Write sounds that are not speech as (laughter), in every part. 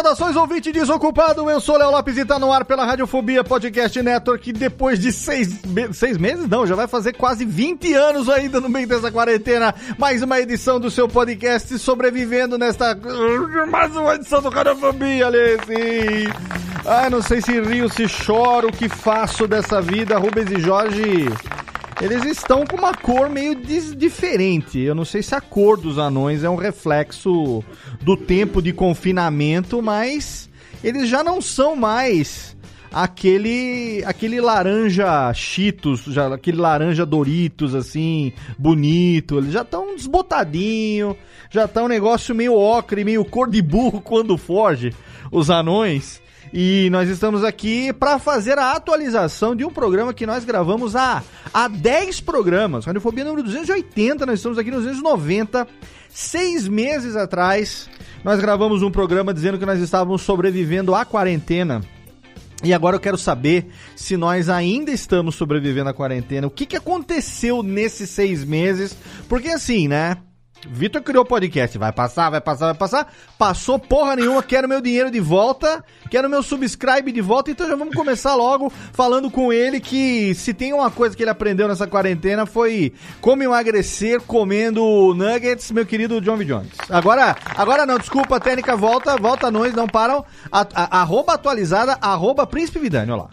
Saudações, ouvinte desocupado, eu sou Léo Lopes e tá no ar pela Radiofobia Podcast Network, que depois de seis, seis meses, não, já vai fazer quase 20 anos ainda no meio dessa quarentena, mais uma edição do seu podcast sobrevivendo nesta... mais uma edição do Radiofobia, Alessi! Ah, não sei se rio, se choro, o que faço dessa vida, Rubens e Jorge... Eles estão com uma cor meio diferente. Eu não sei se a cor dos anões é um reflexo do tempo de confinamento, mas eles já não são mais aquele aquele laranja Cheetos, já, aquele laranja Doritos assim, bonito. Eles já estão desbotadinho, já tá um negócio meio ocre, meio cor de burro quando foge os anões. E nós estamos aqui para fazer a atualização de um programa que nós gravamos há, há 10 programas. Radiofobia número 280, nós estamos aqui no 290. Seis meses atrás, nós gravamos um programa dizendo que nós estávamos sobrevivendo à quarentena. E agora eu quero saber se nós ainda estamos sobrevivendo à quarentena. O que, que aconteceu nesses seis meses? Porque assim, né? Vitor criou o podcast, vai passar, vai passar, vai passar. Passou porra nenhuma, quero meu dinheiro de volta, quero meu subscribe de volta. Então já vamos começar logo falando com ele que se tem uma coisa que ele aprendeu nessa quarentena foi como emagrecer comendo nuggets, meu querido John V. Jones. Agora, agora não, desculpa, técnica volta, volta nós, não param. A, a- arroba atualizada, arroba Príncipe Vidani, olha lá.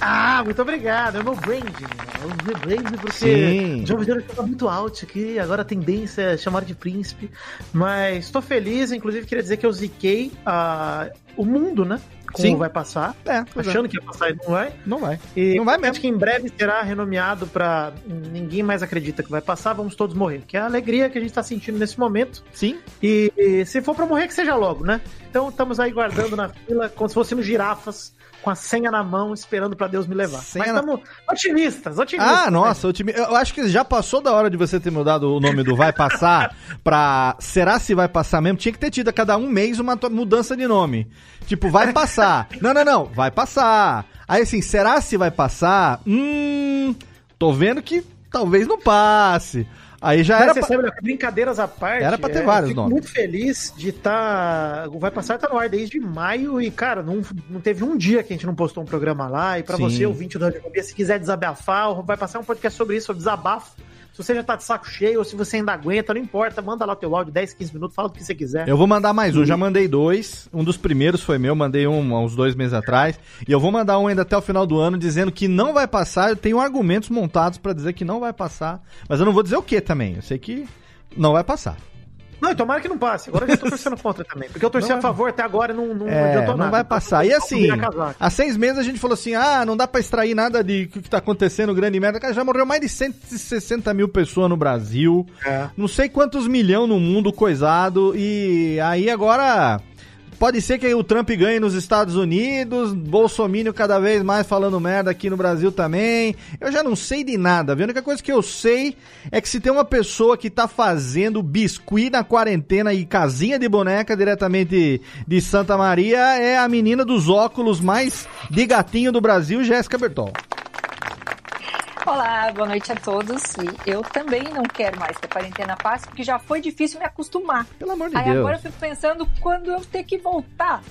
Ah, muito obrigado. É o meu branding. É o meu branding porque Sim. John Videira estava muito alto aqui, agora a tendência é chamar de príncipe. Mas estou feliz, inclusive queria dizer que eu ziquei ah, o mundo, né? Como Sim. vai passar. É, é. Achando que ia passar e não vai. Não vai. E Não vai mesmo. Acho que em breve será renomeado pra ninguém mais acredita que vai passar, vamos todos morrer. Que é a alegria que a gente tá sentindo nesse momento. Sim. E, e se for pra morrer, que seja logo, né? Então estamos aí guardando na fila, como se fôssemos girafas, com a senha na mão, esperando pra Deus me levar. Senha Mas na- estamos otimistas, otimistas. Ah, né? nossa, time. Eu acho que já passou da hora de você ter mudado o nome do Vai Passar pra. Será se vai passar mesmo? Tinha que ter tido a cada um mês uma mudança de nome. Tipo, vai passar. (laughs) Não, não, não, vai passar. Aí assim, será se vai passar? Hum. Tô vendo que talvez não passe. Aí já Mas era. você pra- sabe, brincadeiras à parte. Era pra ter é, vários fico nomes. muito feliz de estar. O Vai Passar tá no ar desde maio e, cara, não, não teve um dia que a gente não postou um programa lá. E pra Sim. você, ouvinte do Radiofobia, se quiser desabafar, vai passar um podcast sobre isso, sobre desabafo. Se você já tá de saco cheio ou se você ainda aguenta, não importa, manda lá teu áudio 10, 15 minutos, fala o que você quiser. Eu vou mandar mais um, já mandei dois. Um dos primeiros foi meu, mandei um há uns dois meses atrás. E eu vou mandar um ainda até o final do ano dizendo que não vai passar. Eu tenho argumentos montados pra dizer que não vai passar. Mas eu não vou dizer o que também. Eu sei que não vai passar. Não, e tomara que não passe. Agora eu já tô torcendo contra também. Porque eu torci Não a vai- favor até agora e não, não É, adiantou não nada. vai passar. E assim, há seis meses a gente falou assim: ah, não dá pra extrair nada de o que tá acontecendo, grande merda. Cara, já morreu mais de 160 mil pessoas no Brasil. É. Não sei quantos milhão no mundo coisado. E aí agora. Pode ser que o Trump ganhe nos Estados Unidos, Bolsonaro cada vez mais falando merda aqui no Brasil também. Eu já não sei de nada? A única coisa que eu sei é que se tem uma pessoa que tá fazendo biscuit na quarentena e casinha de boneca diretamente de Santa Maria, é a menina dos óculos mais de gatinho do Brasil, Jéssica Bertol. Olá, boa noite a todos. E eu também não quero mais ter quarentena fácil, porque já foi difícil me acostumar. Pelo amor de Aí Deus. agora eu fico pensando quando eu ter que voltar.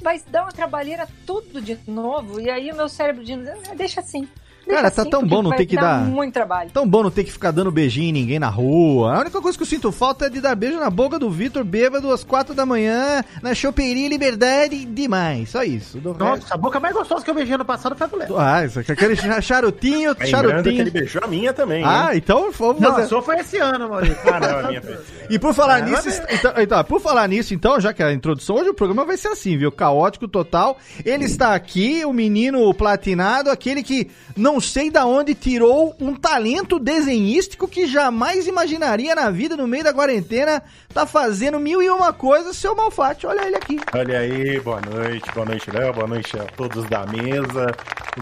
Vai dar uma trabalheira tudo de novo. E aí o meu cérebro diz, "Ah, deixa assim. Cara, tá assim, tão bom não ter que dar- muito trabalho. Tão bom não ter que ficar dando beijinho em ninguém na rua. A única coisa que eu sinto falta é de dar beijo na boca do Vitor bêbado às quatro da manhã, na Choperia Liberdade demais. Só isso. Do resto- Nossa, a boca mais gostosa que eu beijei ano passado foi a mulher. Ah, isso aqui, aquele cha- charutinho, Lembrando que charutinho. ele beijou a minha também. Ah, então vamos Não, fazer. a sua foi esse ano, Maurício. Ah, não, a minha foi. E por falar É, nisso, mas- então, então, por falar nisso, então, já que é a introdução, hoje o programa vai ser assim, viu? Caótico total. Ele está aqui, o menino platinado, aquele que não sei da onde tirou um talento desenhístico que jamais imaginaria na vida, no meio da quarentena, tá fazendo mil e uma coisas, seu Malfate, olha ele aqui. Olha aí, boa noite, boa noite, Léo, boa noite a todos da mesa,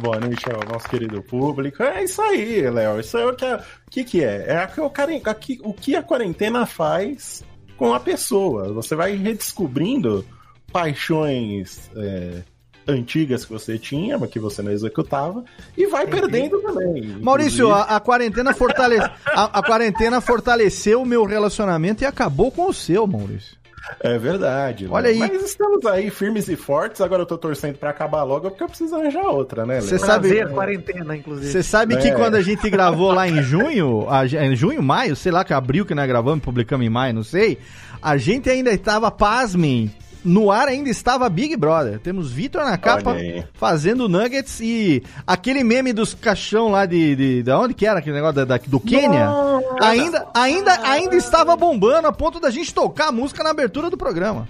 boa noite ao nosso querido público. É isso aí, Léo, isso é o que é, que, que é? É aqui- o que a quarentena faz com a pessoa. Você vai redescobrindo paixões é, antigas que você tinha, mas que você não executava, e vai perdendo também. Maurício, a, a quarentena fortale... (laughs) a, a quarentena fortaleceu o meu relacionamento e acabou com o seu, Maurício. É verdade. Olha Léo. aí. Mas estamos aí firmes e fortes. Agora eu tô torcendo pra acabar logo porque eu preciso arranjar outra, né, Léo? Você sabe- Prazer, quarentena, inclusive. Você sabe que É. quando a gente gravou lá em (laughs) junho, a em junho, maio, sei lá, que abril que nós gravamos, publicamos em maio, não sei, a gente ainda estava, pasmem, no ar ainda estava Big Brother. Temos Vitor na capa fazendo nuggets e aquele meme dos caixão lá de, de, da onde que era aquele negócio da, da- do Quênia, ainda, ainda, ainda estava bombando a ponto da gente tocar a música na abertura do programa.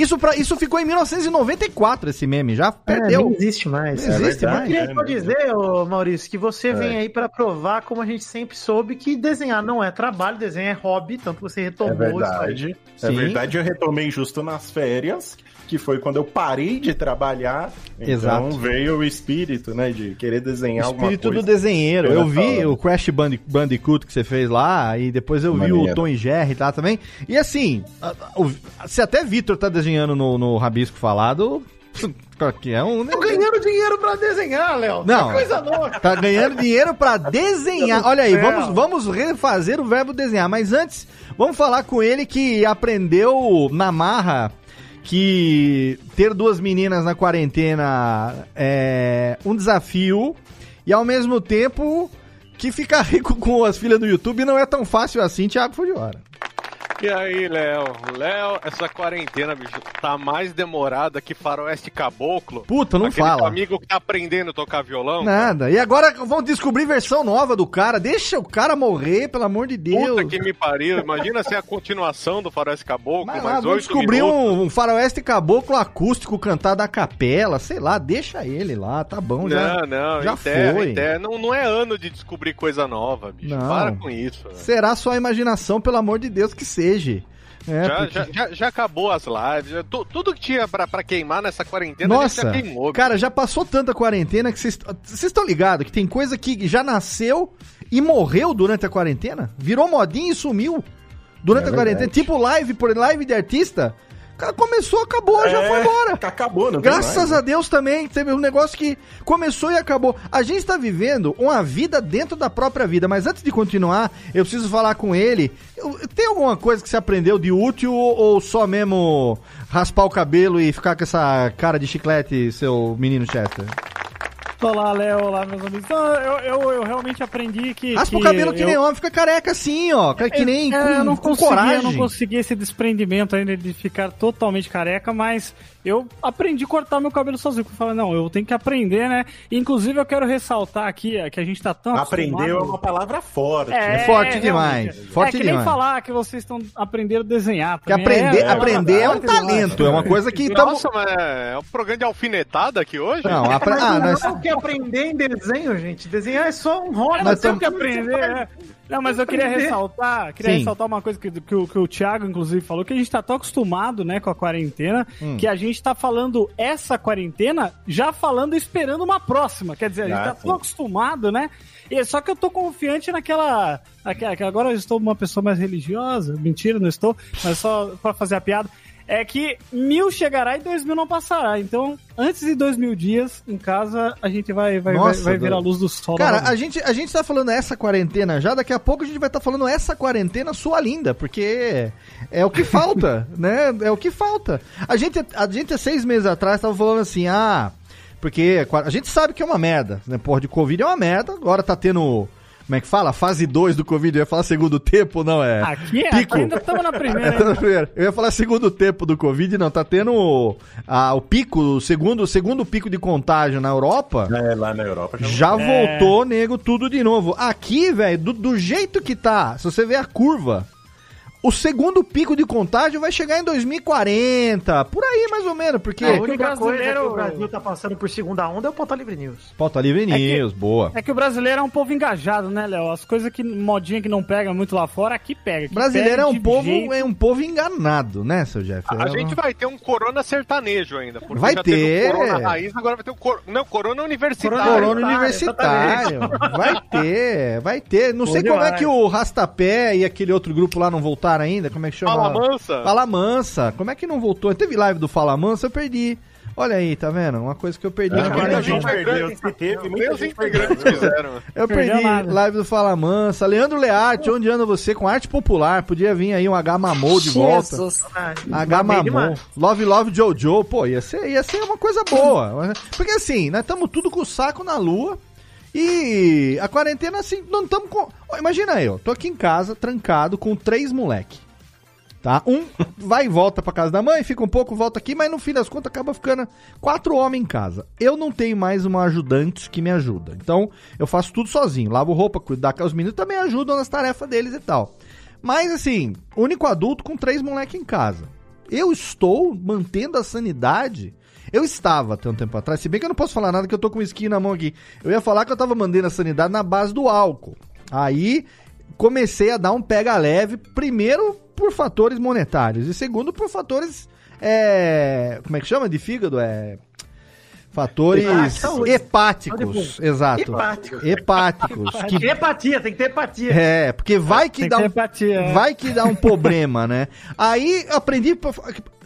Isso, pra, isso ficou em 1994, esse meme, já É, perdeu. nem existe mais. Não existe verdade. mais. Queria É, só dizer, ô, Maurício, que você vem É. aí pra provar como a gente sempre soube que desenhar não é trabalho, desenho é hobby, tanto que você É retomou verdade. É Sim. verdade, eu retomei justo nas férias, que foi quando eu parei de trabalhar. Então Exato. veio o espírito, né, de querer desenhar alguma Espírito coisa. do desenheiro. Eu Pela vi hora. o Crash Bandi- Bandicoot que você fez lá, e depois eu vi o Maneiro. Tom e Jerry lá também. E assim, o- se até Vitor tá desenhando no, no Rabisco Falado, que é um. Tô ganhando dinheiro pra desenhar, Léo. Não. Que coisa louca. Tá ganhando dinheiro pra desenhar. Olha aí, céu. vamos, vamos refazer o verbo desenhar. Mas antes, vamos falar com ele que aprendeu na marra que ter duas meninas na quarentena é um desafio e ao mesmo tempo que ficar rico (laughs) com as filhas do YouTube não é tão fácil assim, Thiago Fujiwara. E aí, Léo? Léo, essa quarentena, bicho, tá mais demorada que faroeste caboclo. Puta, não Aquele fala. amigo que tá aprendendo a tocar violão. cara. Nada. E agora vão descobrir versão nova do cara. Deixa o cara morrer, pelo amor de Deus. Puta que me pariu. Imagina se é a continuação do Faroeste Caboclo, Mas lá, mais vamos oito descobrir um, um faroeste caboclo acústico cantado a capela, sei lá, deixa ele lá, tá bom, já, Não, não, já enterra, foi. enterra. Não, não é ano de descobrir coisa nova, bicho. Não. Para com isso. Será só a imaginação, pelo amor de Deus, que seja. É, já, porque- já, já, já acabou as lives. já- tu- tudo que tinha pra, pra queimar nessa quarentena Nossa, já queimou. cara, já passou tanta quarentena que vocês estão ligados que tem coisa que já nasceu e morreu durante a quarentena? Virou modinha e sumiu durante É a quarentena. verdade. Tipo live por live de artista. Começou, acabou, já É, foi embora. Acabou, não Graças mais, a Deus também, teve um negócio que começou e acabou. A gente está vivendo uma vida dentro da própria vida, mas antes de continuar, eu preciso falar com ele. Tem alguma coisa que você aprendeu de útil ou ou só mesmo raspar o cabelo e ficar com essa cara de chiclete, seu menino Chester? Olá, Léo, olá, meus amigos. Não, eu, eu, eu realmente aprendi que. Raspa o cabelo que eu- nem homem, fica careca assim, ó. Que nem É, com, eu não com consegui, coragem. Eu não consegui esse desprendimento ainda de ficar totalmente careca, mas eu aprendi a cortar meu cabelo sozinho. Eu falei, não, eu tenho que aprender, né? Inclusive, eu quero ressaltar aqui é, que a gente tá tão Aprendeu é uma palavra forte. É forte demais, realmente. forte é que demais. nem falar que vocês estão aprendendo a desenhar. Que também. aprender, é, aprender é um talento, é uma coisa que tamo... Nossa, mas é um programa de alfinetada aqui hoje? Não, apre... Ah, não nós... é o que aprender em desenho, gente. Desenhar é só um hobby. Nós Tem tamo- que aprender, é. Não, mas eu queria ressaltar, queria Sim. ressaltar uma coisa que, que, o- que o Thiago, inclusive, falou, que a gente tá tão acostumado, né, com a quarentena, Hum. que a gente tá falando essa quarentena já falando e esperando uma próxima. Quer dizer, a gente Ah, tá tão acostumado, né? E, só que eu tô confiante naquela, naquela. que Agora eu estou uma pessoa mais religiosa. Mentira, não estou, mas só pra fazer a piada. É que mil chegará e dois mil não passará. Então, antes de dois mil dias, em casa, a gente vai, vai, Nossa, vai, vai ver a luz do sol. Cara, a gente, a gente tá falando essa quarentena já, daqui a pouco a gente vai estar falando essa quarentena sua linda, porque é o que (laughs) falta, né? É o que falta. A gente, a gente há seis meses atrás tava falando assim, ah, porque a gente sabe que é uma merda, né? Porra de Covid é uma merda, agora tá tendo. Como é que fala? Fase 2 do Covid, eu ia falar segundo tempo, não é? Aqui, é, pico. ainda estamos na primeira. (laughs) na primeira. Eu ia falar segundo tempo do Covid, não, tá tendo o, a- o pico, o segundo, o segundo pico de contágio na Europa. É, lá na Europa já. Já É. voltou, nego, tudo de novo. Aqui, velho, do, do jeito que tá, se você ver a curva, o segundo pico de contágio vai chegar em 2040. Por aí, mais ou menos, porque. A que única o coisa brasileiro- que o Brasil tá passando por segunda onda é o Pauta Livre News. Pauta Livre que- News, boa. É que o brasileiro é um povo engajado, né, Léo? As coisas que modinha que não pega muito lá fora, aqui pega. Aqui Brasileiro pega é um povo, jeito. é um povo enganado, né, seu Jeff? A É gente vai ter um corona sertanejo ainda. Porque Vai já teve ter. o corona raiz, agora vai ter o cor... Não, corona universitário. Corona Tá, universitário. Vai ter, vai ter. Não sei Pô, como é que o Rastapé e aquele outro grupo lá não voltaram ainda. Como é que chama? Fala mansa. Fala Mansa. Como é que não voltou? Teve live do Fala Mansa, eu perdi. Olha aí, tá vendo? Uma coisa que eu perdi. Ah, na muita gente perdeu, teve, muita gente integrantes fizeram. Eu perdi live do Fala Mansa. Leandro Learte, onde anda você? Com arte popular. Podia vir aí um H Mamou de volta. Jesus. H Mamou. Love Love Jojo. Pô, ia ser, ia ser uma coisa boa. Porque assim, nós estamos tudo com o saco na lua. E a quarentena, assim, não estamos com. Imagina eu, tô aqui em casa, trancado, com três moleque. Tá? Um (laughs) vai e volta pra casa da mãe, fica um pouco, volta aqui, mas no fim das contas acaba ficando quatro homens em casa. Eu não tenho mais uma ajudante que me ajuda. Então, eu faço tudo sozinho. Lavo roupa, cuido da casa. Os meninos também ajudam nas tarefas deles e tal. Mas, assim, único adulto com três moleques em casa. Eu estou mantendo a sanidade. Eu estava até um tempo atrás, se bem que eu não posso falar nada que eu tô com skin na mão aqui. Eu ia falar que eu tava mantendo a sanidade na base do álcool. Aí comecei a dar um pega leve, primeiro por fatores monetários e segundo por fatores é, como é que chama de fígado? É fatores Ah, hepáticos, exato. Hepáticos. Hepáticos, que Empatia, tem que ter empatia. é, porque vai que Tem dá que um, empatia, é. vai que dá um problema, né? Aí aprendi,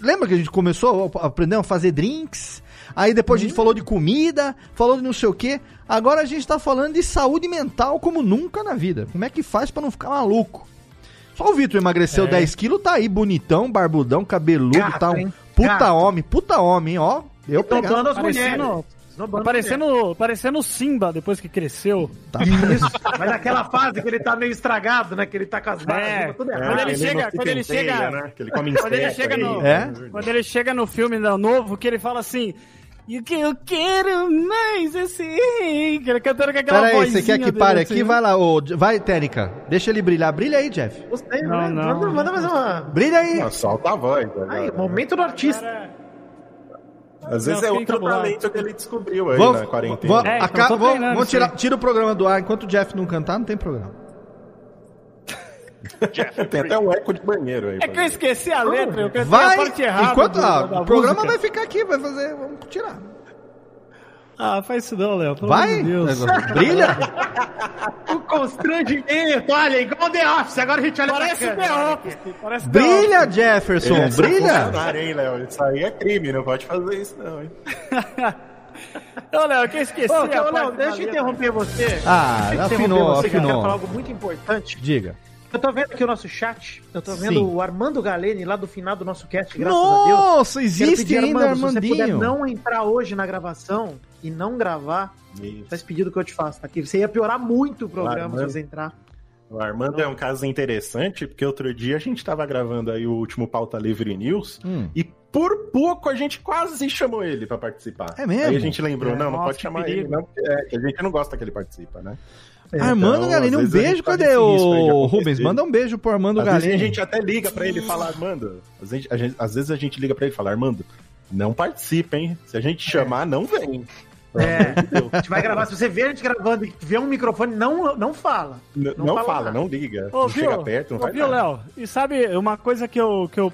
lembra que a gente começou aprendendo a fazer drinks? Aí depois a gente falou de comida, falou de não sei o quê. Agora a gente tá falando de saúde mental como nunca na vida. Como é que faz pra não ficar maluco? Só o Vitor emagreceu 10 quilos, tá aí bonitão, barbudão, cabeludo, Gato, tá um puta Gato. homem, puta homem, ó. Eu pegava. Tombando as Parecendo, mulheres. Parecendo, Simba depois que cresceu. Tá. Isso, mas naquela fase que ele tá meio estragado, né? Que ele tá com as barras É. tudo Quando errado. ele que chega- não se quando ele penteia, chega- Né? Que ele come Quando ele chega aí. no- É? Quando ele chega no filme da novo, que ele fala assim. E o que eu quero mais assim. Que ele cantando com aquela Pera aí, você quer que pare assim, aqui? né? Vai lá, ô, vai, Tênica. Deixa ele brilhar. Brilha aí, Jeff. Gostei, Não, né? não. Manda, manda mais uma. Brilha aí. Ah, Solta a voz. Aí, agora. momento do artista. Às vezes Não, é outro encabulado. talento que ele descobriu aí Vamos, na quarentena. vamos, É, vamos- vamos tirar, tira o programa do ar. Enquanto o Jeff não cantar, não tem programa. Tem até um eco de banheiro aí. É que eu esqueci a letra, eu cantei a Vai, parte errada. enquanto do- ah, da o programa música. vai ficar aqui, vai fazer, vamos tirar. Ah, faz isso não, Léo. Vai? Deus. (laughs) Brilha? O constrangimento, olha, igual The Office, agora a gente olha Parece pra The. Office. Parece The Brilha, Jefferson, Ele é brilha. hein, Léo? Isso aí é crime, não pode fazer isso não, hein? (laughs) Ô, Léo, que eu esqueci. Ô, a ô, parte Léo, da deixa eu interromper você. Ah, afinou, você, que eu quero afinou. falar algo muito importante. Diga. Eu tô vendo aqui o nosso chat, eu tô vendo Sim. o Armando Galene lá do final do nosso cast, graças a Deus. Nossa, existe pedir, ainda Armando, se você puder Armandinho. não entrar hoje na gravação e não gravar, Isso. tá esse pedido que eu te faço, tá aqui. Você ia piorar muito o programa Armando. se você entrar. O Armando é um caso interessante, porque outro dia a gente tava gravando aí o último Pauta Livre News, Hum. e por pouco a gente quase chamou ele pra participar. É mesmo? Aí a gente lembrou, É, não, não nossa, pode que chamar perigo. ele, não, porque é, a gente não gosta que ele participa, né? Armando Então, Galene, às um gente beijo. corre Cadê o. Rubens? Manda um beijo pro Armando Às vezes a Galene. gente até liga pra ele e fala, Armando, às vezes, a gente, às vezes a gente liga pra ele e fala, Armando, não participa, hein? Se a gente chamar, não vem. É, a gente vai gravar. Se você vê a gente gravando e vê um microfone, não, não fala. N- Não Não, fala fala, não liga. Ô, não viu? chega perto, não Ô, faz viu. Léo? E sabe uma coisa que eu, que eu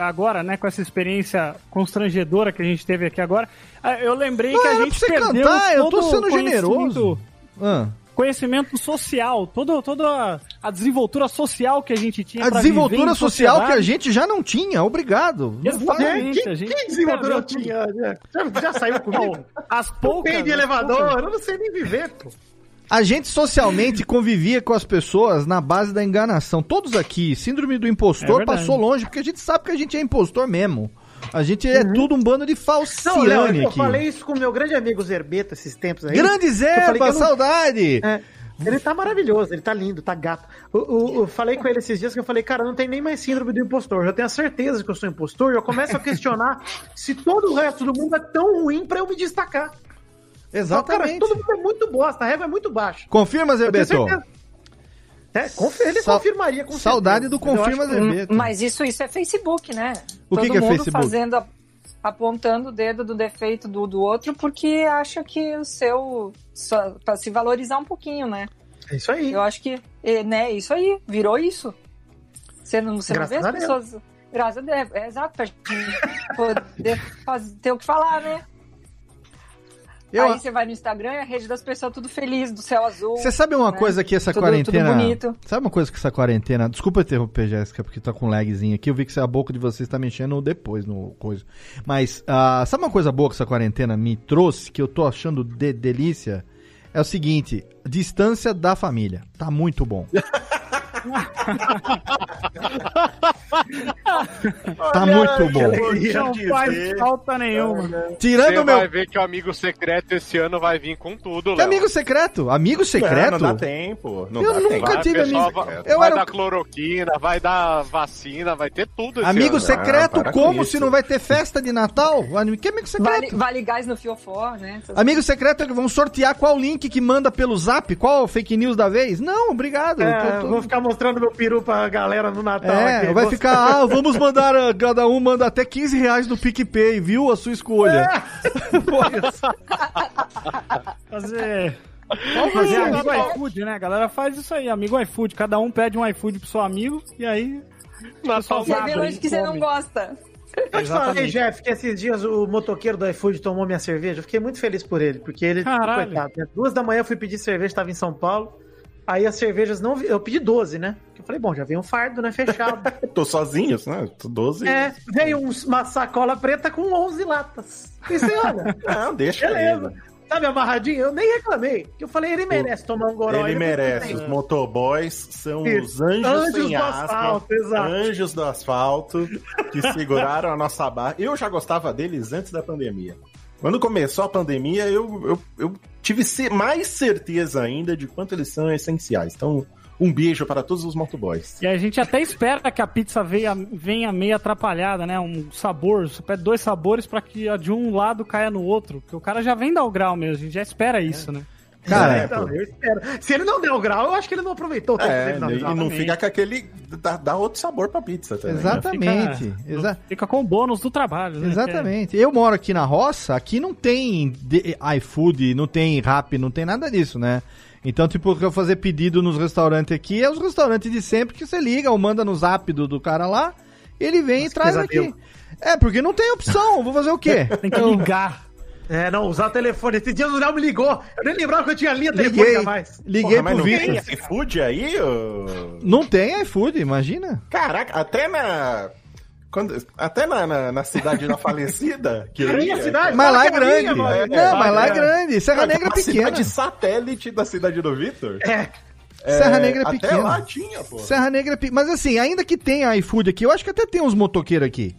agora, né, com essa experiência constrangedora que a gente teve aqui agora, ah, eu lembrei Não, que a era gente pra você perdeu cantar, eu tô todo sendo generoso. Ah, conhecimento social, todo, toda a, desenvoltura social que a gente tinha. A desenvoltura em social que a gente já não tinha, obrigado. Não Exatamente, Que, a gente. que desenvoltura eu tinha? Já, já saiu comigo? As poucas. Tem de elevador, poucas- eu não sei nem viver, pô. A gente socialmente (laughs) convivia com as pessoas na base da enganação. Todos aqui, síndrome do É impostor verdade. passou longe, porque a gente sabe que a gente é impostor mesmo. A gente é tudo um bando de Uhum. Não, Léo, falciane eu aqui. falei isso com o meu grande amigo Zerbeta esses tempos aí. Grande eu não- saudade! É, ele tá maravilhoso, ele tá lindo, tá gato. Eu, eu- eu falei com ele esses dias que eu falei, cara, não tem nem mais síndrome do impostor. Eu tenho a certeza que eu sou impostor. Eu começo a questionar (laughs) se todo o resto do mundo é tão ruim pra eu me destacar. Exatamente. Cara, todo mundo é muito bosta, a régua é muito baixa. Confirma, Zebeto? certeza. É, conf- ele Sa- confirmaria com Saudade certeza. do Confirma acho que-. Mas isso, isso é Facebook, né? O que Todo que é mundo Facebook? fazendo, a- apontando o dedo do defeito do, do outro porque acha que o seu. Só, pra se valorizar um pouquinho, né? É isso aí. Eu acho que, é, né, isso aí, virou isso. Você não, você não vê as pessoas. Graças a Deus, é exato, pra gente (laughs) poder fazer, ter o que falar, né? Eu- Aí você vai no Instagram e a rede das pessoas tudo feliz, do céu azul. Você sabe uma né? coisa que essa Tudo- quarentena. Tudo bonito. Sabe uma coisa que essa quarentena. Desculpa interromper, Jéssica, porque tá com lagzinho aqui. Eu vi que a boca de vocês tá mexendo depois no coisa. Mas, ah, sabe uma coisa boa que essa quarentena me trouxe, que eu tô achando de delícia? É o seguinte: distância da família. Tá muito bom. (laughs) (laughs) tá muito bom. Não faz falta nenhuma. Tirando Você o meu. vai ver que o amigo secreto esse ano vai vir com tudo, Que Léo. amigo secreto? Amigo secreto? Não, não dá tempo. Não Eu dá nunca tempo. Vai, tive amigo- Vai, eu vai era- dar cloroquina, vai dar vacina, vai ter tudo esse Amigo ano. secreto, Ah, para com como se não vai ter festa de Natal? Que amigo secreto? Vale, vale gás no fiofó, né? Amigo secreto é que vão sortear qual link que manda pelo zap, qual fake news da vez? Não, obrigado. É, tô- Vou ficar mostrando meu peru pra galera no Natal. É, aqui. vai Vou- ficar, ah, vamos mandar, ah, cada um manda até 15 reais no PicPay, viu? A sua escolha. (laughs) Fazer. Fazer amigo iFood, né? A galera faz isso aí, amigo iFood. Cada um pede um iFood pro seu amigo e aí. pessoal Você vê longe que você não gosta. Eu te falei. Jeff, que esses dias o motoqueiro do iFood tomou minha cerveja. Eu fiquei muito feliz por ele, porque ele, Caralho. coitado, né? duas da manhã eu fui pedir cerveja, estava em São Paulo. Aí as cervejas não. Eu pedi 12, né? Eu falei, bom, já veio um fardo, né? Fechado. (laughs) Tô sozinho, né? Tô 12. é, veio uma sacola preta com 11 latas. Pensei, olha, Não, (laughs) deixa beleza. ele. Sabe, amarradinho? Eu nem reclamei. Que eu falei, ele merece tomar um goró. Ele merece. Os motoboys são os Isso. anjos, Anjos sem do asfalto, exato. Anjos do asfalto que seguraram a nossa barra. Eu já gostava deles antes da pandemia. Quando começou a pandemia, eu, eu, eu tive mais certeza ainda de quanto eles são essenciais. Então, um beijo para todos os motoboys. E a gente até espera que a pizza venha, venha meio atrapalhada, né? Um sabor, você pede dois sabores pra que a de um lado caia no outro. Porque o cara já vem dar o grau mesmo, a gente já espera isso, né? Cara, Então, eu espero. Se ele não deu grau, eu acho que ele não aproveitou o tempo É, dele e não fica com aquele. Dá, dá outro sabor pra pizza também. né? exatamente. Fica, exa- fica com o bônus do trabalho, né? exatamente. Eu moro aqui na roça, aqui não tem iFood, não tem rap, não tem nada disso, né? Então, tipo, eu fazer pedido nos restaurantes aqui é os restaurantes de sempre que você liga ou manda no zap do, do cara lá, ele vem Nossa, e traz pesadelo. aqui. É, porque não tem opção, vou fazer o quê? Tem que ligar. É, não, usar o telefone. Esse dia o Léo me ligou. Eu nem lembrava que eu tinha linha Liguei, telefônica mais. liguei Porra, mas pro não Vitor. tem iFood aí? ô? Não tem iFood, imagina. Caraca, até na. Quando, até na, na, na cidade da falecida. (laughs) Que minha ia, cidade? Mas Fala lá é é a minha, grande. mano. Não, mas lá é é. grande. Serra Negra é pequena. cidade satélite da cidade do Vitor. É. Serra Negra é até pequena. lá tinha, pô. Serra Negra é pequena. Mas assim, ainda que tenha iFood aqui, eu acho que até tem uns motoqueiros aqui.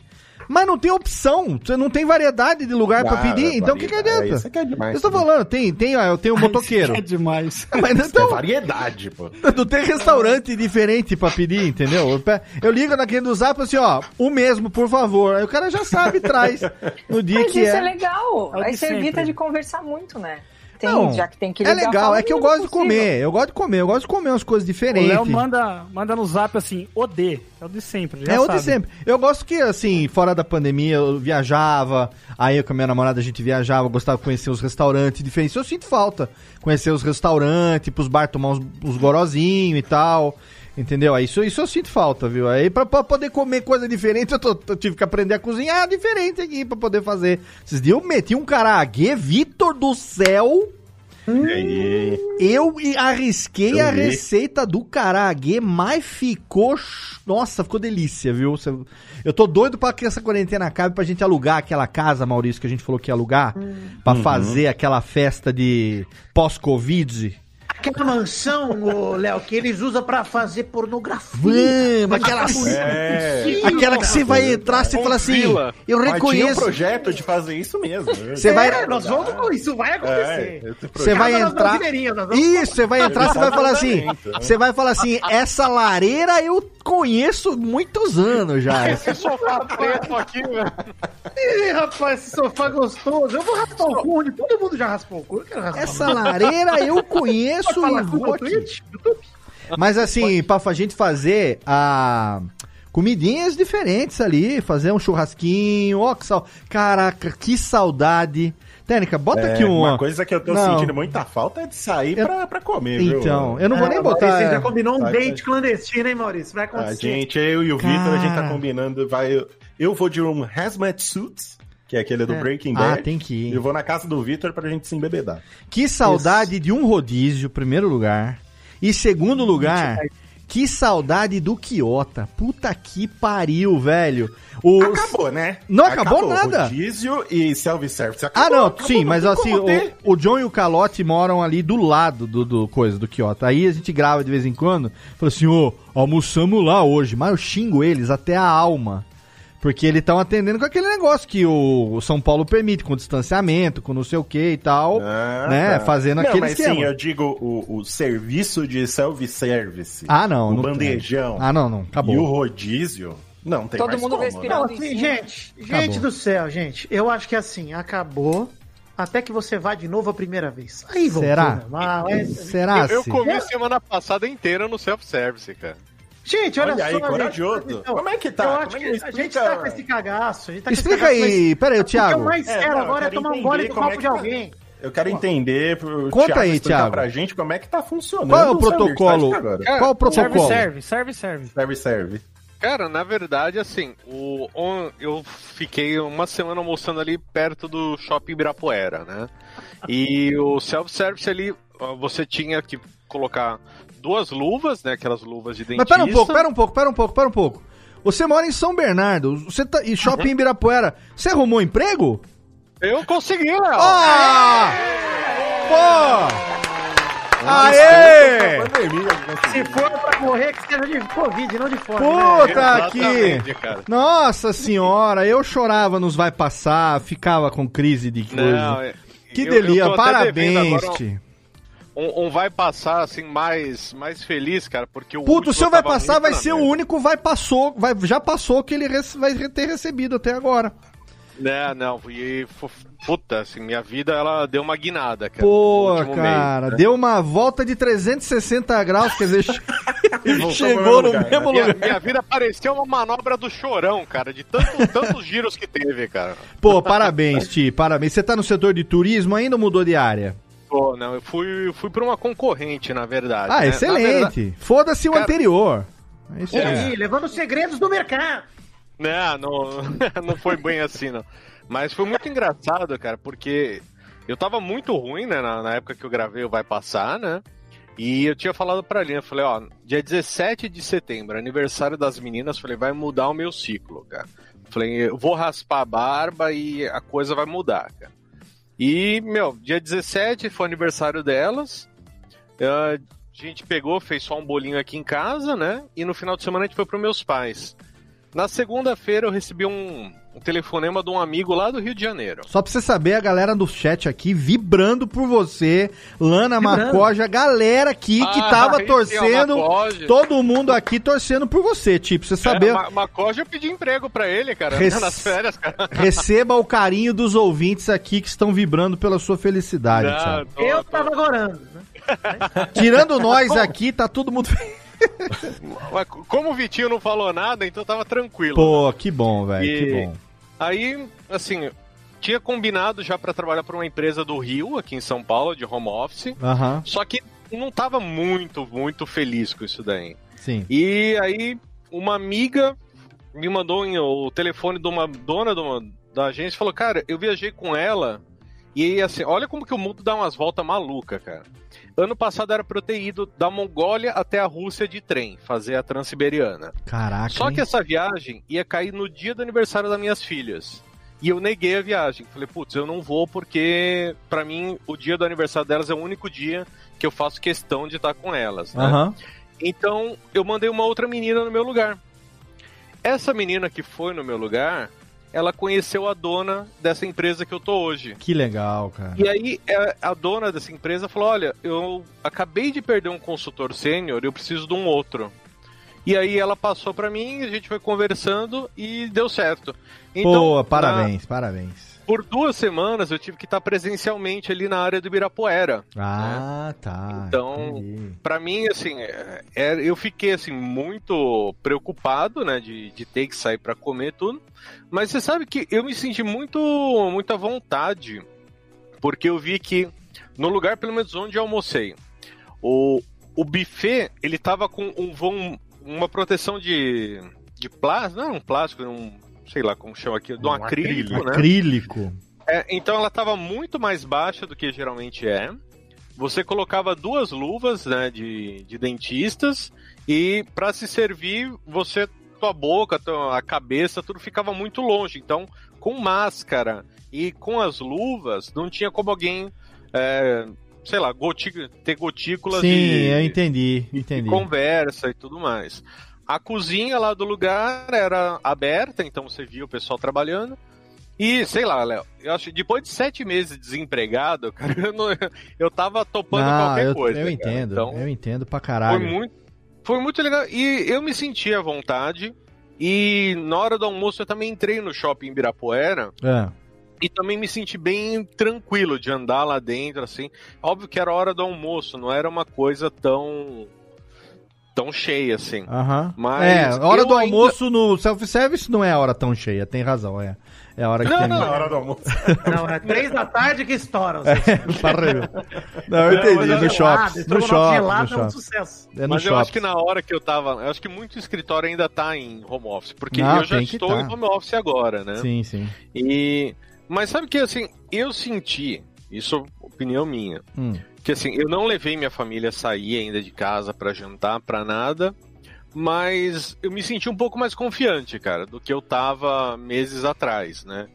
Mas não tem opção. Você não tem variedade de lugar pra Ah, pedir. Então o que, que adianta? Isso aqui é demais, Eu tô né? falando, tem, tem, ó, eu tenho um motoqueiro. É demais. (laughs) Mas Isso é então, variedade, pô. (laughs) não tem restaurante diferente pra pedir, entendeu? Eu, eu ligo naquele do zap assim, ó, o mesmo, por favor. Aí o cara já sabe, traz (laughs) no dia Mas que isso é, é. legal. É Aí você evita de conversar muito, né? Tem, Não, já que tem que é ligar, legal, fala é que eu o gosto de comer, eu gosto de comer, eu gosto de comer umas coisas O diferentes. Léo manda, manda no zap assim, o D. É o de sempre. Já É o de sempre. Eu gosto que, assim, fora da pandemia, eu viajava, aí eu com a minha namorada a gente viajava, eu gostava de conhecer os restaurantes diferentes. Eu sinto falta. Conhecer os restaurantes, pros bar tomar uns, uns gorozinhos e tal. Entendeu? Aí Isso, isso eu sinto falta, viu? Aí pra, pra poder comer coisa diferente, eu, tô- eu tive que aprender a cozinhar diferente aqui pra poder fazer. Esses dias eu meti um caraguê, Vitor do céu. E aí? Eu arrisquei Eu a receita do caraguê, mas ficou. Nossa, ficou delícia, viu? Eu tô doido pra que essa quarentena acabe pra gente alugar aquela casa, Maurício, que a gente falou que ia alugar. Pra Uhum. fazer aquela festa de pós-Covid. Aquela mansão, ô, Léo, que eles usam pra fazer pornografia. Vamos, aquela, É. aquela que você vai entrar, você fala assim: eu Mas tinha um reconheço. projeto de fazer isso mesmo. Você vai. É, nós vamos com isso, vai acontecer. É, esse Você projeto- vai entrar. Isso, você vai entrar, você vai falar assim. Exatamente. Você vai falar assim, essa lareira eu conheço muitos anos já. (laughs) Esse sofá preto aqui, velho. Ih, rapaz, esse sofá gostoso. Eu vou raspar o cu, todo mundo já raspou o cu. Essa lareira eu conheço Vou aqui. Twitch? YouTube? Mas assim, pra a gente fazer a comidinhas diferentes ali, fazer um churrasquinho, ó que sal... Caraca, que saudade. Técnica, bota É, aqui um... Uma coisa que eu tô Não. sentindo muita falta é de sair Eu- pra, pra comer, viu? Então, eu não vou É, nem Maurício, botar... Você já combinou um Vai, date vai. clandestino, hein, Maurício? Vai A acontecer. gente, eu e o Vitor, a gente tá Cara. combinando, vai... Eu vou de um hazmat suits, que é aquele do É. Breaking Ah, Bad. tem que ir. E eu vou na casa do Vitor pra gente se embebedar. Que saudade de um rodízio, primeiro lugar. E segundo lugar, que saudade do Quiota. Puta que pariu, velho. Os... Acabou, né? Não acabou nada. Rodízio e self-service. Ah, Acabou, não, acabou, sim, não mas assim, o, o John e o Calote moram ali do lado do, do coisa, do Kyoto. Aí a gente grava de vez em quando. Fala assim, ô, almoçamos lá hoje. Mas eu xingo eles até a alma. Porque eles estão atendendo com aquele negócio que o São Paulo permite, com distanciamento, com não sei o que e tal. Ah, né? tá. Fazendo não, aquele mas esquema. sim, eu digo o, o serviço de self-service. Ah, não. O não bandejão. Ah, não, não. Acabou. E o rodízio, não tem Todo mais mundo como, respirando. né? Não, assim, gente, gente Acabou. do céu, gente. Eu acho que assim, acabou. Até que você vá de novo a primeira vez. Aí voltou, Será? normal, é- Será, Eu, eu comi semana passada inteira no self-service, cara. Gente, olha, Olha só. aí, corajoso. então, Como é que tá? Eu Como acho é que que a gente tá com esse cagaço. A gente tá com esse Explica cagaço, aí, pera aí, mas o que é Thiago. o mais É, sério agora é eu quero tomar um gole entender do copo é de tá. alguém. Eu quero entender pro Conta Thiago aí, Thiago. pra gente como é que tá funcionando. Qual é o protocolo? agora. Qual é o protocolo? serve, serve, serve. Serve, serve. Cara, na verdade, assim, o, on- eu fiquei uma semana almoçando ali perto do shopping Ibirapuera, né? E o self-service ali, você tinha que colocar duas luvas, né? Aquelas luvas de Mas dentista. pera um pouco, pera um pouco, pera um pouco, pera um pouco. Você mora em São Bernardo, você tá e shopping Ibirapuera. Você arrumou emprego? Eu consegui, Léo! Ah! Pô! Aê! Se for pra morrer, que seja de Covid, não de fome. né? Puta que... Exatamente, cara. Nossa senhora, eu chorava nos vai passar, ficava com crise de coisa. Não, que eu- delícia, parabéns, Ti. Um, um vai passar, assim, mais, mais feliz, cara, porque o Puto, o seu vai passar vai ser o merda. único vai passou, vai, já passou que ele rece- vai ter recebido até agora. Né, não, e puta, assim, minha vida ela deu uma guinada, cara. Pô, cara, mês, né? deu uma volta de 360 graus, quer dizer, (laughs) chegou no lugar, mesmo Minha, lugar. minha vida parecia uma manobra do chorão, cara, de tanto, tantos giros que teve, cara. Pô, parabéns, Ti, parabéns. Você tá no setor de turismo ainda ou mudou de área? Pô, não, eu fui, eu fui pra uma concorrente, na verdade. Ah, né? Excelente. verdade- Foda-se o Cara- anterior. É isso E aí. aí, levando os segredos do mercado. Não, não, (laughs) não foi bem assim, não. Mas foi muito engraçado, cara, porque eu tava muito ruim, né, na, na época que eu gravei o Vai Passar, né? E eu tinha falado pra eu falei, ó, dia 17 de setembro, aniversário das meninas, falei, vai mudar o meu ciclo, cara. Falei, eu vou raspar a barba e a coisa vai mudar, cara. E, meu, dia 17 foi aniversário delas. Ah, a gente pegou, fez só um bolinho aqui em casa, né? E no final de semana a gente foi pros meus pais. Na segunda-feira eu recebi um, um telefonema de um amigo lá do Rio de Janeiro. Só pra você saber, a galera do chat aqui vibrando por você. Lana Vibrando. Macoja, a galera aqui que Ah, tava (laughs) é torcendo. Todo mundo aqui torcendo por você, tipo, você saber. É, Ma- Macoge eu pedi emprego pra ele, cara, Rec- (laughs) nas férias, cara. Receba o carinho dos ouvintes aqui que estão vibrando pela sua felicidade, Não, tô- Eu tô- tava agorando. Né? Tirando (laughs) nós aqui, tá todo mundo. Como o Vitinho não falou nada, então tava tranquilo. Pô, que bom, velho, E- que bom. Aí, assim, tinha combinado já pra trabalhar pra uma empresa do Rio, aqui em São Paulo, de home office. Aham, Só que não tava muito, muito feliz com isso daí. sim. E aí, uma amiga me mandou o telefone de uma dona de uma- da agência e falou: Cara, eu viajei com ela E assim, olha como que o mundo dá umas voltas malucas, cara. Ano passado era pra eu ter ido da Mongólia até a Rússia de trem, fazer a Transiberiana. Caraca. Só hein? que essa viagem ia cair no dia do aniversário das minhas filhas. E eu neguei a viagem. Falei, putz, eu não vou porque, pra mim, o dia do aniversário delas é o único dia que eu faço questão de estar com elas. Né? Aham. Então, eu mandei uma outra menina no meu lugar. Essa menina que foi no meu lugar, ela conheceu a dona dessa empresa que eu tô hoje. Que legal, cara. E aí é, a dona dessa empresa falou: Olha, eu acabei de perder um consultor sênior, eu preciso de um outro. E aí ela passou pra mim, a gente foi conversando e deu certo. Então, na- parabéns, parabéns. Por duas semanas eu tive que estar presencialmente ali na área do Ibirapuera. Ah, tá. Então. Pra mim, assim, é- é- eu fiquei assim muito preocupado, né, de, de ter que sair pra comer tudo. Mas você sabe que eu me senti muito, muito à vontade, porque eu vi que no lugar, pelo menos onde eu almocei, o, o buffet ele tava com um vão, uma proteção de, de plástico, não era um plástico, era um, sei lá como chama aqui, de um, acrílico, né? Acrílico. É, então ela estava muito mais baixa do que geralmente é. Você colocava duas luvas né, de, de dentistas e para se servir, você tua boca, tua, a cabeça, tudo ficava muito longe. Então, com máscara e com as luvas, não tinha como alguém, é, sei lá, goti ter gotículas Sim, de, eu entendi, de entendi. conversa e tudo mais. A cozinha lá do lugar era aberta, então você via o pessoal trabalhando. E, sei lá, Léo, eu acho que depois de sete meses desempregado, (laughs) cara, eu, não, eu tava topando Não, qualquer eu, coisa. eu cara. entendo, Então, eu entendo pra foi caralho. muito, foi muito legal. E eu me senti à vontade. E na hora do almoço eu também entrei no shopping Ibirapuera. É. E também me senti bem tranquilo de andar lá dentro, assim. Óbvio que era hora do almoço, não era uma coisa tão. Tão cheia, assim. Aham. Mas é, hora do ainda- almoço no self-service não é a hora tão cheia, tem razão, é. É a hora que Não, tem. não, Na hora do almoço. (laughs) Não, é três da tarde que estouram. Parreira. (laughs) Não, eu entendi, no shopping. No shopping, no Gelado é um shopping. sucesso. É no Mas eu acho que shopping. na hora que eu tava. Eu acho que muito escritório ainda tá em home office. Porque Não, eu já estou tá. em home office agora, né? Sim, sim. E. Mas sabe que assim, eu senti, isso é opinião minha, Hum. Que assim, eu não levei minha família a sair ainda de casa pra jantar, pra nada. Mas eu me senti um pouco mais confiante, cara, do que eu tava meses atrás, né?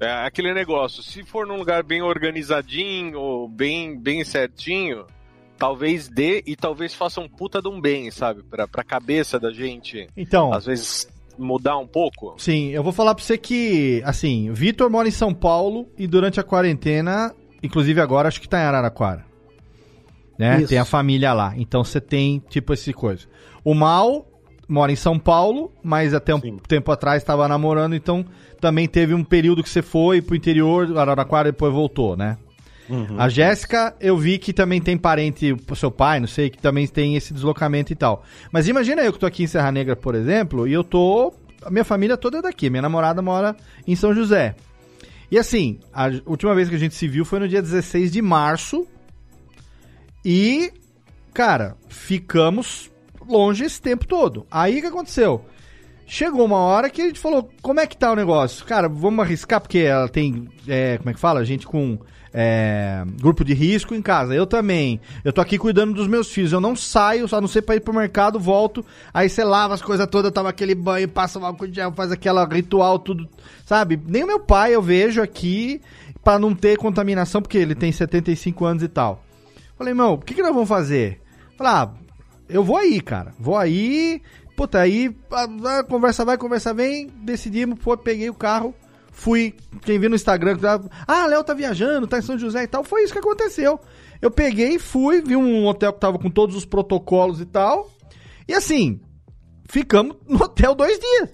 É aquele negócio, se for num lugar bem organizadinho, ou bem, bem certinho, talvez dê e talvez faça um puta de um bem, sabe? Pra, pra cabeça da gente, Então, às vezes, mudar um pouco. sim, eu vou falar pra você que, assim, o Vitor mora em São Paulo e durante a quarentena, inclusive agora, acho que tá em Araraquara. Né? Isso. Tem a família lá. Então você tem, tipo, esse coisa. O Mal mora em São Paulo, mas até um Sim. tempo atrás estava namorando, então também teve um período que você foi pro interior, Araraquara, e depois voltou, né? Uhum. A Jéssica, eu vi que também tem parente, o seu pai, não sei, que também tem esse deslocamento e tal. Mas imagina eu que tô aqui em Serra Negra, por exemplo, e eu tô. A minha família toda é daqui. Minha namorada mora em São José. E assim, a última vez que a gente se viu foi no dia 16 de março. E, cara, ficamos longe esse tempo todo. Aí o que aconteceu? Chegou uma hora que a gente falou, como é que tá o negócio? Cara, vamos arriscar, porque ela tem, é, como é que fala? Gente com é, grupo de risco em casa. Eu também. Eu tô aqui cuidando dos meus filhos. Eu não saio, só não sei pra ir pro mercado, volto. Aí você lava as coisas todas, toma aquele banho, passa o álcool gel, faz aquela ritual, tudo. Sabe? Nem o meu pai eu vejo aqui pra não ter contaminação, porque ele tem 75 anos e tal. Falei, irmão, o que, que nós vamos fazer? Falei, ah, eu vou aí, cara. Vou aí. Puta, aí a, a conversa vai, conversa vem. Decidimos, foi, peguei o carro, fui. Quem viu no Instagram, ah, Léo tá viajando, tá em São José e tal. Foi isso que aconteceu. Eu peguei, fui, vi um hotel que tava com todos os protocolos e tal. E assim, ficamos no hotel dois dias.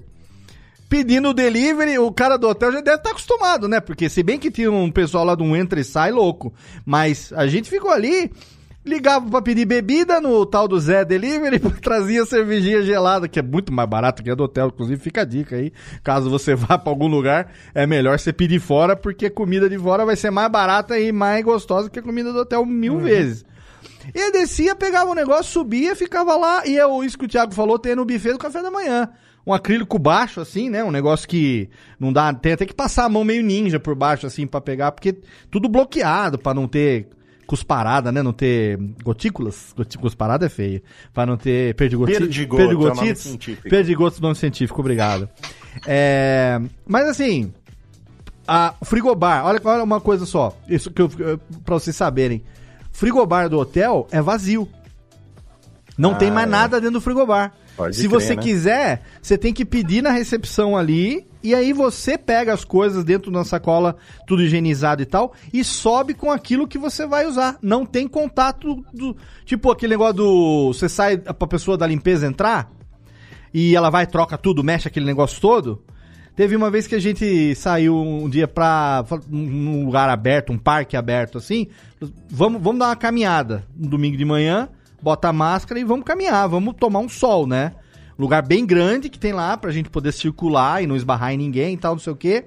Pedindo o delivery, o cara do hotel já deve estar acostumado, né? Porque se bem que tinha um pessoal lá de um entra e sai louco. Mas a gente ficou ali, ligava pra pedir bebida no tal do Zé Delivery, (laughs) trazia cervejinha gelada, que é muito mais barato que a do hotel. Inclusive, fica a dica aí. Caso você (laughs) vá pra algum lugar, é melhor você pedir fora, porque comida de fora vai ser mais barata e mais gostosa que a comida do hotel mil vezes. E eu descia, pegava o negócio, subia, ficava lá. E é isso que o Thiago falou, tem no buffet do café da manhã. Um acrílico baixo, assim, né? Um negócio que não dá. Tem até que passar a mão meio ninja por baixo, assim, pra pegar, porque tudo bloqueado, pra não ter cusparada, né? Não ter gotículas. Cusparada é feio. Pra não ter perdigotites. Perdigoto, é nome Perdigotites. científico. Perdigotos, nome científico, obrigado. É, mas assim, a o frigobar, olha, olha uma coisa só, isso que eu, pra vocês saberem. Frigobar do hotel é vazio. Não Ah, tem mais é. nada dentro do frigobar. Pode Se crer, você né? quiser, você tem que pedir na recepção ali e aí você pega as coisas dentro da sacola, tudo higienizado e tal, e sobe com aquilo que você vai usar. Não tem contato do. Tipo aquele negócio do. Você sai pra pessoa da limpeza entrar e ela vai, troca tudo, mexe aquele negócio todo. Teve uma vez que a gente saiu um dia pra um lugar aberto, um parque aberto assim. Vamos, vamos dar uma caminhada no domingo de manhã, bota a máscara e vamos caminhar, vamos tomar um sol, né? Lugar bem grande que tem lá pra gente poder circular e não esbarrar em ninguém e tal, não sei o quê.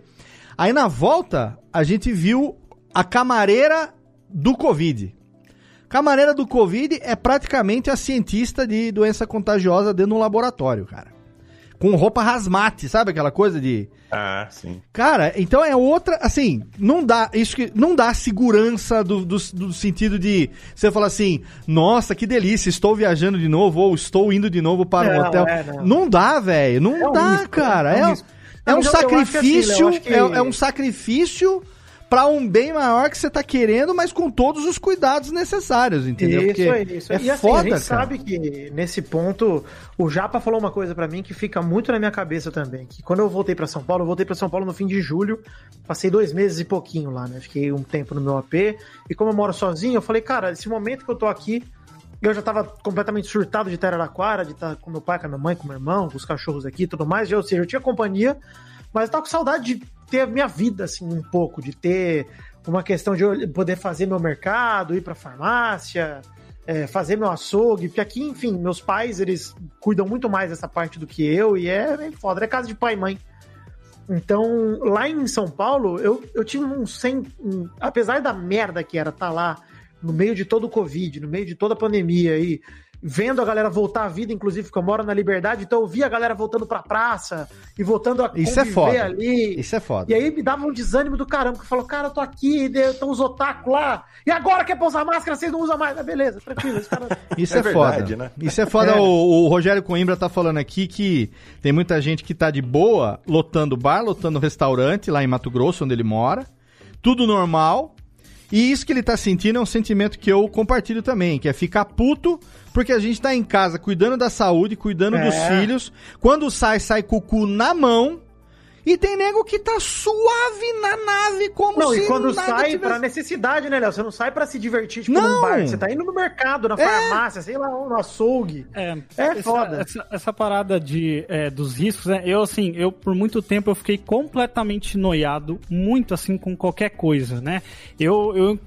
Aí na volta, a gente viu a camareira do Covid. Camareira do Covid é praticamente a cientista de doença contagiosa dentro do laboratório, cara. Com roupa rasmate, sabe aquela coisa de. Ah, sim. Cara, então é outra. Assim, não dá. Isso que não dá segurança do, do, do sentido de você falar assim, nossa, que delícia, estou viajando de novo, ou estou indo de novo para um Não, hotel. é, não. não. dá, velho. Não É um dá, risco, cara. é É, um um, risco. é um Mas eu- eu acho que assim, sacrifício. Acho que- é, é um sacrifício para um bem maior que você tá querendo, mas com todos os cuidados necessários, entendeu? Isso Porque aí, isso é. E assim, foda, a gente cara. sabe que nesse ponto, o Japa falou uma coisa pra mim que fica muito na minha cabeça também. Que quando eu voltei pra São Paulo, eu voltei pra São Paulo no fim de julho, passei dois meses e pouquinho lá, né? Fiquei um tempo no meu AP. E como eu moro sozinho, eu falei, cara, esse momento que eu tô aqui, eu já tava completamente surtado de Araraquara, de estar com meu pai, com a minha mãe, com meu irmão, com os cachorros aqui e tudo mais. Ou seja, eu tinha companhia, mas eu tava com saudade de ter a minha vida, assim, um pouco, de ter uma questão de poder fazer meu mercado, ir pra farmácia, é, fazer meu açougue, porque aqui, enfim, meus pais, eles cuidam muito mais dessa parte do que eu, e é bem foda, é casa de pai e mãe. Então, lá em São Paulo, eu, eu tive um sem. um- apesar da merda que era estar lá, no meio de todo o Covid, no meio de toda a pandemia aí, vendo a galera voltar à vida, inclusive, porque eu moro na Liberdade, então eu via a galera voltando pra praça e voltando a Isso é foda. ali. Isso é foda. E aí me dava um desânimo do caramba, que falou, cara, eu tô aqui, estão os otaku lá, e agora quer pôr usar máscara, vocês não usam mais. Ah, beleza, tranquilo, os caras... (laughs) Isso É é, verdade, foda. né? Isso é foda. (laughs) É. O, o Rogério Coimbra tá falando aqui que tem muita gente que tá de boa, lotando bar, lotando restaurante lá em Mato Grosso, onde ele mora. Tudo normal. E isso que ele tá sentindo é um sentimento que eu compartilho também, que é ficar puto porque a gente tá em casa cuidando da saúde, cuidando É. dos filhos. Quando sai, sai com o cu na mão. E tem nego que tá suave na nave, como Não, se e quando nada sai tivesse- pra necessidade, né, Léo? Você não sai pra se divertir, tipo, Não. num bar. Você tá indo no mercado, na farmácia, sei lá, no açougue. É, É essa, foda. Essa, essa parada de, é, dos riscos, né? Eu, assim, eu por muito tempo eu fiquei completamente noiado, muito assim, com qualquer coisa, né? Eu, eu,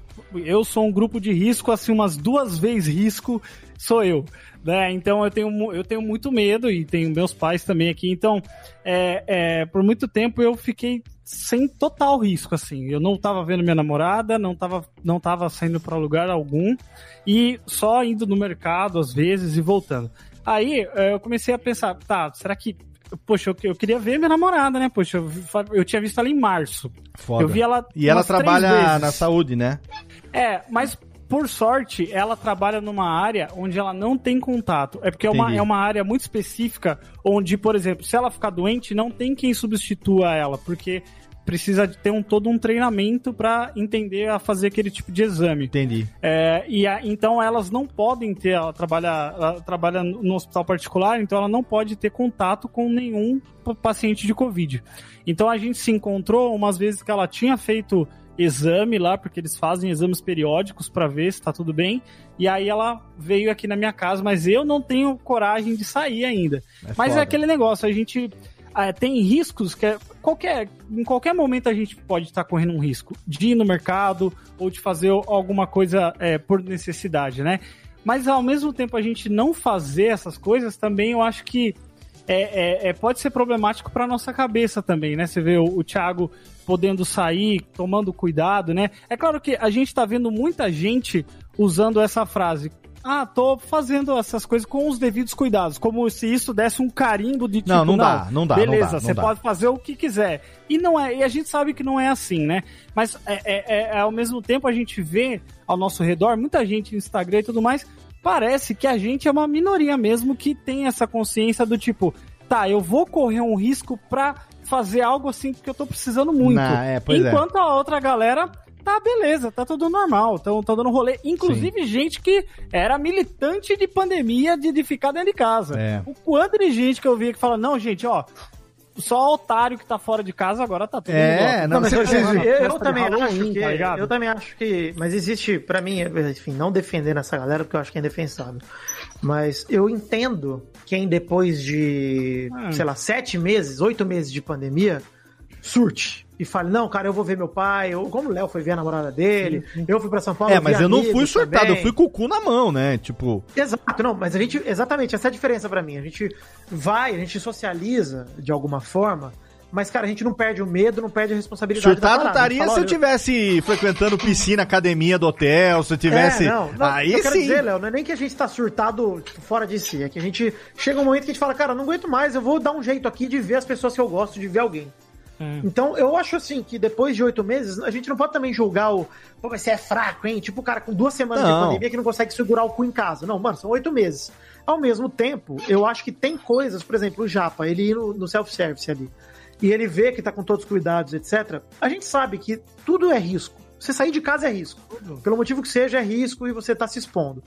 eu sou um grupo de risco, assim, umas duas vezes risco sou eu. Né? Então eu tenho, eu tenho muito medo e tenho meus pais também aqui. Então, é, é, por muito tempo eu fiquei sem total risco, assim. Eu não tava vendo minha namorada, não tava, não tava saindo para lugar algum e só indo no mercado às vezes e voltando. Aí eh, eu comecei a pensar, tá, será que. Poxa, eu, eu queria ver minha namorada, né? Poxa, eu, eu tinha visto ela em março. Foda. Eu vi ela. E ela trabalha na saúde, né? É, mas por sorte, ela trabalha numa área onde ela não tem contato. É porque é uma, é uma área muito específica, onde, por exemplo, se ela ficar doente, não tem quem substitua ela, porque precisa de ter um, todo um treinamento para entender a fazer aquele tipo de exame. Entendi. É, e a- então elas não podem ter, ela trabalha, ela trabalha no hospital particular, então ela não pode ter contato com nenhum paciente de Covid. Então a gente se encontrou umas vezes que ela tinha feito exame lá, porque eles fazem exames periódicos para ver se tá tudo bem. E aí ela veio aqui na minha casa, mas eu não tenho coragem de sair ainda. É mas foda. é aquele negócio, a gente ah, tem riscos que é, qualquer, em qualquer momento a gente pode estar correndo um risco de ir no mercado ou de fazer alguma coisa é, por necessidade, né? Mas ao mesmo tempo a gente não fazer essas coisas também eu acho que é, é- é- pode ser problemático para nossa cabeça também, né? Você vê o, o Thiago podendo sair, tomando cuidado, né? É claro que a gente tá vendo muita gente usando essa frase. ah, tô fazendo essas coisas com os devidos cuidados, como se isso desse um carimbo de tipo, Não, não dá, não dá, não Beleza, dá, não você dá. pode fazer o que quiser. E não é, e a gente sabe que não é assim, né? Mas é, é- é- é, ao mesmo tempo a gente vê ao nosso redor muita gente no Instagram e tudo mais. Parece que a gente é uma minoria mesmo que tem essa consciência do tipo, tá, eu vou correr um risco pra fazer algo assim porque eu tô precisando muito. Não, é, pois é. Enquanto a outra galera tá beleza, tá tudo normal, tão, tão dando rolê. Inclusive gente que era militante de pandemia de, de ficar dentro de casa. É. O quanto de gente que eu vi que fala, não, gente, ó, só otário que tá fora de casa agora tá tudo É, igual. não, mas você- eu, eu- eu também acho que. tá eu também acho que. Mas existe, pra mim, enfim, não defendendo essa galera, porque eu acho que é indefensável. Mas eu entendo quem depois de, Hum. sei lá, sete meses, oito meses de pandemia, surte. E fale, não, cara, eu vou ver meu pai, ou como o Léo foi ver a namorada dele, eu fui pra São Paulo. É, mas eu não fui surtado, também. eu fui com o cu na mão, né? Tipo, Exato, não, mas a gente, exatamente, essa é a diferença pra mim. A gente vai, a gente socializa de alguma forma, mas, cara, a gente não perde o medo, não perde a responsabilidade. A gente estaria se eu tivesse frequentando piscina, academia do hotel, se eu tivesse. É, não, não, Aí eu quero sim. dizer, Léo, não é nem que a gente tá surtado tipo, fora de si, é que a gente chega um momento que a gente fala, cara, eu não aguento mais, eu vou dar um jeito aqui de ver as pessoas que eu gosto, de ver alguém. Então, eu acho assim que depois de oito meses, a gente não pode também julgar o. Pô, mas você é fraco, hein? Tipo o cara com duas semanas Não. de pandemia que não consegue segurar o cu em casa. Não, mano, são oito meses. Ao mesmo tempo, eu acho que tem coisas, por exemplo, o Japa, ele ir no, no self-service ali, e ele vê que tá com todos os cuidados, etc. A gente sabe que tudo é risco. Você sair de casa é risco. Pelo motivo que seja, é risco e você tá se expondo.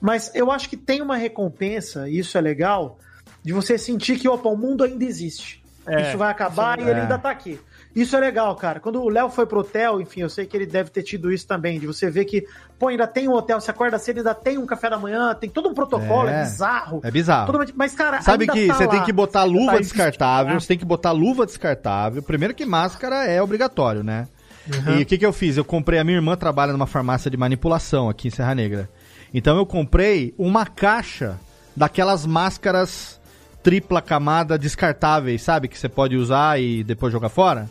Mas eu acho que tem uma recompensa, e isso é legal, de você sentir que, opa, o mundo ainda existe. É, isso vai acabar isso e é- ele ainda tá aqui. Isso é legal, cara. Quando o Léo foi pro hotel, enfim, eu sei que ele deve ter tido isso também, de você ver que, pô, ainda tem um hotel, você acorda cedo, ainda tem um café da manhã, tem todo um protocolo, é, É. bizarro. É bizarro. Mas, cara, Sabe que tá você lá. tem que botar luva Tá descartável, você tem que botar luva descartável. Primeiro que máscara é obrigatório, né? Uhum. E o que, que eu fiz? Eu comprei, a minha irmã trabalha numa farmácia de manipulação aqui em Serra Negra. Então eu comprei uma caixa daquelas máscaras tripla camada descartáveis, sabe? Que você pode usar e depois jogar fora.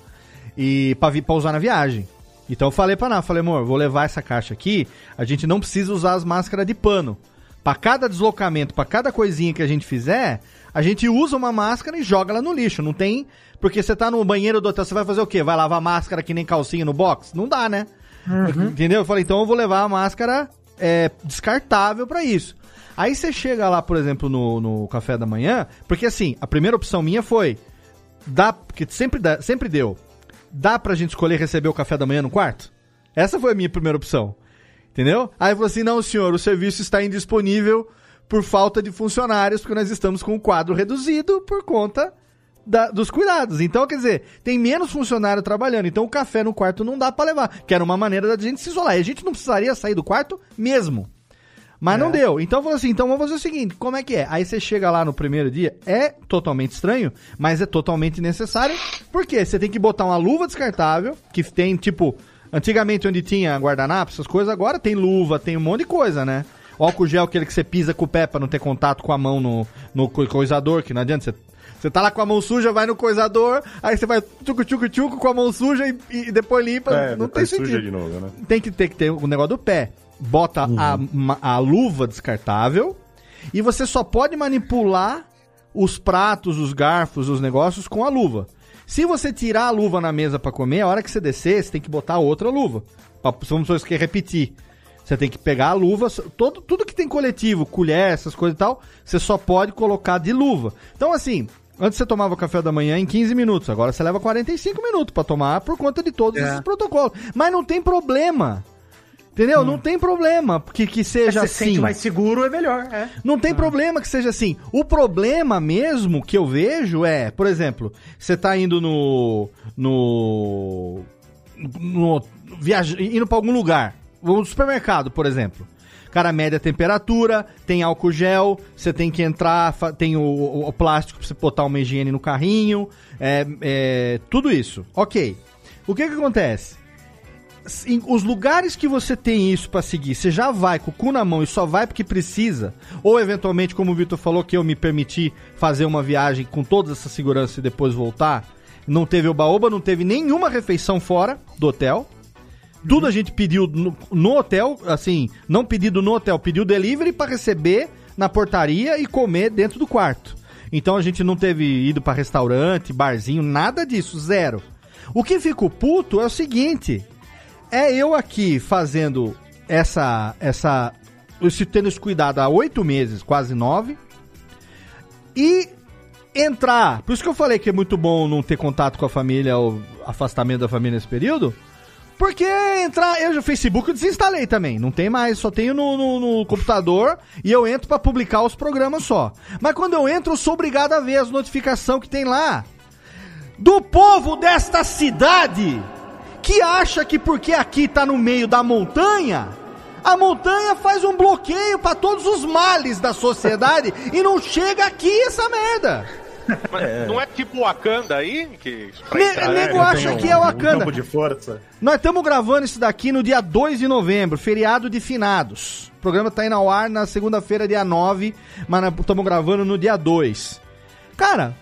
E pra, vi- pra usar na viagem. Então eu falei pra Ná, falei, amor, vou levar essa caixa aqui, a gente não precisa usar as máscaras de pano. Pra cada deslocamento, pra cada coisinha que a gente fizer, a gente usa uma máscara e joga ela no lixo. Não tem. Porque você tá no banheiro do hotel, você vai fazer o quê? Vai lavar máscara que nem calcinha no box? Não dá, né? Entendeu? Eu falei, então eu vou levar a máscara é, descartável pra isso. Aí você chega lá, por exemplo, no, no café da manhã, porque assim, a primeira opção minha foi. Dá, porque sempre, dá, sempre deu. Dá pra gente escolher receber o café da manhã no quarto? Essa foi a minha primeira opção. Entendeu? Aí falou assim: não, senhor, o serviço está indisponível por falta de funcionários, porque nós estamos com o quadro reduzido por conta da- dos cuidados. Então, quer dizer, tem menos funcionário trabalhando. Então, o café no quarto não dá pra levar. Que era uma maneira da gente se isolar. E a gente não precisaria sair do quarto mesmo. Mas não deu. Então falou assim: então vamos fazer o seguinte: como é que é? Aí você chega lá no primeiro dia, é totalmente estranho, mas é totalmente necessário. Por quê? Você tem que botar uma luva descartável, que tem tipo. Antigamente, onde tinha guardanapo, essas coisas, agora tem luva, tem um monte de coisa, né? O álcool gel, aquele que você pisa com o pé pra não ter contato com a mão no, no co- coisador, que não adianta você. Você tá lá com a mão suja, vai no coisador, aí você vai tchucu tchucu tchucu com a mão suja e, e depois limpa. É, não tem depois suja sentido de novo, né? tem que ter que ter o negócio do pé. Bota a, ma- a luva descartável e você só pode manipular os pratos, os garfos, os negócios com a luva. Se você tirar a luva na mesa pra comer, a hora que você descer, você tem que botar outra luva. Pra, se você quer repetir. Você tem que pegar a luva, todo, tudo que tem coletivo, colher, essas coisas e tal, você só pode colocar de luva. Então, assim, antes você tomava o café da manhã em 15 minutos, agora você leva 45 minutos pra tomar por conta de todos É. esses protocolos. Mas não tem problema. Entendeu? Não tem problema que, que seja Hum. Se assim. sente mais seguro, é melhor. É. Não tem problema que seja assim. O problema mesmo que eu vejo é, por exemplo, você tá indo no. no. no viaja, indo pra algum lugar. No supermercado, por exemplo. Cara, mede a temperatura, tem álcool gel, você tem que entrar, tem o, o- o plástico pra você botar uma higiene no carrinho, é, é, tudo isso. Ok. O que que acontece? Os lugares que você tem isso pra seguir, você já vai com o cu na mão e só vai porque precisa, ou eventualmente, como o Vitor falou, que eu me permiti fazer uma viagem com toda essa segurança e depois voltar, não teve o baoba, não teve nenhuma refeição fora do hotel, Tudo a gente pediu no, no hotel, assim, não pedido no hotel, pediu delivery pra receber na portaria e comer dentro do quarto. Então a gente não teve ido pra restaurante, barzinho, nada disso, zero. O que fico puto é o seguinte: é eu aqui fazendo essa. essa. esse tendo esse cuidado há oito meses, quase nove. E entrar. Por isso que eu falei que é muito bom não ter contato com a família, ou afastamento da família nesse período. Porque entrar. Eu já Facebook eu desinstalei também. Não tem mais, só tenho no, no- no computador e eu entro pra publicar os programas só. Mas quando eu entro, eu sou obrigado a ver as notificações que tem lá. Do povo desta cidade que acha que porque aqui tá no meio da montanha, a montanha faz um bloqueio pra todos os males da sociedade (laughs) e não chega aqui essa merda. Mas Não é tipo Wakanda aí? Que, entrar, nego né? acha que é Um Wakanda. campo de força. Nós estamos gravando isso daqui no dia 2 de novembro, feriado de finados. O programa tá indo ao ar na segunda-feira, dia 9, mas estamos gravando no dia 2. Cara,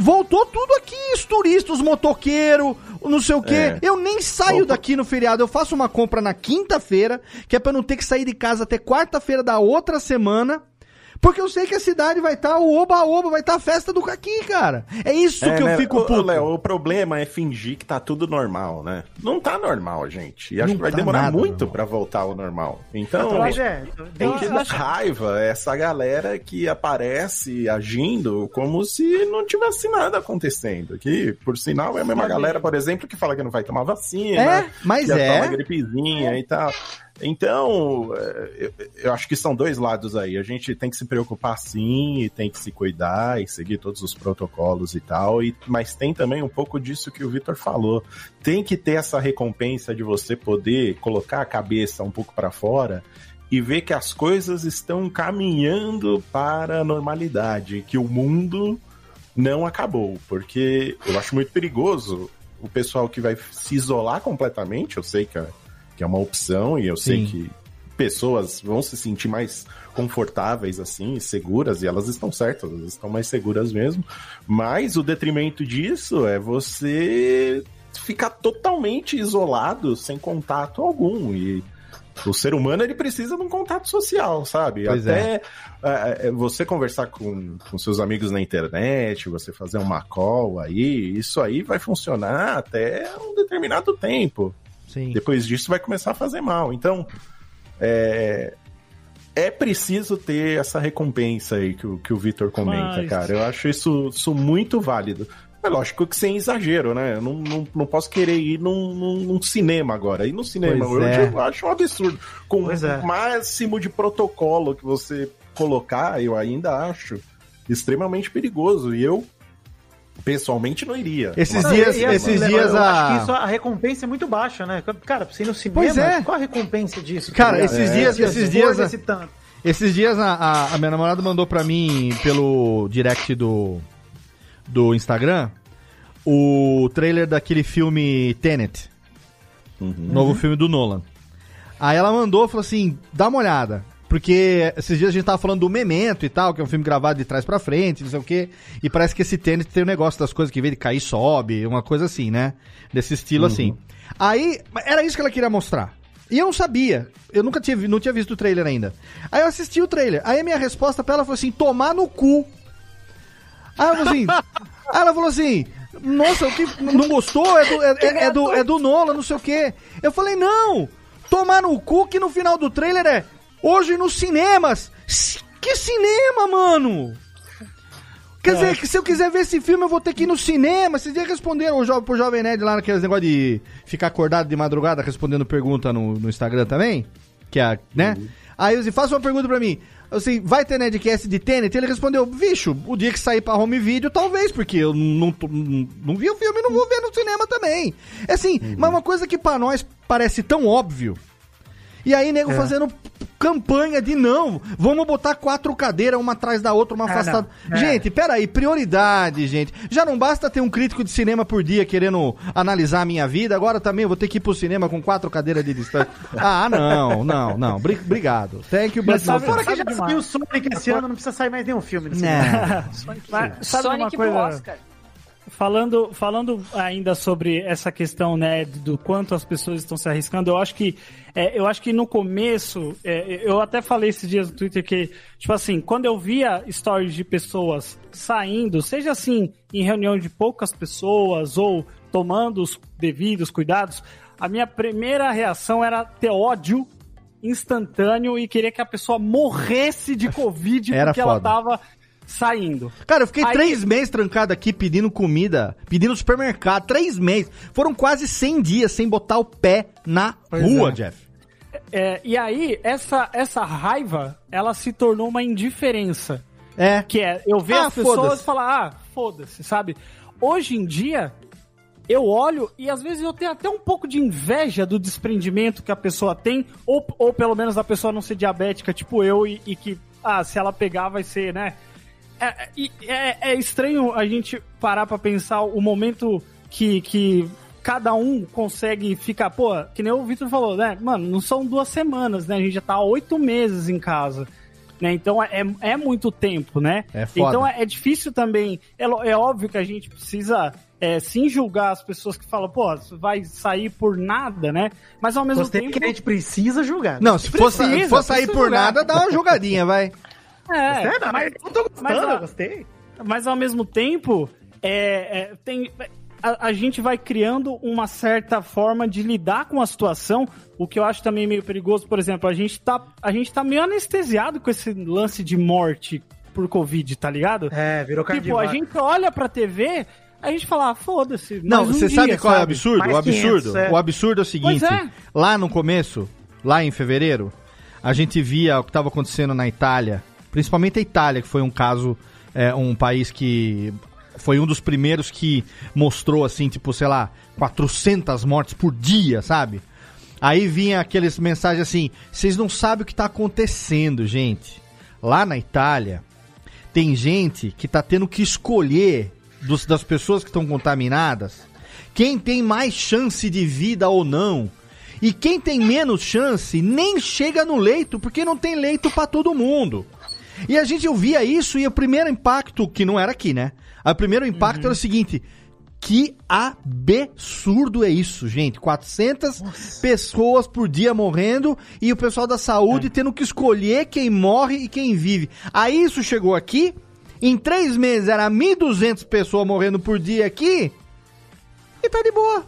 voltou tudo aqui, os turistas, os motoqueiros, não sei o quê. É. Eu nem saio daqui no feriado, eu faço uma compra na quinta-feira, que é pra não ter que sair de casa até quarta-feira da outra semana. Porque eu sei que a cidade vai estar, o oba-oba, vai estar a festa do caqui, cara. É isso É, que eu né? fico Ô, puto. Léo, o problema é fingir que tá tudo normal, né? Não tá normal, gente. E acho Não que vai tá demorar nada muito pra voltar ao normal. Então, Mas é, tem que dar raiva essa galera que aparece agindo como se não tivesse nada acontecendo. Que, por sinal, é a mesma galera, por exemplo, que fala que não vai tomar vacina. É, mas que é. toma gripezinha e tal. Então, é, eu, acho que são dois lados aí. A gente tem que se preocupar sim, e tem que se cuidar e seguir todos os protocolos e tal. E, mas tem também um pouco disso que o Vitor falou. Tem que ter essa recompensa de você poder colocar a cabeça um pouco para fora e ver que as coisas estão caminhando para a normalidade, que o mundo não acabou, porque eu acho muito perigoso o pessoal que vai se isolar completamente, eu sei que é, que é uma opção e eu sei Sim. que pessoas vão se sentir mais confortáveis assim, seguras, e elas estão certas, elas estão mais seguras mesmo, mas o detrimento disso é você ficar totalmente isolado, sem contato algum, e o ser humano ele precisa de um contato social, sabe? Pois Até é, é, você conversar com, com seus amigos na internet, você fazer uma call aí, isso aí vai funcionar até um determinado tempo. Sim. Depois disso vai começar a fazer mal. Então, é, é preciso ter essa recompensa aí que o, que o Vitor comenta, Mas- cara. Eu acho isso, isso muito válido. É lógico que sem exagero, né? Eu não, não, não posso querer ir num, num, num cinema agora. Ir no cinema Pois hoje é. eu acho um absurdo. Com Pois é. o máximo de protocolo que você colocar, eu ainda acho extremamente perigoso. E eu, pessoalmente, não iria. Esses Não, dias, assim, esses dias eu acho que a. isso, a recompensa é muito baixa, né? Cara, pra você ir no cinema, Pois é. qual a recompensa disso? Cara, tá esses É, dias- se esses for dias- desse tanto. Esses dias a, a- a minha namorada mandou pra mim pelo direct do, do Instagram o trailer daquele filme Tenet, Uhum. novo filme do Nolan. Aí ela mandou, falou assim, dá uma olhada. Porque esses dias a gente tava falando do Memento e tal, que é um filme gravado de trás pra frente, não sei o quê. E parece que esse Tenet tem o negócio das coisas que vem de cair sobe, uma coisa assim, né? Desse estilo assim. Aí, era isso que ela queria mostrar. E eu não sabia. Eu nunca tinha, não tinha visto o trailer ainda. Aí eu assisti o trailer. Aí a minha resposta pra ela foi assim: tomar no cu. Aí ela falou assim. (laughs) aí ela falou assim. Nossa, o que não gostou? É do, é, é- é do, é do Nola, não sei o quê. Eu falei, não! Tomar no cu que no final do trailer é hoje nos cinemas. Que cinema, mano? Quer dizer, que se eu quiser ver esse filme, eu vou ter que ir no cinema. Vocês já responderam o jo pro Jovem Nerd lá naqueles negócio de ficar acordado de madrugada respondendo pergunta no, no Instagram também? Que é, né? Aí eu disse, faça uma pergunta pra mim. Assim, vai ter Nerdcast de Tenet? Ele respondeu, bicho, o dia que sair pra home video, talvez, porque eu não, não, não vi o filme e não vou ver no cinema também. É assim, mas uma coisa que pra nós parece tão óbvio. E aí, nego É. fazendo campanha de não, vamos botar quatro cadeiras, uma atrás da outra, uma Ah, afastada. não. É. Gente, peraí, prioridade, gente. Já não basta ter um crítico de cinema por dia querendo analisar a minha vida, agora também eu vou ter que ir pro cinema com quatro cadeiras de distância. (laughs) ah, não, não, não. Bri- Obrigado. Thank you, Mas sabe-. Fora que já saiu o Sonic esse ano, não precisa sair mais nenhum filme. Não. sabe uma Sonic pro coisa? Oscar. Falando, falando ainda sobre essa questão, né, do quanto as pessoas estão se arriscando, eu acho que, é, eu acho que no começo, é, eu até falei esses dias no Twitter que, tipo assim, quando eu via stories de pessoas saindo, seja assim, em reunião de poucas pessoas ou tomando os devidos cuidados, a minha primeira reação era ter ódio instantâneo e querer que a pessoa morresse de Covid (laughs) Era porque ela foda. tava saindo. Cara, eu fiquei Aí- três meses trancado aqui pedindo comida, pedindo supermercado. Três meses. Foram quase 100 dias sem botar o pé na Pois rua, é. Jeff. É, e aí, essa, essa raiva, ela se tornou uma indiferença. É. Que é, eu ver Ah, as pessoas e falar, ah, foda-se, sabe? Hoje em dia, eu olho e às vezes eu tenho até um pouco de inveja do desprendimento que a pessoa tem, ou, ou pelo menos a pessoa não ser diabética, tipo eu, e, e que, ah, se ela pegar vai ser, né? É, é, é estranho a gente parar pra pensar o momento que, que cada um consegue ficar, pô, que nem o Victor falou, né? Mano, não são duas semanas, né? A gente já tá há oito meses em casa. Né? Então é, é muito tempo, né? É foda. Então é, é difícil também. É, é óbvio que a gente precisa é, sim julgar as pessoas que falam, pô, você vai sair por nada, né? Mas ao mesmo Gostei tempo. que a gente precisa julgar. Não, se for, Precisa, for sair por jogar. nada, dá uma jogadinha, vai. É, Sério? mas, eu tô gostando, mas, eu gostei. mas ao mesmo tempo, é, é, tem, a, a gente vai criando uma certa forma de lidar com a situação, o que eu acho também meio perigoso. Por exemplo, a gente tá, a gente tá meio anestesiado com esse lance de morte por Covid, tá ligado? É, virou Tipo, a gente olha pra TV, a gente fala, ah, foda-se. Não, mais um você dia, sabe qual é o sabe? absurdo? Mais o absurdo, 500, é. o absurdo é o seguinte: é. lá no começo, lá em fevereiro, a gente via o que estava acontecendo na Itália, principalmente a Itália, que foi um caso, é, um país que foi um dos primeiros que mostrou assim, tipo, sei lá, 400 mortes por dia, sabe? Aí vinha aqueles mensagens assim: vocês não sabem o que tá acontecendo, gente. Lá na Itália, tem gente que tá tendo que escolher dos- das pessoas que estão contaminadas quem tem mais chance de vida ou não. E quem tem menos chance nem chega no leito, porque não tem leito pra todo mundo. E a gente ouvia isso e o primeiro impacto, que não era aqui, né? O primeiro impacto era o seguinte: que absurdo é isso, gente. 400 pessoas por dia morrendo e o pessoal da saúde tendo que escolher quem morre e quem vive. Aí isso chegou aqui, em três meses era 1.200 pessoas morrendo por dia aqui e tá de boa.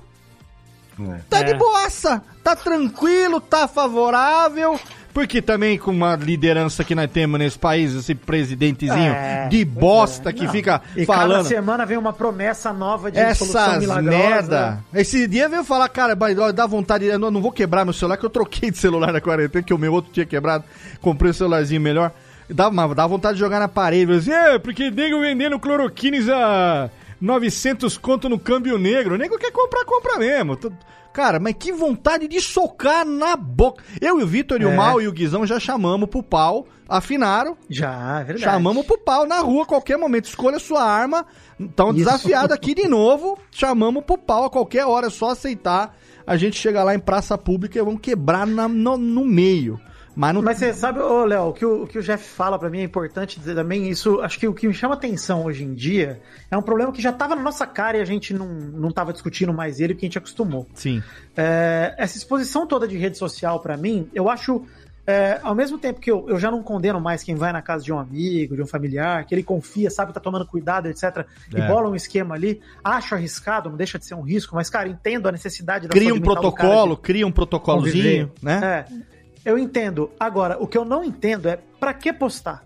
Tá É. de boaça, tá tranquilo, tá favorável. Porque também com uma liderança que nós temos nesse país, esse presidentezinho É, de pois bosta é. que Não. fica E cada falando semana vem uma promessa nova de solução essas milagrosa. merda. Esse dia veio falar, cara, dá vontade, eu não, vou quebrar meu celular, que eu troquei de celular na quarentena, que o meu outro tinha quebrado, comprei um celularzinho melhor. Dá, mas dá vontade de jogar na parede, assim, é, porque nego vendendo cloroquines a 900 conto no câmbio negro. O nego quer comprar, compra mesmo. Tô- Cara, mas que vontade de socar na boca. Eu e o Vitor e o É. Mal e o Guizão já chamamos pro pau, afinaram, Já, é verdade. Chamamos pro pau na rua a qualquer momento. Escolha sua arma. Estão desafiados aqui de novo. Chamamos pro pau a qualquer hora. É só aceitar. A gente chega lá em praça pública e vamos quebrar na- no, no meio. Mas não Mas você sabe, ô Léo, o que o, o que o Jeff fala pra mim é importante dizer também. Isso, acho que o que me chama atenção hoje em dia é um problema que já tava na nossa cara e a gente não, não tava discutindo mais ele porque a gente acostumou. Sim. É, essa exposição toda de rede social pra mim, eu acho. é, ao mesmo tempo que eu, eu já não condeno mais quem vai na casa de um amigo, de um familiar, que ele confia, sabe que tá tomando cuidado, etc., e É. bola um esquema ali, acho arriscado, não deixa de ser um risco, mas, cara, entendo a necessidade da Cria um de- protocolo, cria um protocolozinho, né? é. Eu entendo. Agora, o que eu não entendo é pra que postar?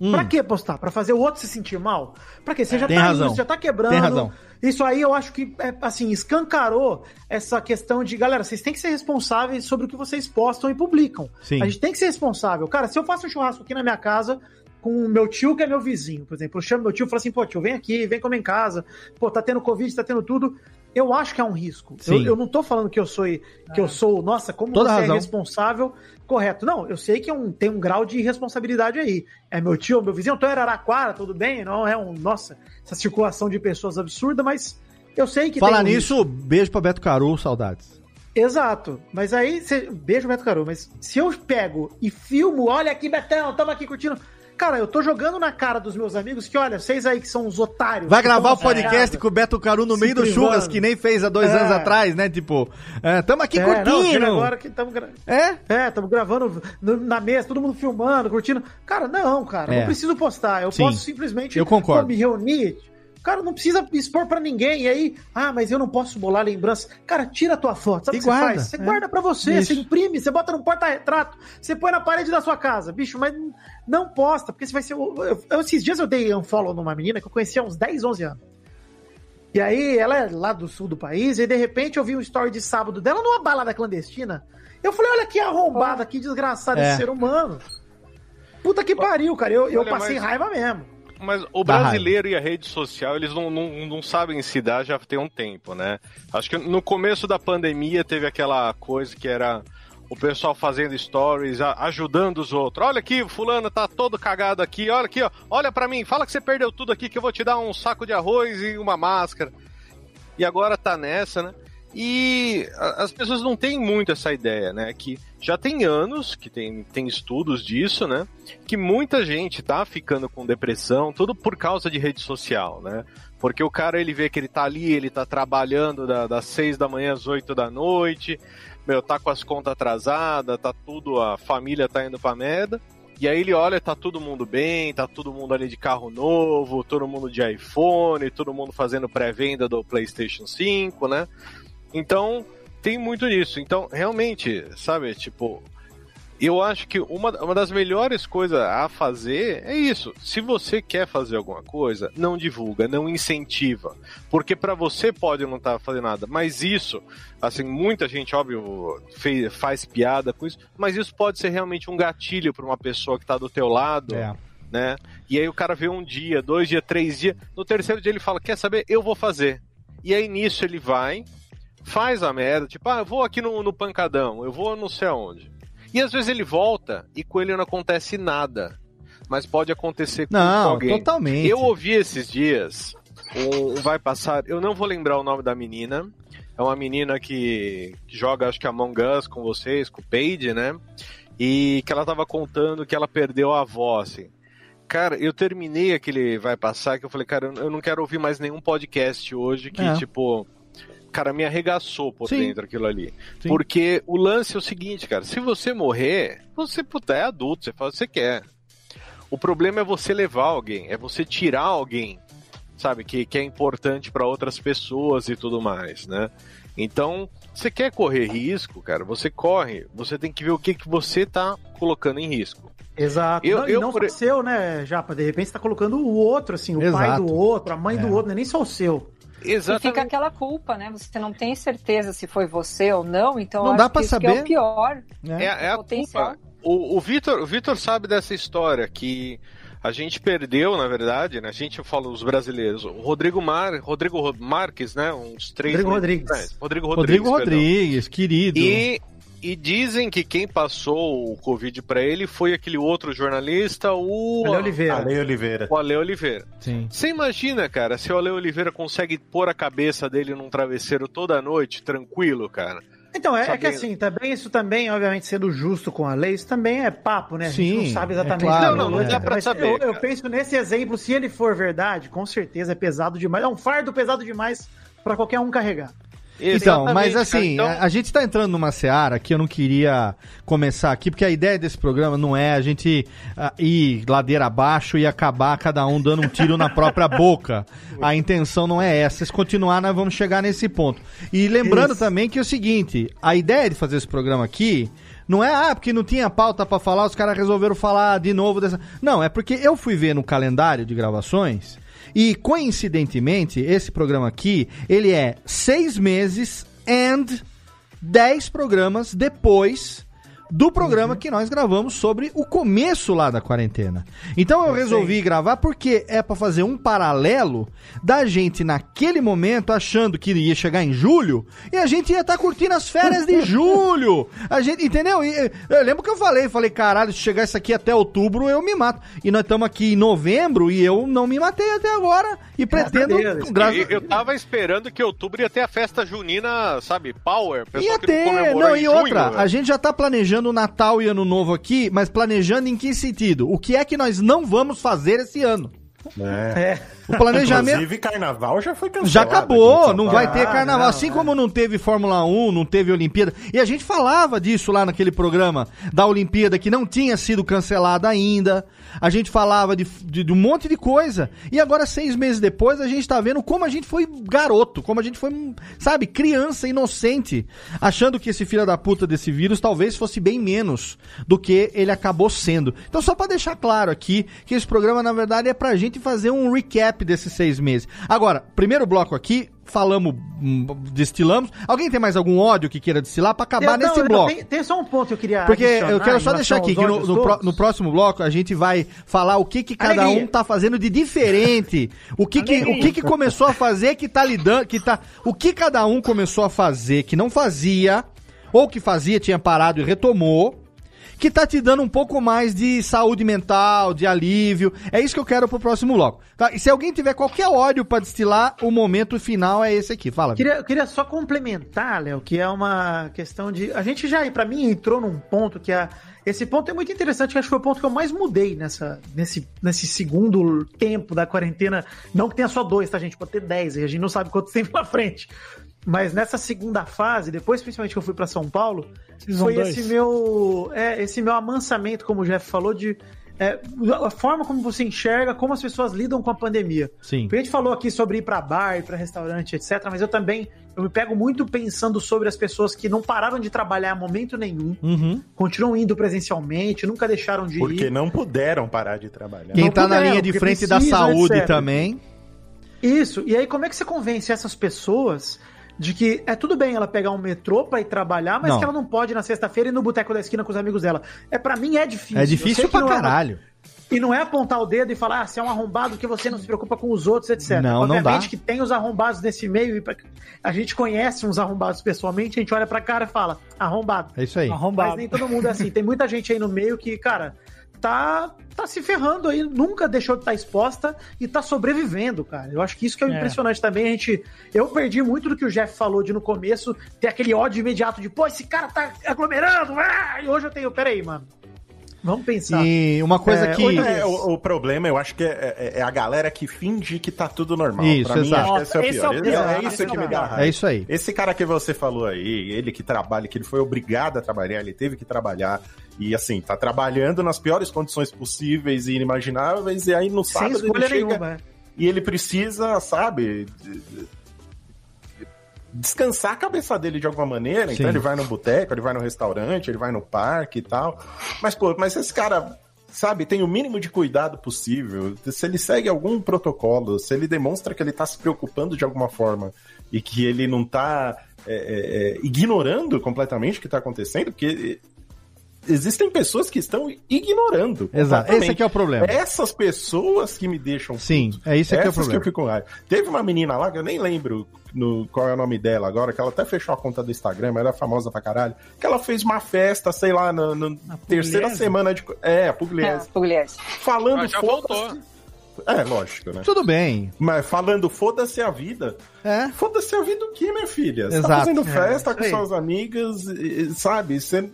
Hum. Pra que postar? Pra fazer o outro se sentir mal? Pra quê? Você já Tem tá razão. indo, você já tá quebrando. Tem razão. Isso aí eu acho que, é, assim, escancarou essa questão de, galera, vocês têm que ser responsáveis sobre o que vocês postam e publicam. Sim. A gente tem que ser responsável. Cara, se eu faço um churrasco aqui na minha casa com o meu tio, que é meu vizinho, por exemplo, eu chamo meu tio e falo assim, pô, tio, vem aqui, vem comer em casa, pô, tá tendo Covid, tá tendo tudo. Eu acho que é um risco. Eu, eu não tô falando que eu sou, que eu sou, nossa, como Toda você razão. é responsável, correto. Não, eu sei que é um, tem um grau de responsabilidade aí. É meu tio, meu vizinho, eu tô em Araraquara, tudo bem, não é um, nossa, essa circulação de pessoas absurda, mas eu sei que Falar tem um nisso, beijo pra Beto Caru, saudades. Exato. Mas aí, cê, beijo, Beto Caru. Mas se eu pego e filmo, olha aqui, Betão, tamo aqui curtindo. Cara, eu tô jogando na cara dos meus amigos que, olha, vocês aí que são os otários. Vai gravar o podcast com o Beto Caru no se meio do privando. churras, que nem fez há dois É. anos atrás, né? Tipo, é, tamo aqui É, não, curtindo. chega agora que estamos gra... É? É, estamos gravando no- na mesa, todo mundo filmando, curtindo. Cara, não, cara, É. não preciso postar. Eu Sim. posso simplesmente Eu concordo. me reunir. Cara, não precisa expor pra ninguém. E aí, ah, mas eu não posso bolar lembrança. Cara, tira a tua foto. Sabe o que você guarda, faz? Você é. guarda pra você, Isso. você imprime, você bota num porta-retrato, você põe na parede da sua casa. Bicho, mas não posta, porque você vai ser. Eu, eu- esses dias eu dei unfollow numa menina que eu conhecia há uns 10, 11 anos. E aí, ela é lá do sul do país, e de repente eu vi um story de sábado dela numa balada clandestina. Eu falei, olha que arrombada, que desgraçado É. esse ser humano. Puta que pariu, cara. Eu, eu Olha, passei mas- raiva mesmo. Mas o Dá brasileiro e a rede social, eles não, não, não sabem se dar já tem um tempo, né? Acho que no começo da pandemia teve aquela coisa que era o pessoal fazendo stories, ajudando os outros. Olha aqui, fulano tá todo cagado aqui, olha aqui, ó. Olha pra mim, fala que você perdeu tudo aqui que eu vou te dar um saco de arroz e uma máscara. E agora tá nessa, né? E as pessoas não têm muito essa ideia, né? Que já tem anos que tem, tem estudos disso, né? Que muita gente tá ficando com depressão, tudo por causa de rede social, né? Porque o cara ele vê que ele tá ali, ele tá trabalhando da- das seis da manhã às oito da noite, meu, tá com as contas atrasadas, tá tudo, a família tá indo pra merda. E aí ele olha, tá todo mundo bem, tá todo mundo ali de carro novo, todo mundo de iPhone, todo mundo fazendo pré-venda do PlayStation 5, né? Então, tem muito disso. Então, realmente, sabe, tipo, eu acho que uma, uma das melhores coisas a fazer é isso. Se você quer fazer alguma coisa, não divulga, não incentiva. Porque pra você pode não estar fazendo nada. Mas isso, assim, muita gente, óbvio, fe- faz piada com isso, mas isso pode ser realmente um gatilho pra uma pessoa que tá do teu lado. É. Né? E aí o cara vê um dia, dois dias, três dias. No terceiro dia ele fala: Quer saber? Eu vou fazer. E aí nisso ele vai, faz a merda, tipo, ah, eu vou aqui no, no pancadão, eu vou não sei aonde. E às vezes ele volta e com ele não acontece nada. Mas pode acontecer com Não, alguém. totalmente. Eu ouvi esses dias um, Vai Passar, eu não vou lembrar o nome da menina. É uma menina que, que joga, acho que Among Us com vocês, com o Paige, né? E que ela tava contando que ela perdeu a avó, assim. Cara, eu terminei aquele Vai Passar que eu falei, cara, eu- eu não quero ouvir mais nenhum podcast hoje que, É. tipo, cara, me arregaçou por Sim. dentro aquilo ali. Sim. Porque o lance é o seguinte, cara, se você morrer, você puta, é adulto, você faz o que você quer. O problema é você levar alguém, é você tirar alguém, sabe, que, que é importante para outras pessoas e tudo mais, né? Então, você quer correr risco, cara, você corre, você tem que ver o que, que você tá colocando em risco. Exato. Eu- não, e eu não por- só seu, né, Japa? De repente você tá colocando o outro, assim, o pai Exato. do outro, a mãe do É. outro, não é nem só o seu. E fica aquela culpa, né? Você não tem certeza se foi você ou não, então Não dá isso que é saber. o pior. É, é a Potencial. culpa. O, o Vitor o Vitor sabe dessa história que a gente perdeu, na verdade, né? A gente fala os brasileiros. O Rodrigo Mar, Rodrigo Ro- Marques, né? Uns três Rodrigo meses Rodrigues. atrás. Rodrigo Rodrigues. Rodrigo perdão. Rodrigues, querido. E, e dizem que quem passou o Covid pra ele foi aquele outro jornalista, o Ale Oliveira. Ale Oliveira. o Ale Oliveira. Sim. Você imagina, cara, se o Ale Oliveira consegue pôr a cabeça dele num travesseiro toda noite, tranquilo, cara. Então, é, é que assim, também isso também, obviamente, sendo justo com a lei, isso também é papo, né? a gente Sim, não sabe é exatamente. claro, Não, não, não é. dá pra Mas saber, Eu, eu penso nesse exemplo, se ele for verdade, com certeza é pesado demais. É um fardo pesado demais pra qualquer um carregar. Então, mas Exatamente, cara. assim, Então- a, a gente tá entrando numa seara que eu não queria começar aqui, porque a ideia desse programa não é a gente ah, ir ladeira abaixo e acabar cada um dando um tiro na própria (laughs) boca. A intenção não é essa. Se continuar, nós vamos chegar nesse ponto. E lembrando Isso. também que é o seguinte, a ideia de fazer esse programa aqui não é, ah, porque não tinha pauta pra falar, os caras resolveram falar de novo dessa. Não, é porque eu fui ver no calendário de gravações e, coincidentemente, esse programa aqui, ele é seis meses and dez programas depois do programa que nós gravamos sobre o começo lá da quarentena. Então eu resolvi gravar porque é pra fazer um paralelo da gente naquele momento achando que ia chegar em julho e a gente ia estar curtindo as férias de (laughs) julho. A gente, entendeu? E, e, eu lembro que eu falei, falei, caralho, se chegar isso aqui até outubro eu me mato. E nós estamos aqui em novembro e eu não me matei até agora e pretendo Deus. graças- E- Eu tava esperando que outubro ia ter a festa junina, sabe, Power. pessoal Ia que não ter, não, em e junho, outra, velho. a gente já tá planejando planejando Natal e Ano Novo aqui, mas planejando em que sentido? O que é que nós não vamos fazer esse ano? É. O planejamento. Inclusive, carnaval já foi cancelado. Já acabou, não vai ter carnaval. assim como não teve Fórmula 1, não teve Olimpíada. E a gente falava disso lá naquele programa da Olimpíada, que não tinha sido cancelada ainda. A gente falava de, de- de um monte de coisa. E agora, seis meses depois, a gente tá vendo como a gente foi garoto, como a gente foi, sabe, criança inocente, achando que esse filho da puta desse vírus talvez fosse bem menos do que ele acabou sendo. Então, só pra deixar claro aqui que esse programa, na verdade, é pra gente fazer um recap desses seis meses. Agora, primeiro bloco aqui, falamos, hum, destilamos. Alguém tem mais algum ódio que queira destilar pra acabar Eu- não, nesse eu- bloco? Tem, tem só um ponto que eu queria Porque eu quero só deixar aqui que no, no, todos. no próximo bloco a gente vai falar o que que cada Alegria. um tá fazendo de diferente. O que que, o que que começou a fazer que tá lidando, que tá, o que cada um começou a fazer que não fazia, ou que fazia, tinha parado e retomou, que tá te dando um pouco mais de saúde mental, de alívio. É isso que eu quero pro próximo bloco. Tá? E se alguém tiver qualquer ódio pra destilar, o momento final é esse aqui. Fala. Queria, eu queria só complementar, Léo, que é uma questão de. A gente já, pra mim, entrou num ponto que é. Esse ponto é muito interessante, que acho que foi o ponto que eu mais mudei nessa, nesse, nesse segundo tempo da quarentena. Não que tenha só dois, tá, gente? Pode ter dez, e a gente não sabe quanto (laughs) tempo pela frente. Mas nessa segunda fase, depois principalmente que eu fui pra São Paulo, Season foi dois. esse meu, é, esse meu amansamento, como o Jeff falou, de é, a forma como você enxerga como as pessoas lidam com a pandemia. Sim. Porque a gente falou aqui sobre ir pra bar, ir pra restaurante, etc. Mas eu também eu me pego muito pensando sobre as pessoas que não pararam de trabalhar a momento nenhum, Uhum. continuam indo presencialmente, nunca deixaram de Porque ir. não puderam parar de trabalhar. Quem Não tá na linha de porque frente da saúde etc. também. Isso. E aí, como é que você convence essas pessoas de que é tudo bem ela pegar um metrô pra ir trabalhar, mas Não. que ela não pode ir na sexta-feira ir no boteco da esquina com os amigos dela? É para mim é difícil. É difícil pra não é caralho. E não é apontar o dedo e falar, ah, você é um arrombado que você não se preocupa com os outros, etc. Não, não Obviamente dá. que tem os arrombados nesse meio, e pra- a gente conhece uns arrombados pessoalmente, a gente olha pra cara e fala, arrombado. É isso aí. Mas nem todo mundo é assim. Tem muita gente aí no meio que, cara, tá, tá se ferrando aí, nunca deixou de estar exposta e tá sobrevivendo, cara. Eu acho que isso que é, o É. impressionante também. A gente. Eu perdi muito do que o Jeff falou de no começo, ter aquele ódio imediato de, pô, esse cara tá aglomerando, ah! e hoje eu tenho, peraí, mano. Vamos pensar. E uma coisa É, que. É, o, o problema, eu acho que é, é- é a galera que finge que tá tudo normal. Isso, pra mim, exato. acho que esse é o é pior. É, pior, é isso é que me dá raiva. É isso aí. Esse cara que você falou aí, ele que trabalha, que ele foi obrigado a trabalhar, ele teve que trabalhar. E assim, tá trabalhando nas piores condições possíveis e inimagináveis, e aí no Sem sábado ele escolha chega nenhuma. e ele precisa, sabe, de- de- descansar a cabeça dele de alguma maneira. Sim. Então ele vai no boteco, ele vai no restaurante, ele vai no parque e tal. Mas, pô, mas esse cara, sabe, tem o mínimo de cuidado possível. Se ele segue algum protocolo, se ele demonstra que ele tá se preocupando de alguma forma e que ele não tá é, é, é, ignorando completamente o que tá acontecendo, porque existem pessoas que estão ignorando. Exato. Esse aqui é o problema. Essas pessoas que me deixam Sim, puto. é isso aqui é o Essas problema. que eu fico com raiva. Teve uma menina lá, que eu nem lembro no, qual é o nome dela agora, que ela até fechou a conta do Instagram, mas ela é famosa pra caralho, que ela fez uma festa, sei lá, na na terceira Pugliese? semana de... É, a É, Pugliese. Pugliese. Falando Ah, já foda-se... É, lógico, né? Tudo bem. Mas falando foda-se a vida. É. Foda-se a vida o quê, minha filha? Você Exato. tá fazendo É, festa isso com suas amigas, sabe? Você...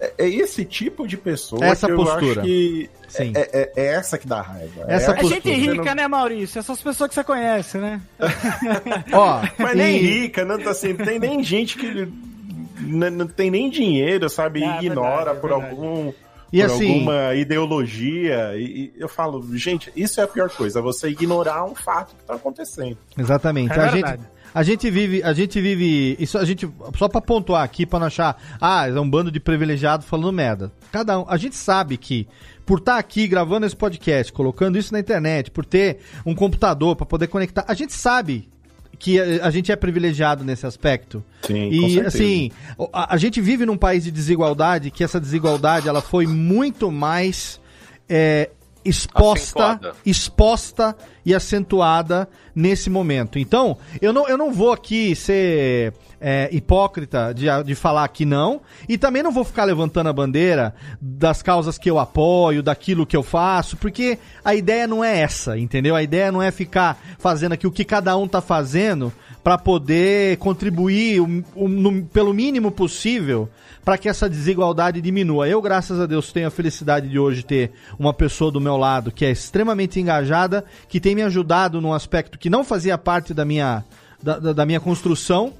É, é esse tipo de pessoa Essa que eu postura. acho que Sim. é, é- é essa que dá raiva. Essa é É gente rica, né, Maurício? Essas pessoas que você conhece, né? (laughs) Ó, Mas nem e- rica, não, assim, não tem nem gente que não tem nem dinheiro, sabe? É, Ignora verdade, é por verdade. algum E por assim- alguma ideologia. E, e eu falo, gente, isso é a pior coisa, você ignorar um fato que tá acontecendo. Exatamente. É a, gente, verdade. A gente vive, a gente vive, isso a gente só pra pontuar aqui pra não achar, ah, é um bando de privilegiados falando merda. Cada um, a gente sabe que por estar aqui gravando esse podcast, colocando isso na internet, por ter um computador pra poder conectar, a gente sabe que a, a gente é privilegiado nesse aspecto. Sim, E assim, a, a gente vive num país de desigualdade que essa desigualdade ela foi muito mais é, exposta, Acentuada. exposta e acentuada nesse momento. Então, eu não, eu não vou aqui ser é, hipócrita de, de falar que não, e também não vou ficar levantando a bandeira das causas que eu apoio, daquilo que eu faço, porque a ideia não é essa, entendeu? A ideia não é ficar fazendo aqui o que cada um tá fazendo para poder contribuir o- o- no- pelo mínimo possível para que essa desigualdade diminua. Eu, graças a Deus, tenho a felicidade de hoje ter uma pessoa do meu lado que é extremamente engajada, que tem me ajudado num aspecto que não fazia parte da minha, da, da- minha construção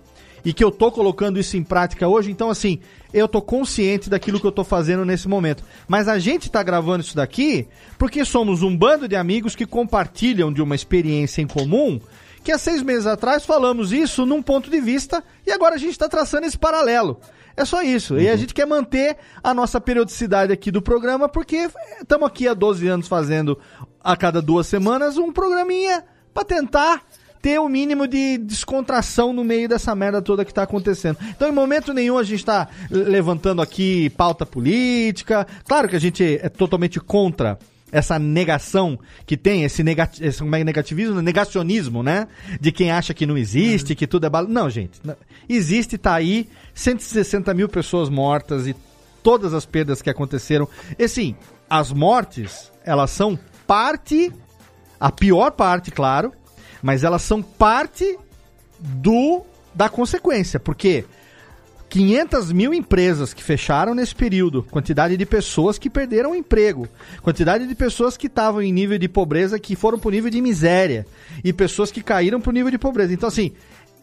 e que eu tô colocando isso em prática hoje. Então, assim, eu tô consciente daquilo que eu tô fazendo nesse momento. Mas a gente tá gravando isso daqui porque somos um bando de amigos que compartilham de uma experiência em comum. Que há seis meses atrás falamos isso num ponto de vista e agora a gente está traçando esse paralelo. É só isso. E a gente quer manter a nossa periodicidade aqui do programa, porque estamos aqui há 12 anos fazendo a cada duas semanas um programinha para tentar ter o mínimo de descontração no meio dessa merda toda que tá acontecendo. Então, em momento nenhum, a gente tá levantando aqui pauta política. Claro que a gente é totalmente contra essa negação que tem, esse, negati esse como é, negativismo, negacionismo, né? De quem acha que não existe, que tudo é bala. Não, gente. Existe, tá aí, 160 mil pessoas mortas e todas as perdas que aconteceram. E assim, as mortes, elas são parte, a pior parte, claro, mas elas são parte do da consequência, porque 500 mil empresas que fecharam nesse período, quantidade de pessoas que perderam o emprego, quantidade de pessoas que estavam em nível de pobreza que foram pro nível de miséria e pessoas que caíram pro nível de pobreza. Então assim,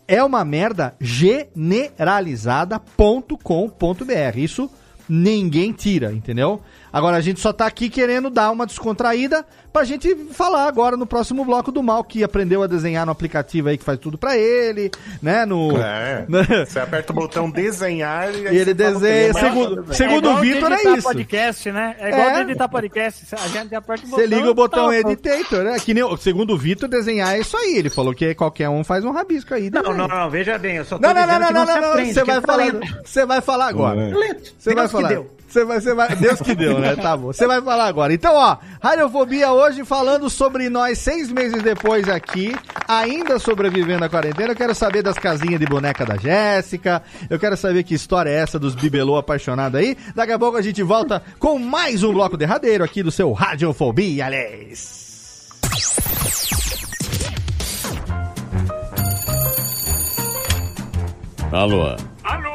é uma merda generalizada.com.br. Isso ninguém tira, entendeu? Agora a gente só tá aqui querendo dar uma descontraída pra gente falar agora no próximo bloco do mal que aprendeu a desenhar no aplicativo aí que faz tudo pra ele, né, no É. (laughs) né? Você aperta o botão desenhar e E ele desenha, segundo, É segundo o igual Vitor é editar isso. podcast, né? É igual É. editar podcast. A gente aperta o botão. Você liga o botão tá, Editator, né? Que nem, segundo o Vitor, desenhar é isso aí. Ele falou que qualquer um faz um rabisco aí. Não, não, não, veja bem, eu só tô Não, não, não, não, não, não, não, Você vai é falar. Você vai falar agora. Você vai falar. Você vai, você vai. Deus que deu, né? Tá bom. Você vai falar agora. Então, ó, Radiofobia hoje falando sobre nós seis meses depois aqui, ainda sobrevivendo à quarentena. Eu quero saber das casinhas de boneca da Jéssica. Eu quero saber que história é essa dos bibelô apaixonados aí. Daqui a pouco a gente volta com mais um bloco derradeiro aqui do seu Radiofobia, aliás. Alô, Alô,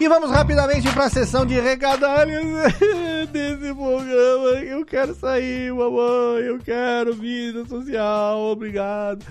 E vamos rapidamente para a sessão de regadalhas (laughs) desse programa. Eu quero sair, mamãe. Eu quero vida social. Obrigado.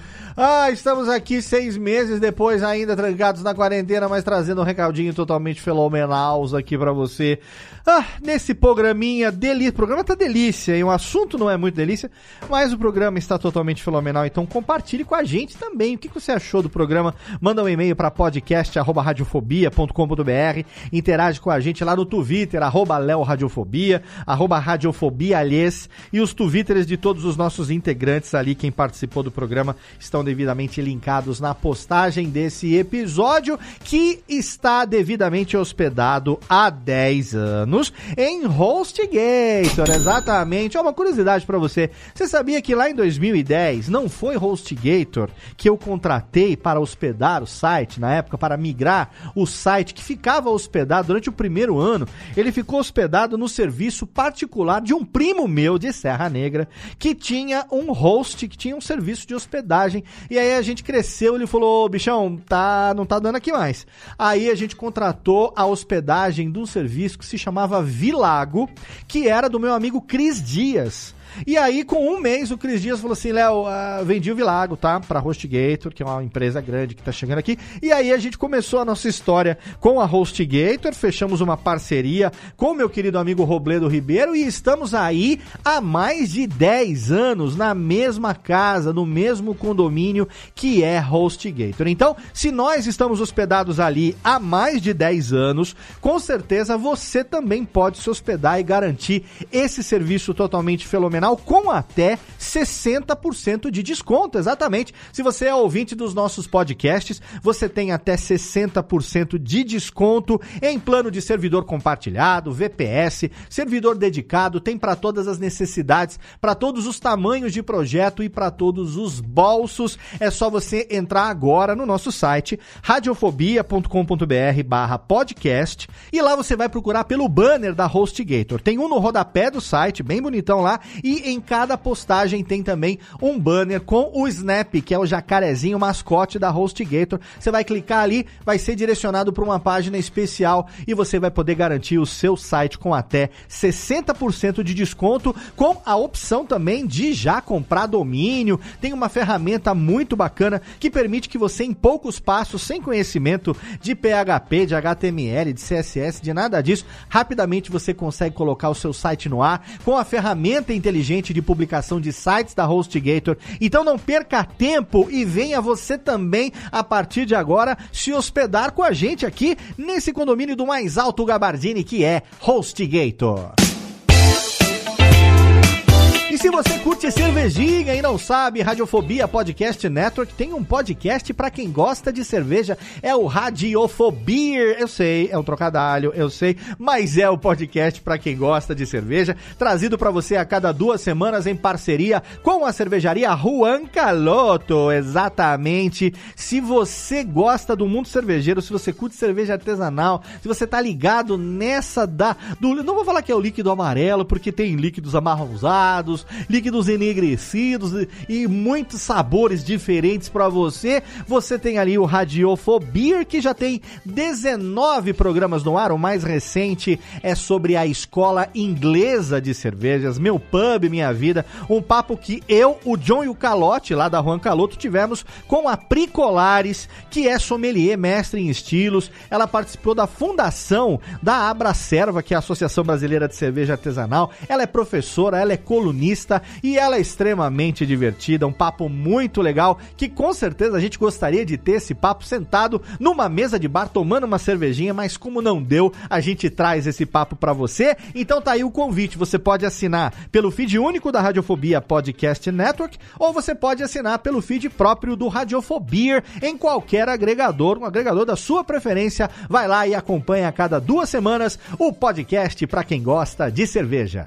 Ah, estamos aqui seis meses depois, ainda trancados na quarentena, mas trazendo um recadinho totalmente fenomenal aqui para você. Ah, nesse programinha delícia. O programa tá delícia, hein? O assunto não é muito delícia, mas o programa está totalmente fenomenal. Então compartilhe com a gente também. O que você achou do programa? Manda um e-mail para podcast@radiofobia.com.br. Interage com a gente lá no Twitter, arroba Léo Radiofobia, arroba Radiofobia Alhes, e os Twitters de todos os nossos integrantes ali, quem participou do programa, estão devidamente linkados na postagem desse episódio, que está devidamente hospedado há 10 anos em HostGator, exatamente. Ó, uma curiosidade para você, você sabia que lá em 2010 não foi HostGator que eu contratei para hospedar o site, na época, para migrar o site que ficava hospedado durante o primeiro ano, ele ficou hospedado no serviço particular de um primo meu de Serra Negra, que tinha um host, que tinha um serviço de hospedagem, e aí a gente cresceu, ele falou, "Ô, bichão, tá, não tá dando aqui mais. Aí a gente contratou a hospedagem de um serviço que se chamava Vilago, que era do meu amigo Cris Dias. E aí, com um mês, o Cris Dias falou assim: Léo, uh, vendi o Vilago, tá? Pra HostGator, que é uma empresa grande que tá chegando aqui. E aí a gente começou a nossa história com a HostGator, fechamos uma parceria com o meu querido amigo Robledo Ribeiro e estamos aí há mais de 10 anos na mesma casa, no mesmo condomínio que é HostGator. Então, se nós estamos hospedados ali há mais de 10 anos, com certeza você também pode se hospedar e garantir esse serviço totalmente fenomenal com até 60% de desconto, exatamente. Se você é ouvinte dos nossos podcasts, você tem até 60% de desconto em plano de servidor compartilhado, VPS, servidor dedicado, tem para todas as necessidades, para todos os tamanhos de projeto e para todos os bolsos. É só você entrar agora no nosso site radiofobia.com.br/podcast e lá você vai procurar pelo banner da HostGator. Tem um no rodapé do site, bem bonitão lá, e em cada postagem tem também um banner com o Snap, que é o jacarezinho mascote da HostGator. Você vai clicar ali, vai ser direcionado para uma página especial e você vai poder garantir o seu site com até 60% de desconto, com a opção também de já comprar domínio. Tem uma ferramenta muito bacana que permite que você, em poucos passos, sem conhecimento de PHP, de HTML, de CSS, de nada disso, rapidamente você consegue colocar o seu site no ar com a ferramenta inteligente de publicação de sites da HostGator. Então não perca tempo e venha você também, a partir de agora, se hospedar com a gente aqui nesse condomínio do mais alto Gabardini que é HostGator. E se você curte cervejinha e não sabe, Radiofobia Podcast Network tem um podcast para quem gosta de cerveja, é o Radiofobia. Eu sei, é um trocadilho, eu sei, mas é o podcast para quem gosta de cerveja, trazido para você a cada duas semanas em parceria com a cervejaria Juan Caloto. Exatamente. Se você gosta do mundo cervejeiro, se você curte cerveja artesanal, se você tá ligado nessa da do, não vou falar que é o líquido amarelo, porque tem líquidos amarronzados, líquidos enegrecidos e muitos sabores diferentes para você. Você tem ali o Radiofobia, que já tem 19 programas no ar. O mais recente é sobre a escola inglesa de cervejas, meu pub, minha vida. Um papo que eu, o John e o Calote, lá da Juan Caloto, tivemos com a Pricolares, que é sommelier, mestre em estilos. Ela participou da fundação da Abracerva, que é a Associação Brasileira de Cerveja Artesanal. Ela é professora, ela é colunista e ela é extremamente divertida, um papo muito legal que com certeza a gente gostaria de ter esse papo sentado numa mesa de bar tomando uma cervejinha, mas como não deu, a gente traz esse papo para você. Então tá aí o convite, você pode assinar pelo feed único da Radiofobia Podcast Network ou você pode assinar pelo feed próprio do Radiofobia em qualquer agregador, um agregador da sua preferência. Vai lá e acompanha a cada duas semanas o podcast para quem gosta de cerveja.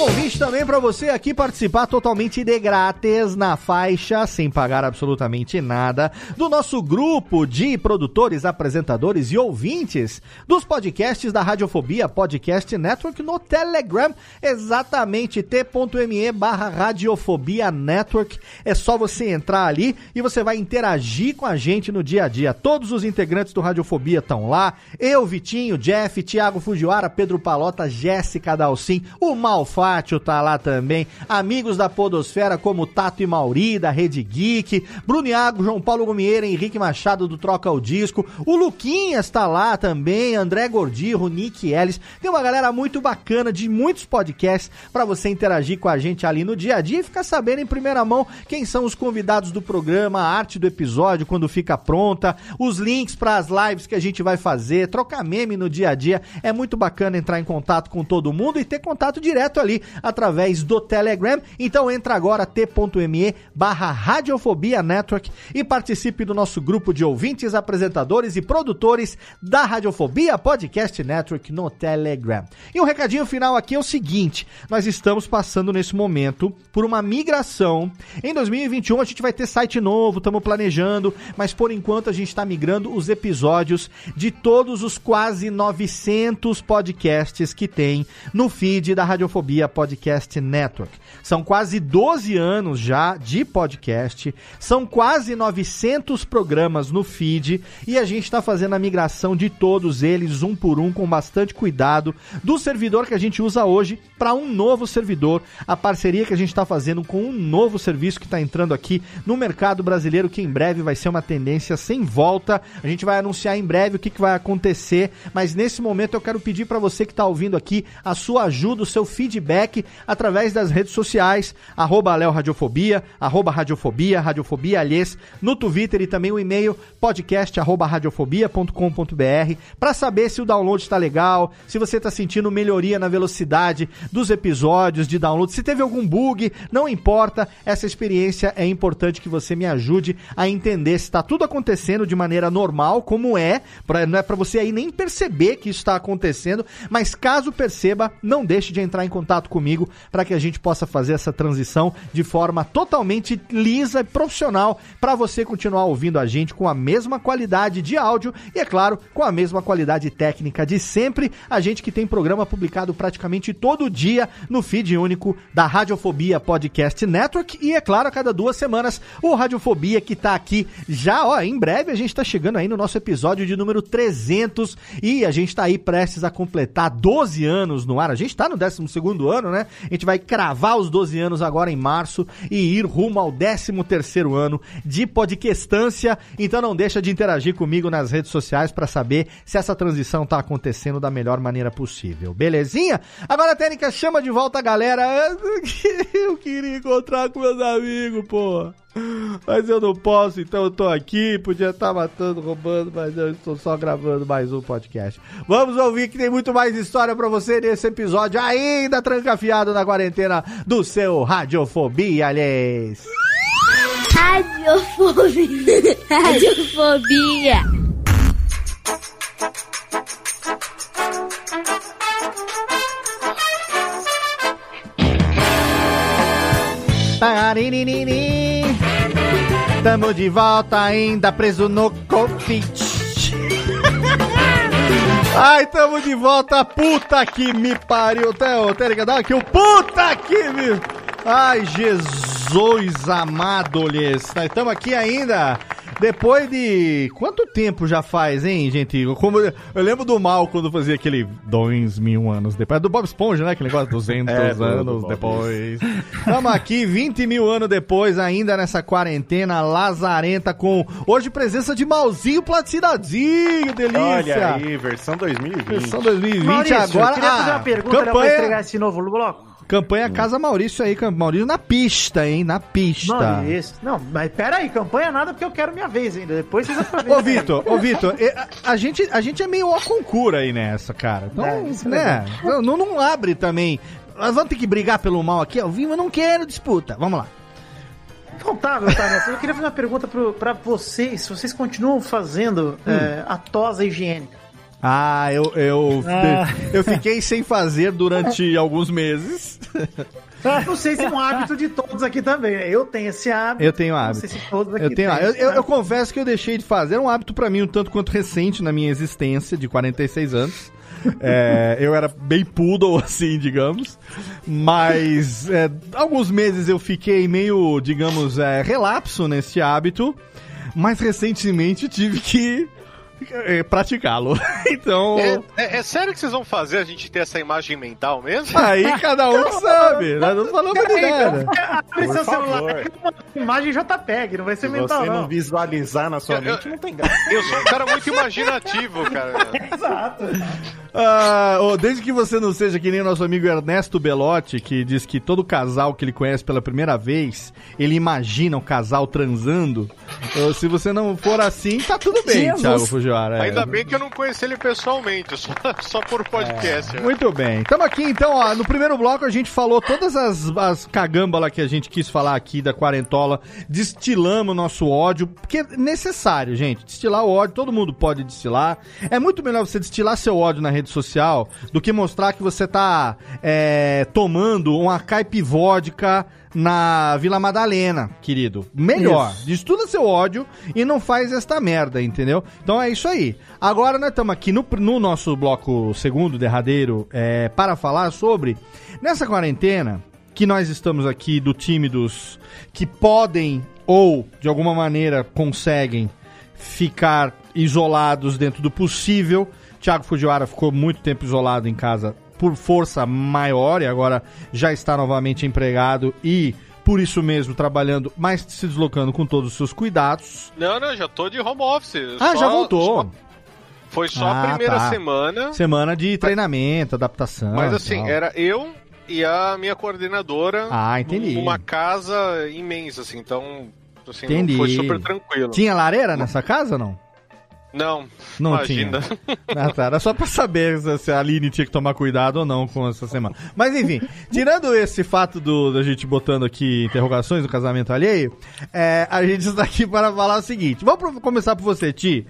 Convite também para você aqui participar totalmente de grátis na faixa, sem pagar absolutamente nada, do nosso grupo de produtores, apresentadores e ouvintes dos podcasts da Radiofobia Podcast Network no Telegram, exatamente t.me barra Radiofobia Network. É só você entrar ali e você vai interagir com a gente no dia a dia. Todos os integrantes do Radiofobia estão lá. Eu, Vitinho, Jeff, Thiago Fujiwara, Pedro Palota, Jéssica Dalcin, o Mal Fátio tá lá também. Amigos da Podosfera como Tato e Mauri, da Rede Geek. Bruno Iago, João Paulo Gomieira, Henrique Machado do Troca o Disco. O Luquinhas tá lá também. André Gordirro, Nick Ellis. Tem uma galera muito bacana de muitos podcasts para você interagir com a gente ali no dia a dia e ficar sabendo em primeira mão quem são os convidados do programa, a arte do episódio quando fica pronta, os links para as lives que a gente vai fazer, trocar meme no dia a dia. É muito bacana entrar em contato com todo mundo e ter contato direto ali através do Telegram. Então entra agora t.me barra Radiofobia Network e participe do nosso grupo de ouvintes, apresentadores e produtores da Radiofobia Podcast Network no Telegram. E um recadinho final aqui é o seguinte: nós estamos passando nesse momento por uma migração. Em 2021 a gente vai ter site novo, estamos planejando, mas por enquanto a gente está migrando os episódios de todos os quase 900 podcasts que tem no feed da Radiofobia Podcast Network. São quase 12 anos já de podcast, são quase 900 programas no feed e a gente está fazendo a migração de todos eles, um por um, com bastante cuidado, do servidor que a gente usa hoje para um novo servidor. A parceria que a gente está fazendo com um novo serviço que está entrando aqui no mercado brasileiro, que em breve vai ser uma tendência sem volta. A gente vai anunciar em breve o que, que vai acontecer, mas nesse momento eu quero pedir para você que está ouvindo aqui a sua ajuda, o seu feedback através das redes sociais, arroba Léo Radiofobia, arroba Radiofobia, Radiofobia Alhês, no Twitter e também o e-mail podcast arroba radiofobia.com.br para saber se o download está legal, se você está sentindo melhoria na velocidade dos episódios de download, se teve algum bug, não importa, essa experiência é importante que você me ajude a entender se está tudo acontecendo de maneira normal, como é, pra, não é para você aí nem perceber que isso está acontecendo, mas caso perceba, não deixe de entrar em contato comigo para que a gente possa fazer essa transição de forma totalmente lisa e profissional para você continuar ouvindo a gente com a mesma qualidade de áudio e, é claro, com a mesma qualidade técnica de sempre. A gente que tem programa publicado praticamente todo dia no feed único da Radiofobia Podcast Network e, é claro, a cada duas semanas o Radiofobia que tá aqui já, ó, em breve a gente tá chegando aí no nosso episódio de número 300 e a gente tá aí prestes a completar 12 anos no ar. A gente tá no 12 segundo ano, né? A gente vai cravar os 12 anos agora em março e ir rumo ao 13 terceiro ano de podcastância. Então não deixa de interagir comigo nas redes sociais para saber se essa transição tá acontecendo da melhor maneira possível. Belezinha? Agora, Técnica, chama de volta a galera. (laughs) Eu queria encontrar com meus amigos, pô. Mas eu não posso, então eu tô aqui. Podia estar matando, roubando, mas eu estou só gravando mais um podcast. Vamos ouvir que tem muito mais história pra você nesse episódio, ainda trancafiado na quarentena do seu Radiofobia, aliás. Radiofobia. (laughs) Radiofobia. Tararinini. Tamo de volta ainda preso no Covid. (laughs) Ai, tamo de volta, puta que me pariu. Theo, Térica, dá aqui o puta que me... Ai, Jesus amado, lhes. Nós estamos aqui ainda depois de. Quanto tempo já faz, hein, gente? Como eu lembro do mal quando fazia aquele dois mil anos depois. É do Bob Esponja, né? Aquele negócio, 200 (laughs) É, anos depois. Estamos aqui 20 mil anos depois, ainda nessa quarentena lazarenta, com hoje presença de Malzinho Platinadinho, delícia! Olha aí, versão 2020. Versão 2020 Maurício, agora. eu queria fazer ah, uma pergunta né, pra campanha, entregar esse novo bloco. Campanha Casa Maurício aí, Maurício na pista, hein? Na pista. Maurício. Não, mas pera aí, campanha nada porque eu quero minha vez ainda. Depois vocês aproveitam. (laughs) Ô, Vitor, ô, Vitor, a, a gente, a gente é meio ó concura aí nessa, cara. Então, É, é né? Não, não, não abre também. Nós vamos ter que brigar pelo mal aqui ao vivo, eu não quero disputa. Vamos lá. Então tá, meu tá, Eu queria fazer uma pergunta pro, pra vocês. Se vocês continuam fazendo Hum. é, a tosa higiênica. Ah, eu, eu, Ah. eu fiquei sem fazer durante (laughs) alguns meses. (laughs) Não sei se é um hábito de todos aqui também. Eu tenho esse hábito. Eu tenho Não hábito. sei se todos aqui Eu tenho. Eu, eu- eu confesso que eu deixei de fazer. É um hábito pra mim um tanto quanto recente na minha existência, de 46 anos. (laughs) É, eu era bem poodle, assim, digamos. Mas é, alguns meses eu fiquei meio, digamos, é, relapso nesse hábito. Mas recentemente tive que praticá-lo. (laughs) Então. É, é- é sério que vocês vão fazer a gente ter essa imagem mental mesmo? Aí cada um que sabe. Nós não falamos de nada. Abre Por seu favor. celular. é uma imagem JPEG, não vai ser Se mental, você não não. visualizar na sua Eu- eu- mente, não tem graça. Eu sou um cara muito imaginativo, cara. (laughs) Exato. Ah, ô, desde que você não seja que nem o nosso amigo Ernesto Belotti, que diz que todo casal que ele conhece pela primeira vez, ele imagina o casal transando. Se você não for assim, tá tudo bem, Jesus. Thiago Fujiwara. é. Ainda bem que eu não conheci ele pessoalmente, (laughs) só, só por podcast. né? Muito bem. Estamos aqui, então, ó, no primeiro bloco a gente falou todas as, as cagâmbalas que a gente quis falar aqui da quarentola, destilamos nosso ódio, porque é necessário, gente, destilar o ódio, todo mundo pode destilar. É muito melhor você destilar seu ódio na rede rede social do que mostrar que você tá é, tomando uma caipivódica na Vila Madalena, querido. Melhor. Destuda seu ódio e não faz esta merda, entendeu? Então é isso aí. Agora nós estamos aqui no, no nosso bloco segundo, derradeiro, é, para falar sobre nessa quarentena que nós estamos aqui do time dos que podem ou de alguma maneira conseguem ficar isolados dentro do possível. Thiago Fujiwara ficou muito tempo isolado em casa por força maior e agora já está novamente empregado e por isso mesmo trabalhando, mas se deslocando com todos os seus cuidados. Não, não, já tô de home office. Ah, Só- já voltou. só- Foi só Ah, a primeira tá. semana. Semana de treinamento, adaptação. Mas assim, era eu e a minha coordenadora Ah, entendi. numa casa imensa, assim, então assim, Entendi. foi super tranquilo. Tinha lareira nessa casa ou não? Não, Não imagina. tinha. Ah, tá. Era só pra saber se- a Aline tinha que tomar cuidado ou não com essa semana. Mas enfim, tirando esse fato do, da gente botando aqui interrogações no casamento alheio, é, a gente está aqui para falar o seguinte. Vamos pro- começar por você, Ti.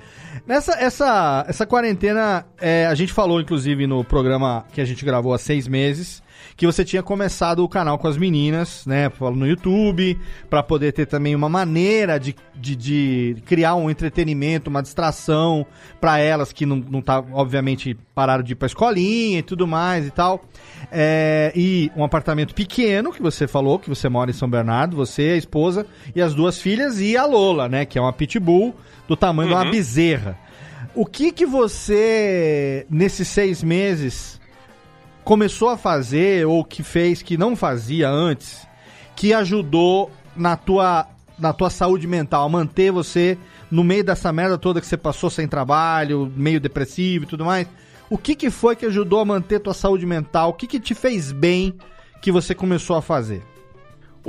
Nessa essa, essa quarentena, é, a gente falou, inclusive, no programa que a gente gravou há seis meses, que você tinha começado o canal com as meninas, né? No YouTube, para poder ter também uma maneira de, de, de criar um entretenimento, uma distração para elas que não, não tá, obviamente, pararam de ir pra escolinha e tudo mais e tal. É, e um apartamento pequeno, que você falou, que você mora em São Bernardo, você, a esposa e as duas filhas, e a Lola, né? Que é uma pitbull do tamanho de uma Uhum. bezerra. O que que você, nesses seis meses, começou a fazer ou que fez que não fazia antes, que ajudou na tua, na tua saúde mental, manter você no meio dessa merda toda que você passou sem trabalho, meio depressivo e tudo mais? O que que foi que ajudou a manter tua saúde mental? O que que te fez bem que você começou a fazer?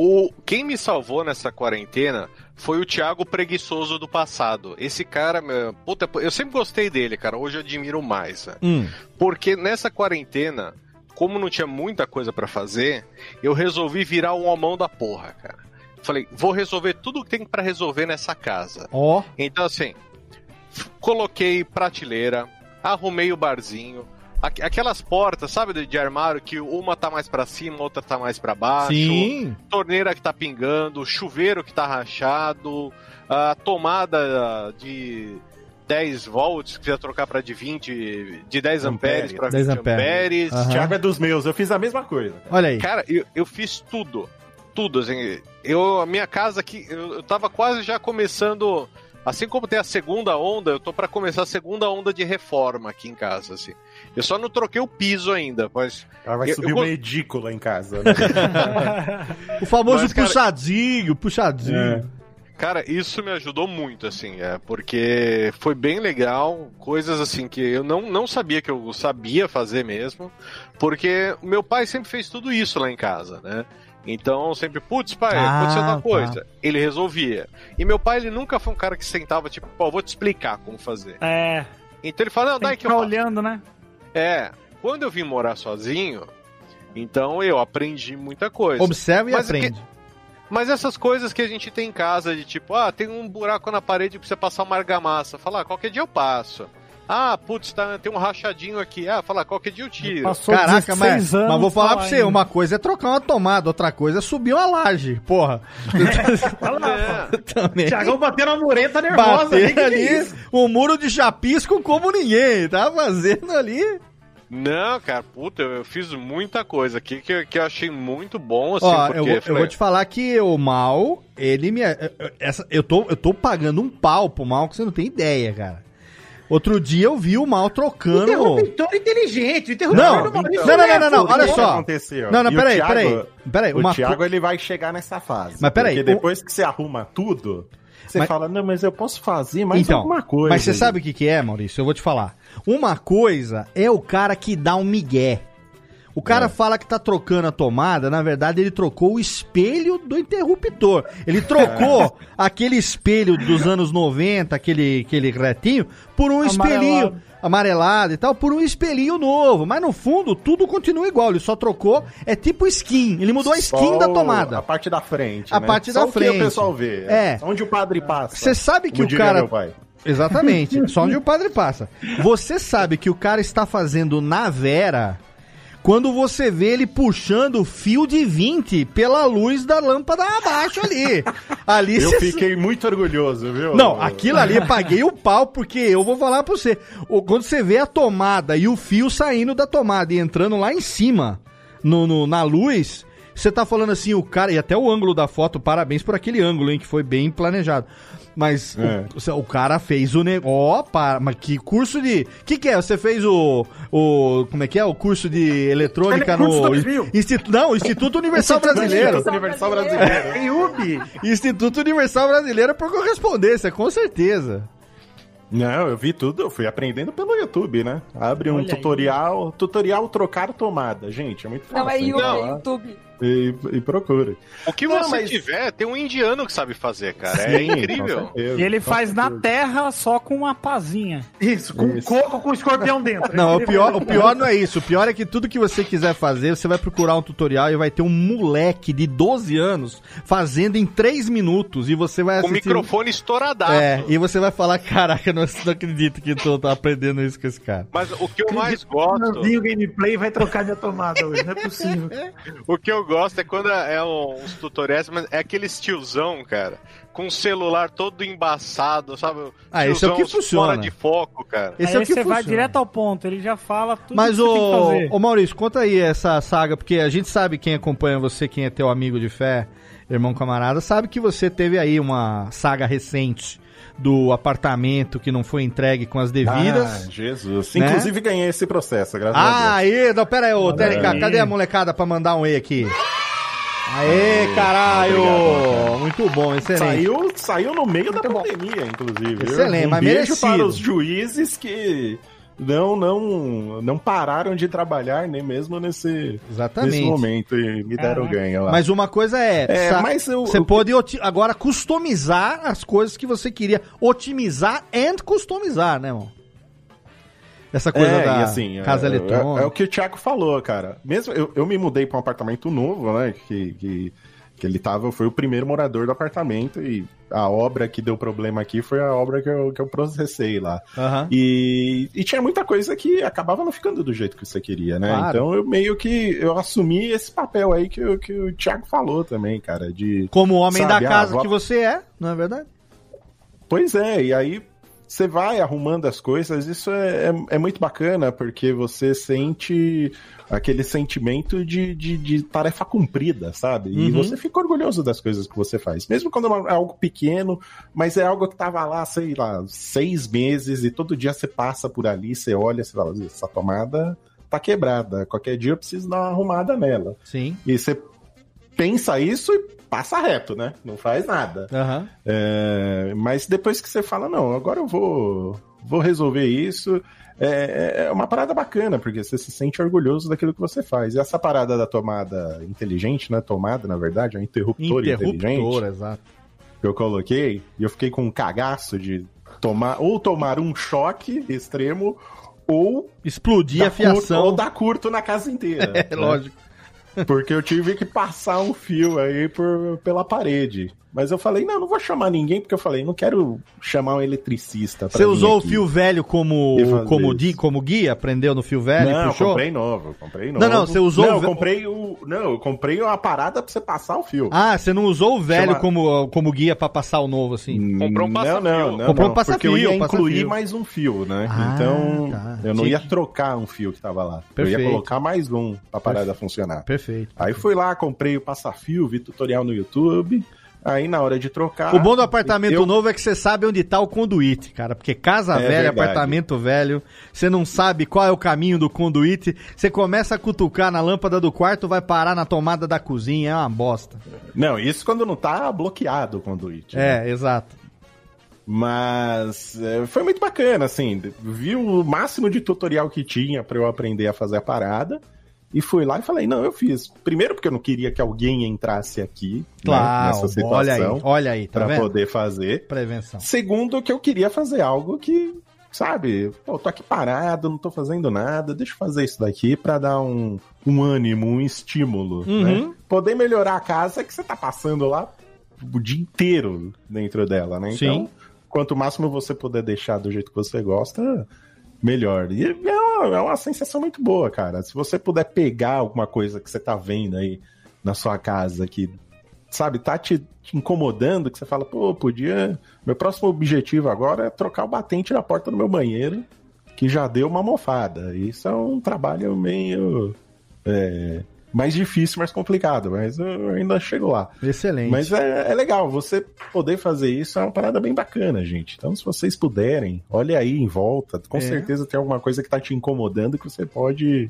O, quem me salvou nessa quarentena foi o Thiago Preguiçoso do passado. Esse cara, meu, puta, eu sempre gostei dele, cara. Hoje eu admiro mais. né? Hum. Porque nessa quarentena, como não tinha muita coisa pra fazer, eu resolvi virar um homão da porra, cara. Falei, vou resolver tudo que tem pra resolver nessa casa. Ó. Então, assim, coloquei prateleira, arrumei o barzinho. Aqu- Aquelas portas, sabe, de, armário que uma tá mais pra cima, outra tá mais pra baixo. Sim. Torneira que tá pingando, chuveiro que tá rachado, a tomada de 10 volts que precisa trocar pra de 20, de 10 amperes pra 10 20 amperes. amperes. Thiago é dos meus, eu fiz a mesma coisa. Olha aí. Cara, eu, eu fiz tudo. Tudo, assim. Eu, a minha casa aqui, eu, eu tava quase já começando. Assim como tem a segunda onda, eu tô pra começar a segunda onda de reforma aqui em casa, assim. Eu só não troquei o piso ainda, mas. Ela vai eu- subir eu uma edícula em casa. né? (laughs) O famoso Mas, cara- puxadinho, puxadinho. É. Cara, isso me ajudou muito, assim, é, porque foi bem legal, coisas assim que eu não, não sabia que eu sabia fazer mesmo, porque o meu pai sempre fez tudo isso lá em casa, né? Então, sempre, putz, pai, Ah, aconteceu tá. tal coisa. Ele resolvia. E meu pai, ele nunca foi um cara que sentava, tipo, pô, vou te explicar como fazer. É. Então ele fala, não, Tem daí que que eu olhando, né? É, quando eu vim morar sozinho, então eu aprendi muita coisa. Observa e Mas o que- aprende. Mas essas coisas que a gente tem em casa, de tipo, ah, tem um buraco na parede que precisa passar uma argamassa. Falar, ah, qualquer dia eu passo. Ah, putz, tá, tem um rachadinho aqui. Ah, falar, qualquer dia eu tiro. Passou Caraca, mas, 16 anos mas vou falar pra você, ainda. uma coisa é trocar uma tomada, outra coisa é subir uma laje, porra. (laughs) É. Também. Thiagão batendo a mureta nervosa ali. É ali isso? um muro de chapisco como ninguém, tá fazendo ali. Não, cara, puta, eu fiz muita coisa aqui que, que eu achei muito bom, assim, Ó, porque... eu, vou- eu falei, vou te falar que o mal, ele me. Essa, eu, tô, eu tô pagando um pau pro mal que você não tem ideia, cara. Outro dia eu vi o mal trocando. Interruptor inteligente. Interruptor Não, não, não, não, não, não, olha só. aconteceu? Não, não, peraí, peraí. Peraí, o Thiago ele vai chegar nessa fase. Mas peraí, Porque o- depois que você arruma tudo, você Mas- fala, não, mas eu posso fazer mais então, alguma coisa. Mas você aí." sabe o que, que é, Maurício? Eu vou te falar. Uma coisa é o cara que dá um migué. O cara É. fala que tá trocando a tomada, na verdade ele trocou o espelho do interruptor. Ele trocou (laughs) aquele espelho dos anos 90, aquele, aquele retinho, por um espelhinho amarelado e tal, por um espelhinho novo. Mas no fundo tudo continua igual, ele só trocou, é tipo skin. Ele mudou a skin Só da tomada. A parte da frente. A né? parte Só da o que frente. o pessoal vê. É. Onde o padre passa. Você sabe que o cara. Exatamente, (laughs) só onde o padre passa. Você sabe que o cara está fazendo na Vera quando você vê ele puxando o fio de 20 pela luz da lâmpada abaixo ali. (laughs) Ali Eu cê- fiquei muito orgulhoso, viu? Não, aquilo ali eu paguei o pau, porque eu vou falar pra você. Quando você vê a tomada e o fio saindo da tomada e entrando lá em cima, no, no- na luz, você tá falando assim, o cara, e até o ângulo da foto, parabéns por aquele ângulo, hein, que foi bem planejado. Mas É. o, o cara fez o negócio. Ó, para, mas que curso de. que, que é? Você fez o. o como é que é? O curso de eletrônica (laughs) Telecurso no. 2000. Instituto, não, Instituto Universal Brasileiro. Instituto Universal Brasileiro. UB. Instituto Universal Brasileiro por correspondência, com certeza. Não, eu vi tudo, eu fui aprendendo pelo YouTube, né? Abre um Olha aí. tutorial, tutorial trocar tomada. Gente, é muito fácil. Não, é YouTube, lá YouTube. E, e procura. O que Não, você mas- tiver, tem um indiano que sabe fazer, cara. é Sim, com incrível. certeza, E ele faz na terra só com uma pazinha. Isso, com Isso. coco com escorpião dentro. Não, o pior, o pior não é isso. O pior é que tudo que você quiser fazer, você vai procurar um tutorial e vai ter um moleque de 12 anos fazendo em 3 minutos e você vai Com o assistir... microfone estouradaço. É, e você vai falar, caraca, não, não acredito que tô, tô aprendendo isso com esse cara. Mas o que eu mais gosto, o gameplay vai trocar minha tomada hoje, não é possível. (laughs) o que eu gosto é quando é um- uns tutoriais, mas é aquele tiozão, cara, com o celular todo embaçado, sabe? Ah, esse é o que funciona. Fora de foco, cara. Esse aí é o que você vai funciona. direto ao ponto, ele já fala tudo Mas, que você tem que fazer. ô Maurício, conta aí essa saga, porque a gente sabe quem acompanha você, quem é teu amigo de fé, irmão camarada, sabe que você teve aí uma saga recente do apartamento que não foi entregue com as devidas. Ah, Jesus. né? Inclusive ganhei esse processo, graças Ah, a Deus. aí, não, pera aí, ô, TLK, cadê a molecada pra mandar um E aqui? Aê, caralho! obrigado, Muito bom, excelente. Saiu, saiu no meio da pandemia, inclusive. Excelente, um mas beijo merecido. para os juízes que não, não, não pararam de trabalhar, nem mesmo nesse, Exatamente. nesse momento, e me deram Caraca. ganho lá. Mas uma coisa é, É, sa- mas eu- você eu- pode oti- agora customizar as coisas que você queria. Otimizar and customizar, né, irmão? Essa coisa é, da e assim, casa é, é- eletrônica. É, o que o Thiago falou, cara. Mesmo eu, eu me mudei para um apartamento novo, né? Que, que, que ele tava, foi o primeiro morador do apartamento e a obra que deu problema aqui foi a obra que eu, que eu processei lá. Aham. E, e tinha muita coisa que acabava não ficando do jeito que você queria, né? Claro. Então eu meio que eu assumi esse papel aí que, o- que o Thiago falou também, cara, de Como homem Sabe, da ah, casa vou- que você é, não é verdade? Pois é, e aí você vai arrumando as coisas, isso é, é, é muito bacana, porque você sente aquele sentimento de, de, de tarefa cumprida, sabe? E Uhum. você fica orgulhoso das coisas que você faz. Mesmo quando é algo pequeno, mas é algo que tava lá, sei lá, seis meses, e todo dia você passa por ali, você olha, você fala, essa tomada tá quebrada, qualquer dia eu preciso dar uma arrumada nela. Sim. E você pensa isso e passa reto, né? Não faz nada. Aham. É, mas depois que você fala, não, agora eu vou, vou resolver isso, é, é uma parada bacana, porque você se sente orgulhoso daquilo que você faz. E essa parada da tomada inteligente, né? Tomada, na verdade, é um interruptor, Interruptor, inteligente exato. que eu coloquei, e eu fiquei com um cagaço de tomar, ou tomar um choque extremo, ou Explodir a dar curto, fiação. ou dar curto na casa inteira. (laughs) É, né? lógico. Porque eu tive que passar um fio aí por, pela parede. Mas eu falei, não, não vou chamar ninguém, porque eu falei, não quero chamar um eletricista. Você usou aqui. o fio velho como, como, di, como guia? Aprendeu no fio velho e Não, eu puxou? comprei novo, comprei novo. Não, não, você usou Não, o eu comprei o. Não, eu comprei a parada pra você passar o fio. Ah, você não usou o velho Chama- como, como guia pra passar o novo, assim? Comprou um não, passa-fio. não, não. Comprou um não, Porque passa-fio, eu ia passa-fio. incluir mais um fio, né? Ah, então, tá. eu não ia trocar um fio que tava lá. Eu Perfeito. ia colocar mais um pra parada funcionar. Perfeito. Aí fui lá, comprei o passa-fio, vi tutorial no YouTube. Aí na hora de trocar. O bom do apartamento eu- novo é que você sabe onde tá o conduíte, cara. Porque casa É velha, verdade. apartamento velho, você não sabe qual é o caminho do conduíte. Você começa a cutucar na lâmpada do quarto, vai parar na tomada da cozinha, é uma bosta. Não, isso quando não tá bloqueado o conduíte. né? É, exato. Mas é, foi muito bacana, assim. Vi o máximo de tutorial que tinha pra eu aprender a fazer a parada. E fui lá e falei, não, eu fiz. Primeiro porque eu não queria que alguém entrasse aqui né, Claro, nessa situação olha aí, olha aí, tá pra vendo? poder fazer. Prevenção. Segundo, que eu queria fazer algo que, sabe, pô, tô aqui parado, não tô fazendo nada, deixa eu fazer isso daqui pra dar um, um ânimo, um estímulo, Uhum. né? Poder melhorar a casa que você tá passando lá o dia inteiro dentro dela, né? Então, Sim. quanto máximo você puder deixar do jeito que você gosta, melhor. E é uma, é uma sensação muito boa, cara. Se você puder pegar alguma coisa que você tá vendo aí na sua casa que, sabe, tá te, te incomodando, que você fala, pô, podia. Meu próximo objetivo agora é trocar o batente na porta do meu banheiro, que já deu uma mofada. Isso é um trabalho meio. É, mais difícil, mais complicado, mas eu ainda chego lá. Excelente. Mas é, é legal, você poder fazer isso é uma parada bem bacana, gente. Então, se vocês puderem, olhe aí em volta. Com É. certeza tem alguma coisa que tá te incomodando que você pode,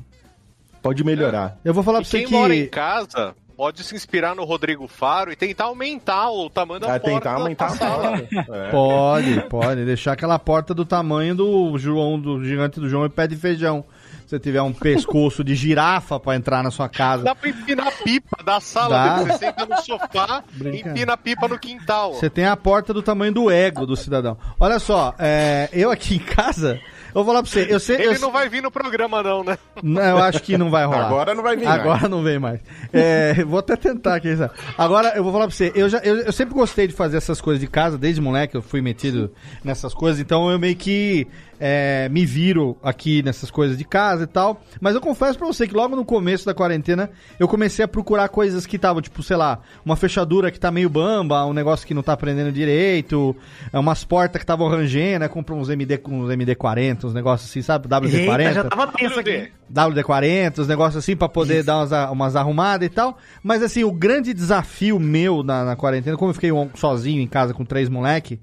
pode melhorar. Eu vou falar E pra você quem que. mora em casa pode se inspirar no Rodrigo Faro e tentar aumentar o tamanho da Vai porta. tentar aumentar a sala. porta. (laughs) É. Pode, pode. Deixar aquela porta do tamanho do João, do gigante do João e pé de feijão. Se você tiver um pescoço de girafa pra entrar na sua casa. Dá pra empinar a pipa da sala, Dá. dele. você senta no sofá e empina a pipa no quintal. Você tem a porta do tamanho do ego do cidadão. Olha só, é, eu aqui em casa, eu vou falar pra você, eu sei. Ele eu, não vai vir no programa, não, né? Não, eu acho que não vai rolar. Agora não vai vir Agora mais. não vem mais. É, vou até tentar aqui. sabe? Agora eu vou falar pra você. Eu, já, eu, eu sempre gostei de fazer essas coisas de casa, desde moleque eu fui metido nessas coisas, então eu meio que é, me viro aqui nessas coisas de casa e tal. Mas eu confesso pra você que logo no começo da quarentena eu comecei a procurar coisas que estavam, tipo, sei lá, uma fechadura que tá meio bamba, um negócio que não tá prendendo direito, é, umas portas que estavam rangendo, né? Comprei uns MD com uns MD40, uns negócios assim, sabe? WD-40. Eita, já tava tenso aqui. WD-40, os negócios assim, pra poder dar umas, umas arrumadas e tal. Mas assim, o grande desafio meu na, na quarentena, como eu fiquei sozinho em casa com três moleque,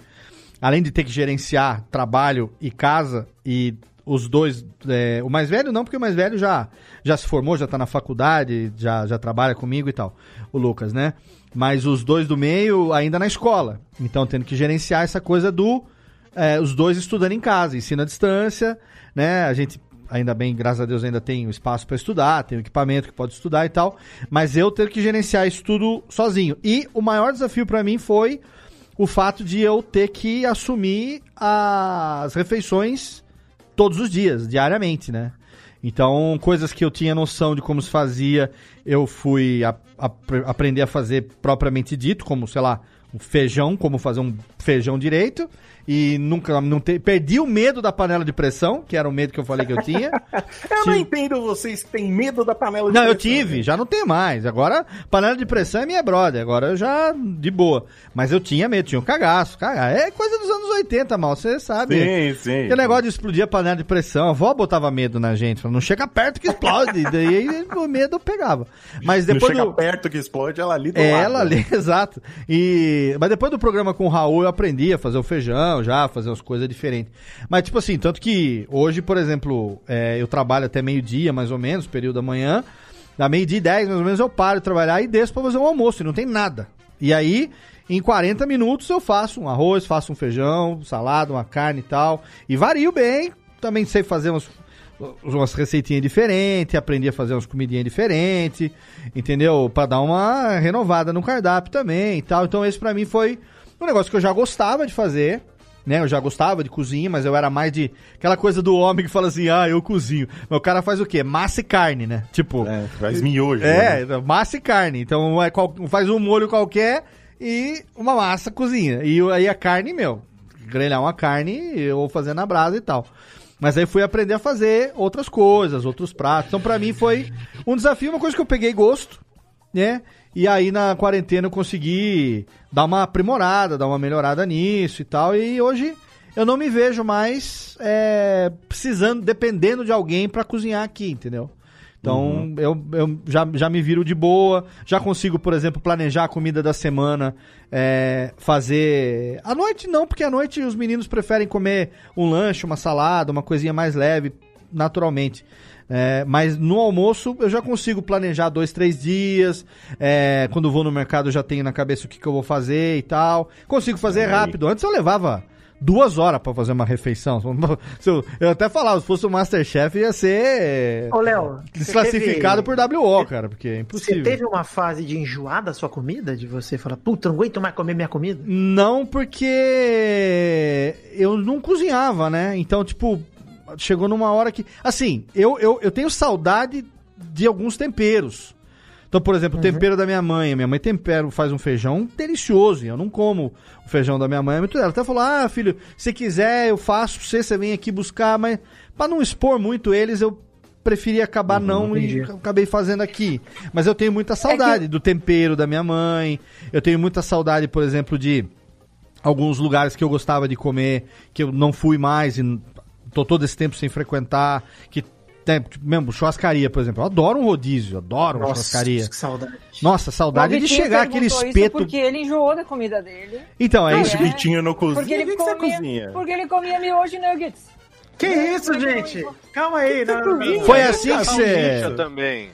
além de ter que gerenciar trabalho e casa, e os dois, é, o mais velho não, porque o mais velho já, já se formou, já tá na faculdade, já, já trabalha comigo e tal, o Lucas, né? Mas os dois do meio ainda na escola. Então tendo que gerenciar essa coisa do é, os dois estudando em casa, ensino à distância, né? A gente, ainda bem, graças a Deus, ainda tem o espaço para estudar, tem o equipamento que pode estudar e tal, mas eu ter que gerenciar isso tudo sozinho. E o maior desafio para mim foi o fato de eu ter que assumir as refeições todos os dias, diariamente, né? Então, coisas que eu tinha noção de como se fazia, eu fui a- apre- aprender a fazer propriamente dito, como, sei lá, um feijão, como fazer um feijão direito. E nunca não te, perdi o medo da panela de pressão, que era o medo que eu falei que eu tinha. (laughs) Eu não entendo vocês que têm medo da panela de Não, eu pressão, tive, né? já não tenho mais. Agora, panela de pressão é minha brother. Agora eu já, de boa. Mas eu tinha medo, tinha um cagaço. Caga. É coisa dos anos 80, mal, você sabe. Sim, sim. Aquele negócio de explodir a panela de pressão. A avó botava medo na gente. Falando, não chega perto que explode. (laughs) Daí o medo pegava. Mas Não depois chega do... perto que explode, ela ali do É, lado. ela ali, (laughs) exato. E... Mas depois do programa com o Raul, eu aprendi a fazer o feijão já, fazer as coisas diferentes. Mas, tipo assim, tanto que hoje, por exemplo, é, eu trabalho até meio-dia, mais ou menos, período da manhã. Da meio-dia e 10, mais ou menos, eu paro de trabalhar e desço pra fazer um almoço, e não tem nada. E aí, em 40 minutos, eu faço um arroz, faço um feijão, salada, uma carne e tal. E vario bem. Também sei fazer uns umas receitinhas diferentes, aprendi a fazer umas comidinhas diferentes, entendeu? Pra dar uma renovada no cardápio também e tal. Então esse pra mim foi um negócio que eu já gostava de fazer, né? Eu já gostava de cozinha, mas eu era mais de aquela coisa do homem que fala assim: "Ah, eu cozinho". Mas o cara faz o quê? Massa e carne, né? Tipo, É, faz miojo. é, né? massa e carne. Então é qual- faz um molho qualquer e uma massa cozinha. E aí a carne, meu, grelhar uma carne ou fazer na brasa e tal. Mas aí fui aprender a fazer outras coisas, outros pratos. Então pra mim foi um desafio, uma coisa que eu peguei gosto, né? E aí na quarentena eu consegui dar uma aprimorada, dar uma melhorada nisso e tal. E hoje eu não me vejo mais é, precisando, dependendo de alguém pra cozinhar aqui, entendeu? Então eu, eu já, já me viro de boa, já consigo, por exemplo, planejar a comida da semana, é, fazer. À noite não, porque à noite os meninos preferem comer um lanche, uma salada, uma coisinha mais leve, naturalmente. É, mas no almoço eu já consigo planejar dois, três dias. é, quando vou no mercado eu já tenho na cabeça o que, que eu vou fazer e tal. Consigo fazer rápido. Antes eu levava duas horas pra fazer uma refeição. (laughs) Eu, eu até falava, se fosse o Masterchef ia ser Ô, Léo, você desclassificado teve- por WO, cara, porque é Você impossível. teve uma fase de enjoar da sua comida? De você falar, puta, não aguento mais comer minha comida? Não, porque eu não cozinhava, né? Então, tipo, chegou numa hora que. Assim, eu, eu, eu tenho saudade de alguns temperos. Então, por exemplo, o tempero da minha mãe. Minha mãe tempera, faz um feijão delicioso. E eu não como o feijão da minha mãe. é muito Ela até falou: ah, filho, se quiser, eu faço pra você, você vem aqui buscar. Mas pra não expor muito eles, eu preferi acabar não e acabei fazendo aqui. Mas eu tenho muita saudade do tempero da minha mãe. Eu tenho muita saudade, por exemplo, de alguns lugares que eu gostava de comer, que eu não fui mais e tô todo esse tempo sem frequentar, que tem, tipo, mesmo churrascaria, por exemplo. Eu adoro um rodízio, adoro uma Nossa, churrascaria. que saudade. Nossa, saudade O de chegar aquele espeto. Porque ele enjoou da comida dele. Então, é Não, isso. é. Vitinho no cozinha. Porque ele, comia, cozinha? porque ele comia miojo e nuggets. Que isso, gente? Calma aí. Não, não, não. Foi assim que você.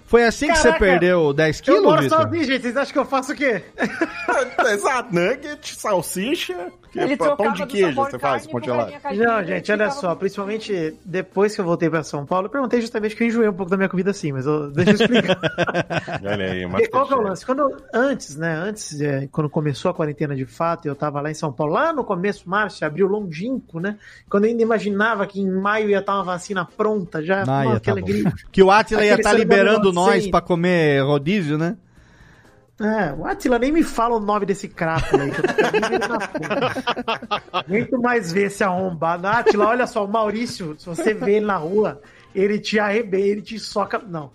Foi assim que você Caraca, perdeu 10 Eu quilos, moro Vitor? sozinho, gente. Vocês acham que eu faço o quê? (laughs) Exato, nugget, salsicha, que Ele pão trocava de queijo você faz galinha caipira, Não, gente, olha só. Principalmente depois que eu voltei pra São Paulo, eu perguntei justamente que eu enjoei um pouco da minha comida assim, mas eu, deixa eu explicar. (laughs) Olha aí, Porque qual que é o lance? Quando eu- antes, né? Antes, é, quando começou a quarentena de fato, eu tava lá em São Paulo, lá no começo, março, abril, longínquo, né? Quando eu ainda imaginava que em maio ia estar uma vacina pronta, já. Ah, ia que tá alegria. (laughs) Que o Atila ia estar humano liberando nós pra comer rodízio, né? É, o Atila nem me fala o nome desse crápula aí, que eu tô. Muito (laughs) mais ver esse arrombado. Atila, olha só, o Maurício, se você vê ele na rua, ele te arrebenta, ele te soca. Não.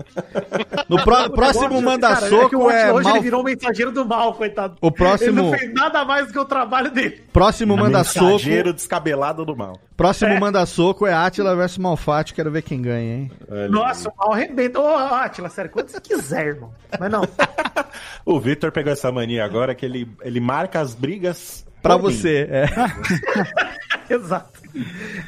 No pró- O próximo manda-soco Atila é Hoje mal- ele virou um mensageiro do mal, coitado. O próximo- Ele não fez nada mais do que o trabalho dele. Próximo manda soco. Mensageiro descabelado do mal. Próximo manda soco é Atila versus Malfatti. Quero ver quem ganha, hein? Nossa, o mal arrebenta. Ô, Atila, sério, quanto você quiser, irmão. Mas não. (laughs) O Victor pegou essa mania agora que ele, ele marca as brigas Pra por mim. você, é. (laughs) (laughs) Exato.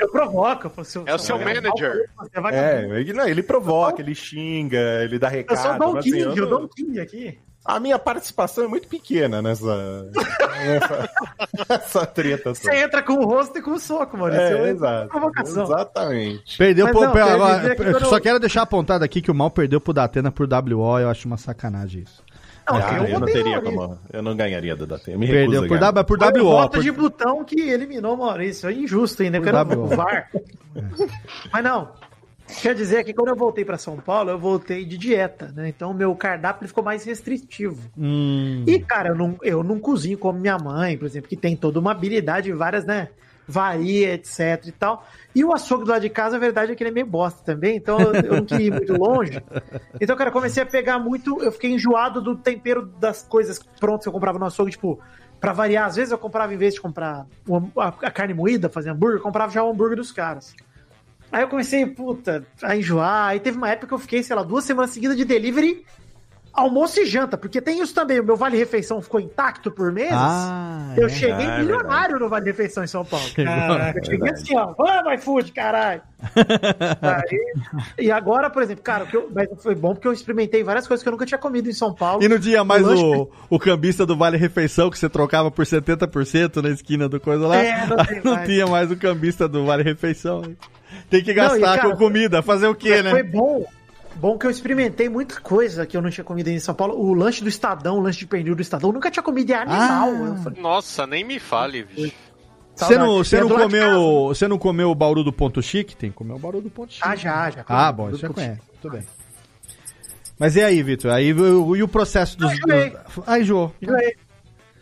Eu provoco. Eu falo, É o seu manager. Você vai É, ele, não, ele provoca, ele xinga, ele dá Eu recado. sou o Don mas, assim, King, eu o não- Don King aqui. A minha participação é muito pequena nessa, nessa, (laughs) nessa treta. toda. Você entra com o rosto e com o soco, mano. É, uma exato. Provocação. Exatamente. Perdeu Mas pro, não, agora, que eu Só eu- quero deixar apontado aqui que o Mal perdeu pro Datena por WO. Eu acho uma sacanagem isso. Não, Ah, eu eu não teria Maurício. como. Eu não ganharia do Datena. Me Perdeu por, w, por Foi o WO. voto por- de botão que eliminou o Maurício. É injusto ainda, eu Por quero WO. o VAR. Mas não. Quer dizer que quando eu voltei pra São Paulo, eu voltei de dieta, né? Então o meu cardápio ficou mais restritivo. Hum, E, cara, eu não, eu não cozinho como minha mãe, por exemplo, que tem toda uma habilidade, várias, né? Varia, etc e tal. E o açougue do lado de casa, a verdade é que ele é meio bosta também, então eu, não queria ir muito longe. Então, cara, comecei a pegar muito. Eu fiquei enjoado do tempero das coisas prontas que eu comprava no açougue, tipo. Pra variar, às vezes eu comprava, em vez de comprar a carne moída, fazer hambúrguer, eu comprava já o hambúrguer dos caras. Aí eu comecei, puta, a enjoar. Aí teve uma época que eu fiquei, sei lá, duas semanas seguidas de delivery, almoço e janta. Porque tem isso também, o meu vale-refeição ficou intacto por meses. Ah, eu é. cheguei Ah, é milionário no vale-refeição em São Paulo. (laughs) Caraca, eu cheguei assim, ó, vamos iFood, caralho. (laughs) Aí- e agora, por exemplo, cara, o que eu- mas foi bom porque eu experimentei várias coisas que eu nunca tinha comido em São Paulo. E não tinha mais lanche- o, o cambista do Vale Refeição que você trocava por 70% na esquina do coisa lá? É, não (laughs) Não mais. tinha mais o cambista do Vale Refeição. Tem que Não, gastar e, cara, com comida, fazer o quê, né? Foi bom. Bom que eu experimentei muita coisa que eu não tinha comido aí em São Paulo. O lanche do Estadão, o lanche de pernil do Estadão, eu nunca tinha comido e é animal. Ah. Eu falei, Nossa, nem me fale, bicho. Você não, saudade. você não comeu, você não comeu o bauru do Ponto Chique? Tem que comer o bauru do Ponto Chique. Ah, já, já. Ah, bom, isso já conhece. Tudo bem. Mas e aí, Vitor? Aí o- e o processo dos. Ah, enjoei. Ah, enjoou. Enjoei.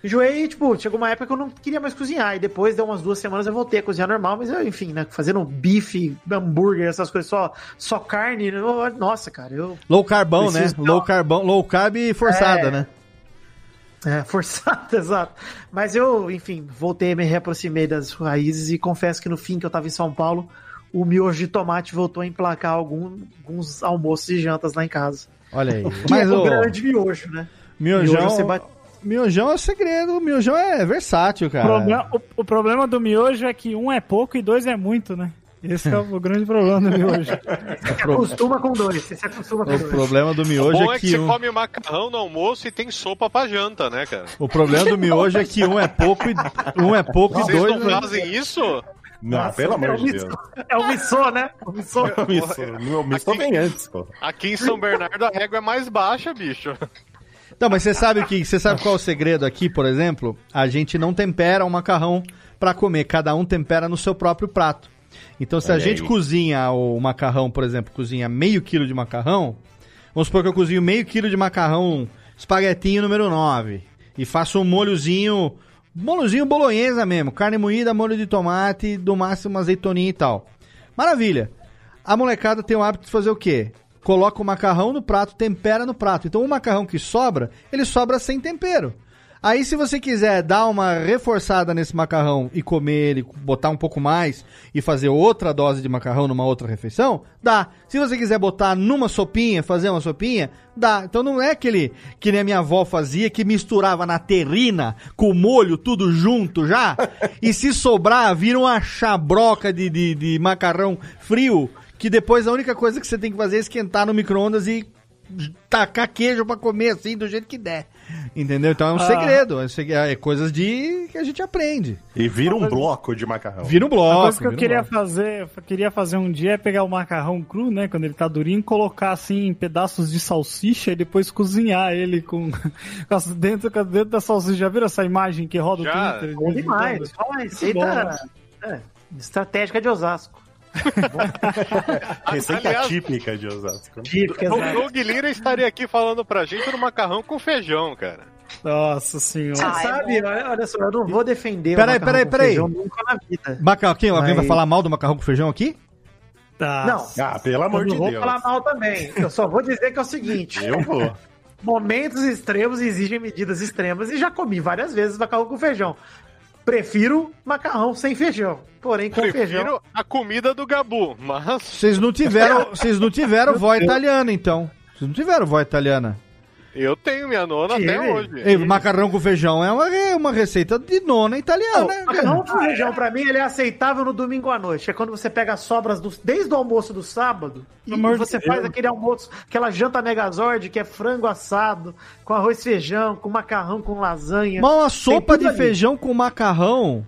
Enjoei, tipo, chegou uma época que eu não queria mais cozinhar. E depois, deu umas duas semanas, eu voltei a cozinhar normal. Mas, eu, enfim, né? Fazendo bife, hambúrguer, essas coisas, só, só carne. eu- Nossa, cara, eu. Low carbão, né? Preciso- Low carbão, low carb e forçada, É. né? É, (laughs) forçado, exato. Mas eu, enfim, voltei, me reaproximei das raízes e confesso que no fim que eu tava em São Paulo, o miojo de tomate voltou a emplacar algum- alguns almoços e jantas lá em casa. Olha aí. (laughs) Que Mas é o o grande miojo, né? miojão, Miojo você bate- miojão é o segredo. O miojão é versátil, O cara. problema, o, o problema do miojo é que um é pouco e dois é muito, né? Esse é o (laughs) grande problema do miojo. Você se acostuma com dois, você se acostuma com O dois. problema do O miojo bom é é que que você um... come macarrão no almoço e tem sopa pra janta, né, cara? o problema do miojo é que um é pouco e um é pouco e Vocês dois. não fazem isso? Não, Nossa, pelo amor é de o Deus. missô- É o missô, né? O missô. O missô, meu missô vem antes, pô. Aqui em São Bernardo a régua é mais baixa, bicho. Não, mas você sabe que você sabe qual é o segredo aqui, por exemplo? A gente não tempera o macarrão pra comer, cada um tempera no seu próprio prato. Então, se a Olha gente aí. cozinha o macarrão, por exemplo, cozinha meio quilo de macarrão, Vamos supor que eu cozinho meio quilo de macarrão espaguetinho número 9. E faço um molhozinho. Molhozinho bolonhesa mesmo. Carne moída, molho de tomate, do máximo azeitoninha e tal. Maravilha. A molecada tem o hábito de fazer o quê? Coloca o macarrão no prato, tempera no prato. Então o macarrão que sobra, ele sobra sem tempero. Aí, se você quiser dar uma reforçada nesse macarrão e comer ele, botar um pouco mais e fazer outra dose de macarrão numa outra refeição, dá. Se você quiser botar numa sopinha, fazer uma sopinha, dá. Então não é aquele que nem a minha avó fazia, que misturava na terrina com o molho tudo junto já. (laughs) e se sobrar, vira uma chabroca de, de, de macarrão frio, que depois a única coisa que você tem que fazer é esquentar no micro-ondas e tacar queijo pra comer assim, do jeito que der. Entendeu? Então é um Ah. segredo. É, é coisas de que a gente aprende. E vira um bloco de macarrão. Vira um Uma bloco. coisa que eu um queria fazer, eu queria fazer um dia é pegar o macarrão cru, né, quando ele tá durinho, colocar assim em pedaços de salsicha e depois cozinhar ele com, (laughs) com dentro, com- dentro da salsicha. Já viram essa imagem que roda Já. o Twitter? em demais. uma receita é, estratégica de Osasco. (laughs) Receita Aliás- típica de Osasco. Típica, O exato. Doug Lira estaria aqui falando pra gente do macarrão com feijão, cara. Nossa senhora. Você sabe, olha, só, eu não vou defender Peraí, o macarrão peraí, com peraí. feijão nunca na vida. Macarrão, quem? Alguém vai falar mal do macarrão com feijão aqui? Tá. Não, Ah, pelo amor eu de não vou Deus. falar mal também. Eu só vou dizer que é o seguinte: Eu vou. momentos extremos exigem medidas extremas e já comi várias vezes macarrão com feijão. Prefiro macarrão sem feijão, porém com Prefiro feijão. a comida do Gabu, mas Vocês não tiveram, vocês não tiveram vó italiana, então. Vocês não tiveram vó italiana. Eu tenho minha nona até hoje. Ei, macarrão com feijão é uma, é uma receita de nona italiana. Não, macarrão com feijão, pra mim, ele é aceitável no domingo à noite. É quando você pega as sobras do, desde o almoço do sábado e amor de você Deus. faz aquele almoço, aquela janta megazord, que é frango assado, com arroz e feijão, com macarrão com lasanha. Mas uma sopa de ali. feijão com macarrão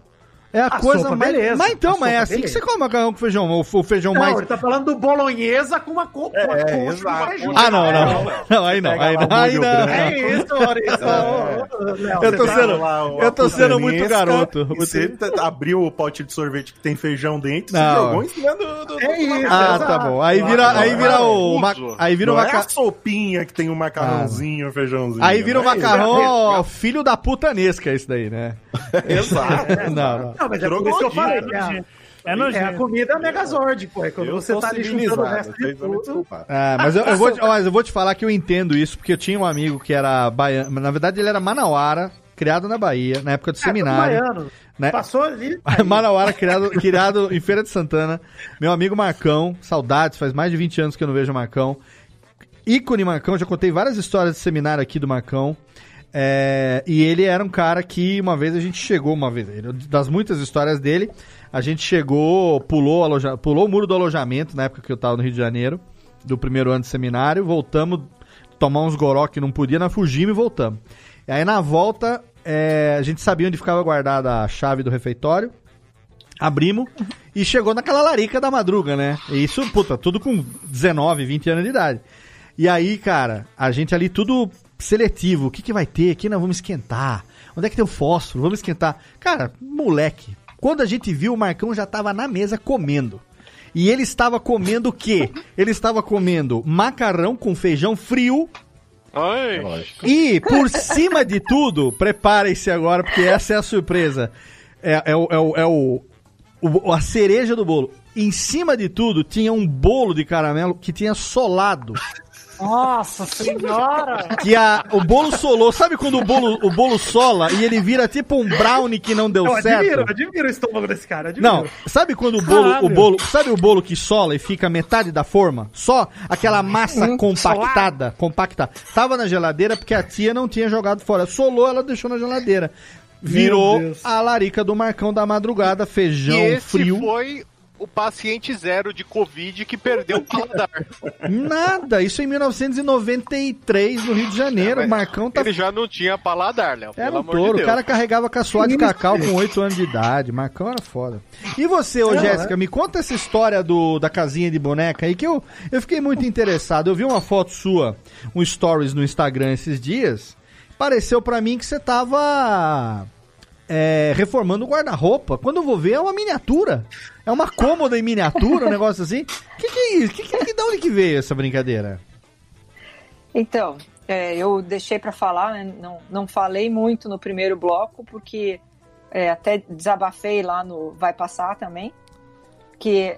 é a, A coisa sopa, mais. beleza. Mas então, A mas é assim que beleza. você come macarrão com feijão. O, o feijão Não, mais. ele tá falando do bolonhesa com uma, co com uma É, coxa feijão. Ah, não, não. (laughs) Não, aí não. Aí não. Aí não. É isso, Maurício. Léo, Eu tô sendo- tá- lá o- eu tô sendo muito garoto. Você tá- abriu o pote de sorvete que tem feijão dentro, Não. você jogou em cima do... do- É isso. Ah, tá bom. Aí vira, aí vira o. ma- Confuso. Aí vira o é macarrão. sopinha que tem um macarrãozinho, um feijãozinho. Aí vira o é isso? macarrão, ó, filho da putanesca, esse daí, né? (laughs) Exato. Não, não. Não, mas é por isso que eu falei. É É, É é a comida Megazord, pô. É quando Eu você tá ali juntando o resto de tudo. É, mas eu, eu vou, te- mas eu vou te falar que eu entendo isso, porque eu tinha um amigo que era baiano. Na verdade, ele era manauara, criado na Bahia, na época do É, seminário. baiano. né? Passou ali. (laughs) Manauara, criado, criado em Feira de Santana. Meu amigo Marcão, saudades, faz mais de 20 anos que eu não vejo o Marcão. Ícone Marcão, já contei várias histórias de seminário aqui do Marcão. É, e ele era um cara que uma vez a gente chegou, uma vez, das muitas histórias dele, a gente chegou, pulou, aloja- pulou o muro do alojamento na época que eu tava no Rio de Janeiro, do primeiro ano de seminário, voltamos, tomar uns goró que não podia, nós fugimos e voltamos. E aí na volta, é, a gente sabia onde ficava guardada a chave do refeitório, abrimos e chegou naquela larica da madruga, né? E isso, puta, tudo com 19, 20 anos de idade. E aí, cara, a gente ali tudo seletivo. O que, que vai ter? Aqui nós vamos esquentar. Onde é que tem o fósforo? Vamos esquentar. Cara, moleque. Quando a gente viu, o Marcão já tava na mesa comendo. E ele estava comendo o quê? (laughs) Ele estava comendo macarrão com feijão frio. Ai, E, por cima de tudo, preparem-se agora, porque essa é a surpresa. É, é o, é, o, é o- o- a cereja do bolo. Em cima de tudo, tinha um bolo de caramelo que tinha solado. (laughs) Nossa senhora! Que a, o bolo solou. Sabe quando o bolo, o bolo sola e ele vira tipo um brownie que não deu Eu admiro, certo? admiro o estômago desse cara. Admiro. Não, sabe quando o bolo, Caralho. o bolo, sabe o bolo que sola e fica metade da forma? Só aquela massa compactada, compacta. Tava na geladeira porque a tia não tinha jogado fora. Solou, ela deixou na geladeira. Virou a larica do Marcão da madrugada, e feijão esse frio. foi o paciente zero de Covid que perdeu o paladar. Nada, isso em 1993 no Rio de Janeiro. O Marcão tá Ele já não tinha paladar, Léo. Era Pelo um amor de touro, o cara carregava caçoar de cacau com 8 anos de idade. Marcão era foda. E você, ô Não, Jéssica, me conta essa história do, da casinha de boneca aí que eu, eu fiquei muito interessado. Eu vi uma foto sua, um stories no Instagram esses dias. Pareceu pra mim que você tava é, reformando o guarda-roupa. Quando eu vou ver, é uma miniatura. É uma cômoda em miniatura, um negócio assim. Que que é isso? Que, que, que, da onde que veio essa brincadeira? Então, é, eu deixei para falar, né, não, não falei muito no primeiro bloco, porque é, até desabafei lá no Vai Passar também, que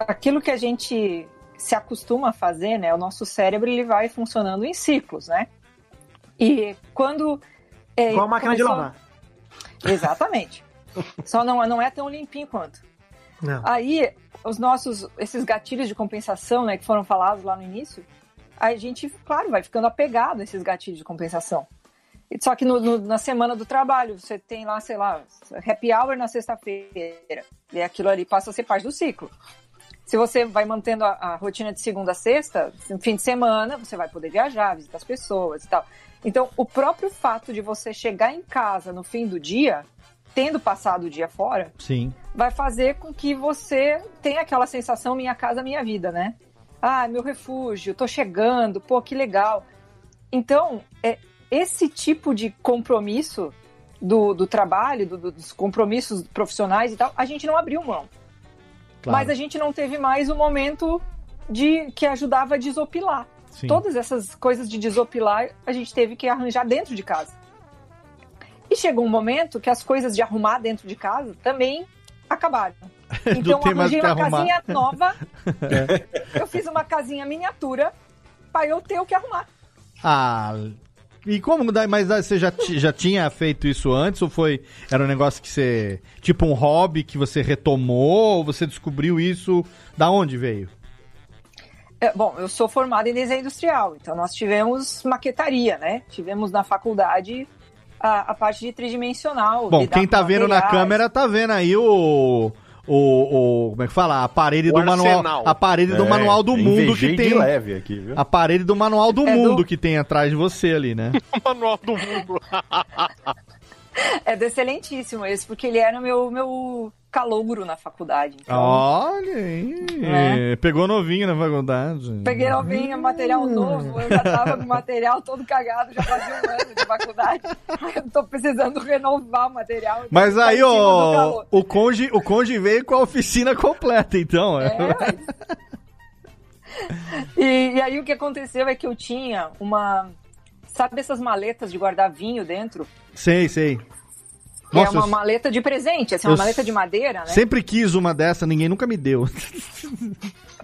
aquilo que a gente se acostuma a fazer, né, o nosso cérebro ele vai funcionando em ciclos, né? E quando... É, Igual a máquina de começou- lavar. Exatamente. Só não, não é tão limpinho quanto. Não. Aí, os nossos, esses gatilhos de compensação, né, que foram falados lá no início, a gente, claro, vai ficando apegado a esses gatilhos de compensação. E Só que no- no- na semana do trabalho, você tem lá, sei lá, happy hour na sexta-feira. E aquilo ali passa a ser parte do ciclo. Se você vai mantendo a, a rotina de segunda a sexta, no fim de semana, você vai poder viajar, visitar as pessoas e tal. Então, o próprio fato de você chegar em casa no fim do dia, tendo passado o dia fora, Sim. vai fazer com que você tenha aquela sensação minha casa, minha vida, né? Ah, meu refúgio, tô chegando, pô, que legal. Então, é, esse tipo de compromisso do, do trabalho, do- do- dos compromissos profissionais e tal, a gente não abriu mão. Claro. Mas a gente não teve mais o momento de que ajudava a desopilar. Sim. Todas essas coisas de desopilar a gente teve que arranjar dentro de casa. E chegou um momento que as coisas de arrumar dentro de casa também acabaram. (laughs) Então eu arranjei uma arrumar. casinha nova, (laughs) eu fiz uma casinha miniatura para eu ter o que arrumar. Ah, e como mas daí você já, já tinha feito isso antes ou foi era um negócio que você, tipo um hobby que você retomou, ou você descobriu isso, da onde veio? É, bom, eu sou formada em desenho industrial, então nós tivemos maquetaria, né? Tivemos na faculdade a, a parte de tridimensional. Bom, quem tá vendo na câmera tá vendo aí o o, o como é que fala? A parede O do manual, arsenal. a parede do É, manual do mundo que tem leve aqui, viu? a parede do manual do É mundo do- que tem atrás de você ali, né? (laughs) O manual do mundo. (laughs) (laughs) É do excelentíssimo esse, porque ele era meu, meu calouro na faculdade. Então, Olha aí, Né? pegou novinho na faculdade. Peguei novinha, material novo, eu já tava com o material todo cagado, já fazia um ano de faculdade. (laughs) Eu tô precisando renovar o material. então Mas tá aí, ó, o conge, o conge veio com a oficina completa, então. É. (laughs) E, e aí o que aconteceu é que eu tinha uma. Sabe essas maletas de guardar vinho dentro? Sei, sei. Que Nossa, é uma eu maleta de presente, assim, uma eu maleta de madeira, né? sempre quis uma dessa, ninguém nunca me deu. (laughs)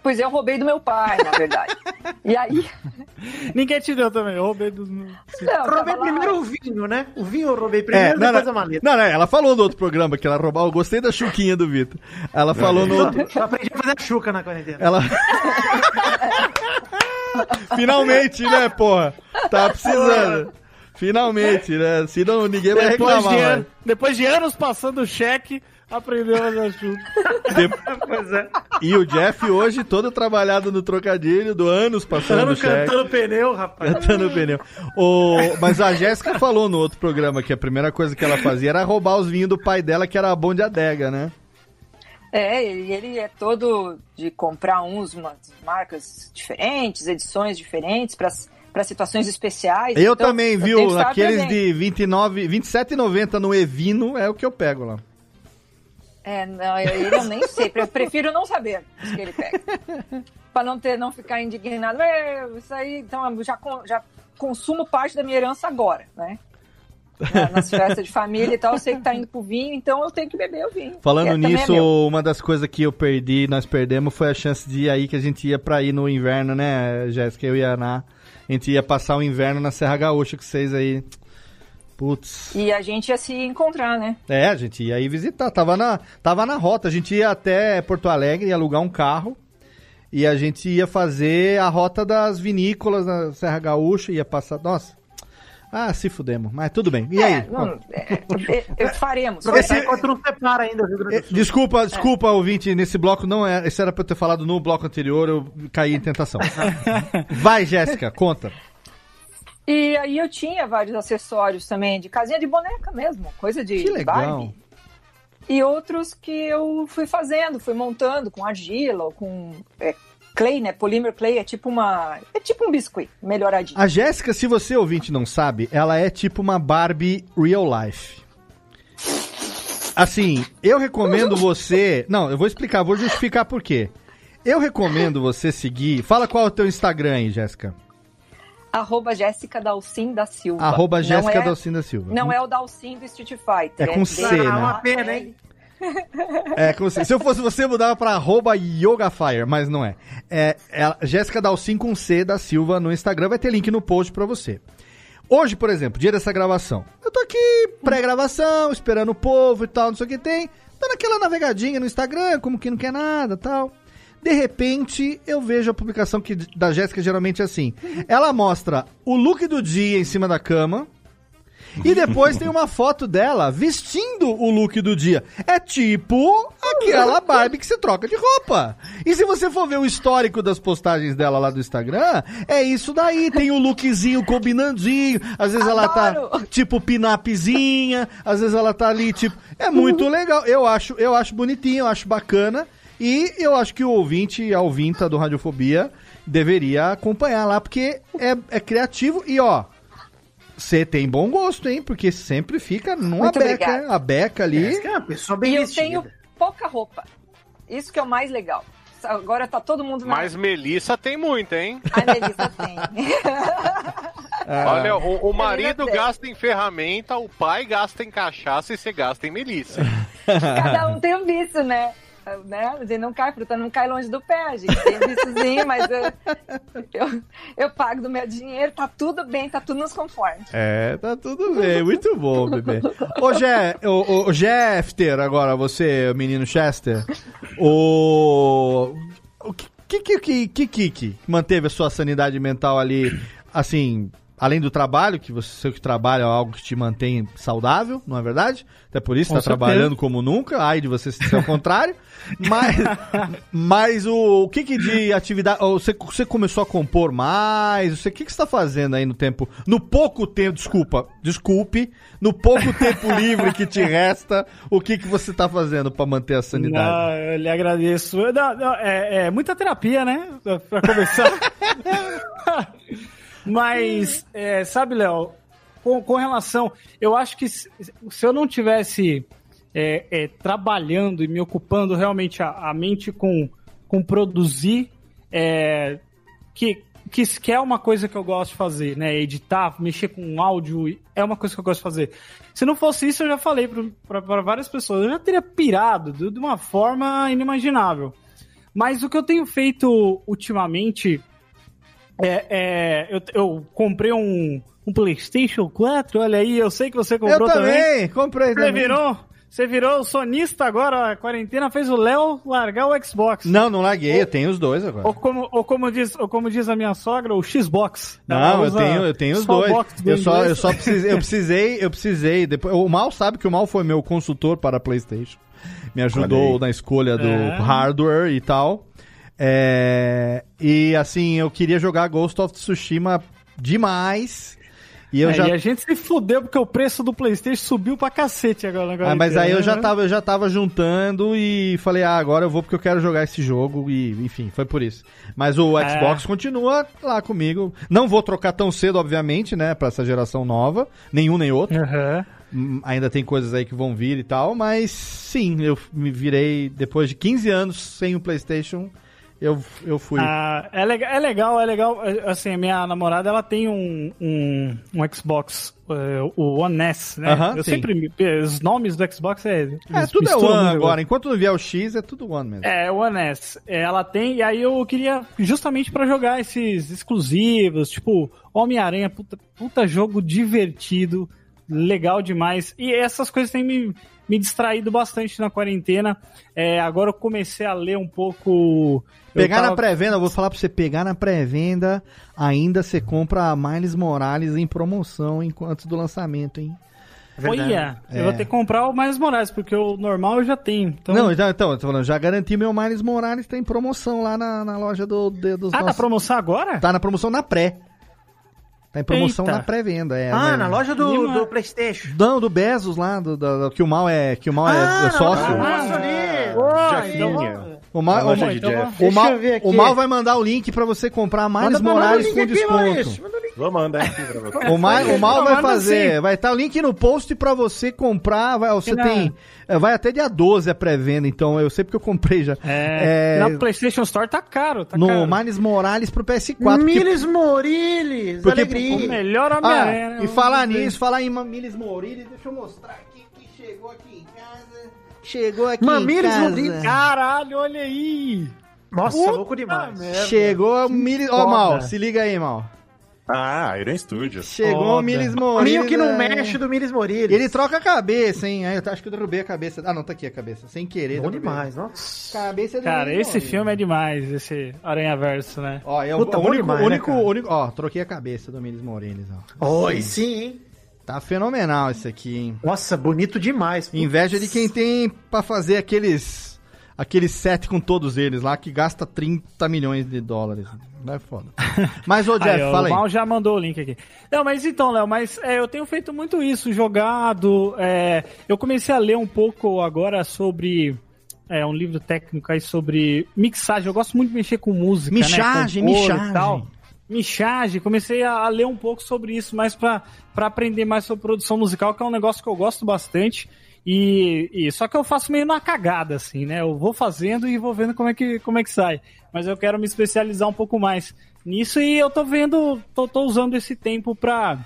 Pois eu roubei do meu pai, na verdade. E aí. (laughs) Ninguém te deu também, eu roubei dos. Não, roubei tava lá- primeiro o vinho, né? O vinho eu roubei primeiro, É, não, depois não, a maleta. não, não, ela falou no outro programa que ela roubava. Eu gostei da chuquinha do Vitor. Ela falou no outro. Eu aprendi a fazer a chuca na quarentena. Ela. (laughs) (laughs) Finalmente, né, porra? Tá precisando. Finalmente, né? Senão ninguém vai Depois reclamar de, an- depois de anos passando o cheque, aprendeu a fazer chuva. (laughs) Pois é. E o Jeff hoje todo trabalhado no trocadilho do anos passando Ano cheque. cantando pneu, rapaz. Cantando pneu. O, mas a Jéssica falou no outro programa que a primeira coisa que ela fazia era roubar os vinhos do pai dela, que era a bom de adega, né? É, e ele é todo de comprar uns, umas marcas diferentes, edições diferentes para situações especiais. Eu Então, também, eu viu? estar Aqueles presente. de 29, 27,90 no Evino é o que eu pego lá. É, não, ele eu nem sei, eu prefiro não saber os que ele pega. (laughs) para não ter, não ficar indignado. É, isso aí, então eu já, já consumo parte da minha herança agora, né? Na- Nas festas de família e tal, eu sei que tá indo pro vinho, então eu tenho que beber o vinho. Falando também é nisso, meu. uma das coisas que eu perdi, nós perdemos, foi a chance de ir aí que a gente ia pra ir no inverno, né, Jéssica? Eu e a Ana. A gente ia passar o inverno na Serra Gaúcha com vocês aí. Putz. E a gente ia se encontrar, né? É, a gente ia aí visitar. Tava na, tava na rota. A gente ia até Porto Alegre, ia alugar um carro. E a gente ia fazer a rota das vinícolas na Serra Gaúcha. Ia passar. Nossa. Ah, se fudemos. Mas tudo bem. E aí? É, não, é, é, é, faremos. Esse... Enquanto não separa ainda Sul. Desculpa, desculpa, ouvinte, nesse bloco não é. Isso era pra eu ter falado no bloco anterior, eu caí em tentação. (laughs) Vai, Jéssica, conta. E aí eu tinha vários acessórios também, de casinha de boneca mesmo, coisa de Que legal. Barbie. E outros que eu fui fazendo, fui montando com argila ou com é, clay, né? Polymer clay é tipo uma. É tipo um biscuit, melhoradinho. A Jéssica, se você ouvinte não sabe, ela é tipo uma Barbie real life. Assim, eu recomendo (laughs) você. Não, eu vou explicar, vou justificar por quê. Eu recomendo você seguir. Fala qual é o teu Instagram aí, Jéssica. Arroba Jéssica Dalcin da Silva. Arroba Jéssica é- Dalcin da Silva. Não é o Dalcin do Street Fighter. É com C, né? Ah, uma pena, hein? É, se, se eu fosse você, mudava pra arroba YogaFire, mas não é. É, é Jéssica Dalcin com C da Silva no Instagram, vai ter link no post pra você. Hoje, por exemplo, dia dessa gravação. Eu tô aqui, pré-gravação, esperando o povo e tal, não sei o que tem. Dando aquela navegadinha no Instagram, como que não quer nada tal. De repente, eu vejo a publicação que da Jéssica geralmente é assim. Ela mostra o look do dia em cima da cama. E depois tem uma foto dela vestindo o look do dia. É tipo aquela Barbie que você troca de roupa. E se você for ver o histórico das postagens dela lá do Instagram, é isso daí. Tem o lookzinho combinandinho. Às vezes ela tá Adoro! tipo pinapzinha, às vezes ela tá ali tipo, é muito legal. Eu acho, eu acho bonitinho, eu acho bacana. E eu acho que o ouvinte e a ouvinta do Radiofobia deveria acompanhar lá, porque é, é criativo e ó, você tem bom gosto, hein? Porque sempre fica numa Muito beca, obrigada. a beca ali. É uma pessoa E bem eu vestida. tenho pouca roupa. Isso que é o mais legal. Agora tá todo mundo. Mas Melissa tem muito, hein? A Melissa tem. (laughs) Olha, o, o marido gasta em ferramenta, o pai gasta em cachaça e você gasta em Melissa. Cada um tem um vício, né? Né? A gente não cai, fruta não cai longe do pé. A gente tem viciozinho, mas eu, eu, eu pago do meu dinheiro, tá tudo bem, tá tudo nos conformes. É, tá tudo bem, muito bom, bebê. Ô, Jé, ô, ô, Jefter, agora, você, menino Chester, o. O que, que, que, que, que manteve a sua sanidade mental ali, assim, além do trabalho, que você seu que trabalha é algo que te mantém saudável, não é verdade? Até por isso tá certeza. trabalhando como nunca, ai de você ser o contrário. (laughs) Mas, mas o, o que que de atividade, você, você começou a compor mais, você, o que que você tá fazendo aí no tempo, no pouco tempo, desculpa, desculpe, no pouco tempo (laughs) livre que te resta, o que que você tá fazendo pra manter a sanidade? Não, eu lhe agradeço. Não, não, é, é muita terapia, né? Pra começar. (laughs) Mas, é, sabe, Léo, com, com relação. Eu acho que se, se eu não tivesse é, é, trabalhando e me ocupando realmente a, a mente com, com produzir, é, que, que, que é uma coisa que eu gosto de fazer, né? Editar, mexer com áudio, é uma coisa que eu gosto de fazer. Se não fosse isso, eu já falei para várias pessoas, eu já teria pirado de, de uma forma inimaginável. Mas o que eu tenho feito ultimamente é. é eu, eu comprei um, um PlayStation 4, olha aí, eu sei que você comprou Eu também, comprei Você também. virou, você virou sonista agora, a quarentena fez o Léo largar o Xbox. Não, não larguei, eu tenho os dois agora. Ou como, ou como, diz, ou como diz a minha sogra, o Xbox. Não, eu tenho, eu tenho os dois. do Eu só, eu só precisei, eu precisei, eu precisei. Depois, o Mal sabe que o Mal foi meu consultor para a PlayStation. Me ajudou na escolha do É. hardware e tal. É, e assim, eu queria jogar Ghost of Tsushima demais. E eu É, já E a gente se fudeu porque o preço do PlayStation subiu pra cacete agora. agora Ah, mas aí eu já né? tava, eu já tava juntando e falei, ah, agora eu vou porque eu quero jogar esse jogo e, enfim, foi por isso. Mas o É. Xbox continua lá comigo. Não vou trocar tão cedo, obviamente, né, pra essa geração nova, nenhum nem outro. Aham. Hum, Ainda tem coisas aí que vão vir e tal, mas sim, eu me virei depois de 15 anos sem o PlayStation, eu, eu fui. Ah, é, legal, é legal, é legal. É, Assim, a minha namorada, ela tem um, um, um Xbox, é, o One S, né? Aham, eu sim. sempre... me- Os nomes do Xbox é... é, tudo é One agora. Enquanto não vier o X, é tudo One mesmo. É, One S. Ela tem, e aí eu queria justamente pra jogar esses exclusivos, tipo Homem-Aranha, puta, puta jogo divertido, legal demais. E essas coisas têm me, me distraído bastante na quarentena. É, agora eu comecei a ler um pouco. Pegar na tava- pré-venda, eu vou falar pra você pegar na pré-venda, ainda você compra a Miles Morales em promoção enquanto do lançamento, hein? Olha, É. eu vou ter que comprar o mais Moraes, porque o normal eu já tenho. Então... Não, já, então, eu tô falando, já garanti meu Miles Morales, tem promoção lá na, na loja do, de- dos Ah, tá nossos- promoção agora? Tá na promoção na pré. Tá em promoção Eita. na pré-venda, é. Ah, né? na loja do, Lima. do Playstation. Não, do Bezos lá, do, do- do- que o mal é, que o mal é, Ah, é sócio. não, Ah, Nossa, ali. Boa, Jefinha. então- O mal, o, então o, o mal vai mandar o link pra você comprar Miles Manda- Morales com aqui, desconto. Maurício, manda o link Vou mandar aqui pra você. O, Ma, o Mal vai Manda fazer, vai estar o link no post pra você comprar. Vai, você Na- tem, é, vai até dia 12 a pré-venda, então eu sei porque eu comprei já. É, É, Na PlayStation Store tá caro, tá no caro. Miles Morales pro PS4. porque- Miles Moriles, Porque- alegria. O melhor Ah, Homem-Aranha. né? e falar nisso, falar em Miles Morales, deixa eu mostrar aqui que chegou aqui em. Chegou aqui Mamilos em casa. Morales. Caralho, olha aí. Nossa, Puta louco demais. merda. Chegou o Miles. Ó, foda. Mal, se liga aí, Mal. Ah, Iron Studios. Chegou Foda. o Miles O Morales. Ninho que não é. mexe do Miles Moriles. Ele troca a cabeça, hein? Aí eu acho que eu derrubei a cabeça. Ah, não, tá aqui a cabeça. Sem querer. Bom demais, nossa. Cabeça do Cara, Miles esse filme é demais, esse Aranha Verso, né? Ó, é o, Puta, o único, demais, né, único, cara? único. Ó, troquei a cabeça do Miles Morales, ó. Oi, sim, hein? Tá fenomenal esse aqui, hein? Nossa, bonito demais. Inveja de quem tem pra fazer aqueles. Aquele set com todos eles lá que gasta 30 milhões de dólares. Não é foda. (laughs) Mas, ô Jeff, Aí, ó, fala o Mal aí. já mandou o link aqui. Não, mas então, Léo, mas é, eu tenho feito muito isso, jogado. é, eu comecei a ler um pouco agora sobre é, um livro técnico aí sobre mixagem. Eu gosto muito de mexer com música, Mixagem, né? compor e mixagem. tal. Mixagem, comecei a, a ler um pouco sobre isso, mais pra pra aprender mais sobre produção musical, que é um negócio que eu gosto bastante. E, e- só que eu faço meio na cagada, assim, né? Eu vou fazendo e vou vendo como é que, como é que sai. Mas eu quero me especializar um pouco mais nisso e eu tô vendo, tô, tô usando esse tempo pra,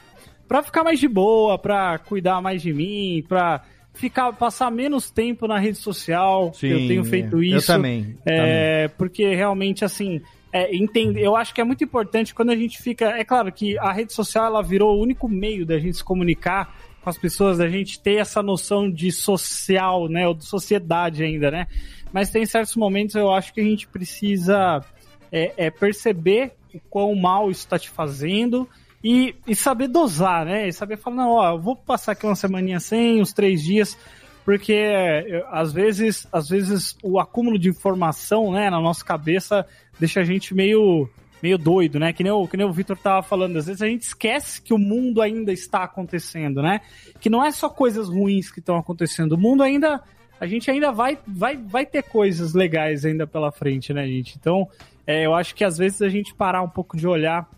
pra ficar mais de boa, pra cuidar mais de mim, pra ficar, passar menos tempo na rede social. que eu Sim, tenho feito eu isso. também, É, porque realmente, assim, é, entender, eu acho que é muito importante quando a gente fica. É claro que a rede social ela virou o único meio da gente se comunicar com as pessoas, da gente ter essa noção de social, né? Ou de sociedade ainda, né? Mas tem certos momentos eu acho que a gente precisa é, é perceber o quão mal isso está te fazendo. E, e saber dosar, né? E saber falar, não, ó, eu vou passar aqui uma semaninha sem, uns três dias, porque é, às vezes, às vezes o acúmulo de informação, né, na nossa cabeça deixa a gente meio meio doido, né? Que nem o, que nem o Vitor tava falando, às vezes a gente esquece que o mundo ainda está acontecendo, né? Que não é só coisas ruins que estão acontecendo, o mundo ainda a gente ainda vai vai vai ter coisas legais ainda pela frente, né, gente? Então, é, eu acho que às vezes a gente parar um pouco de olhar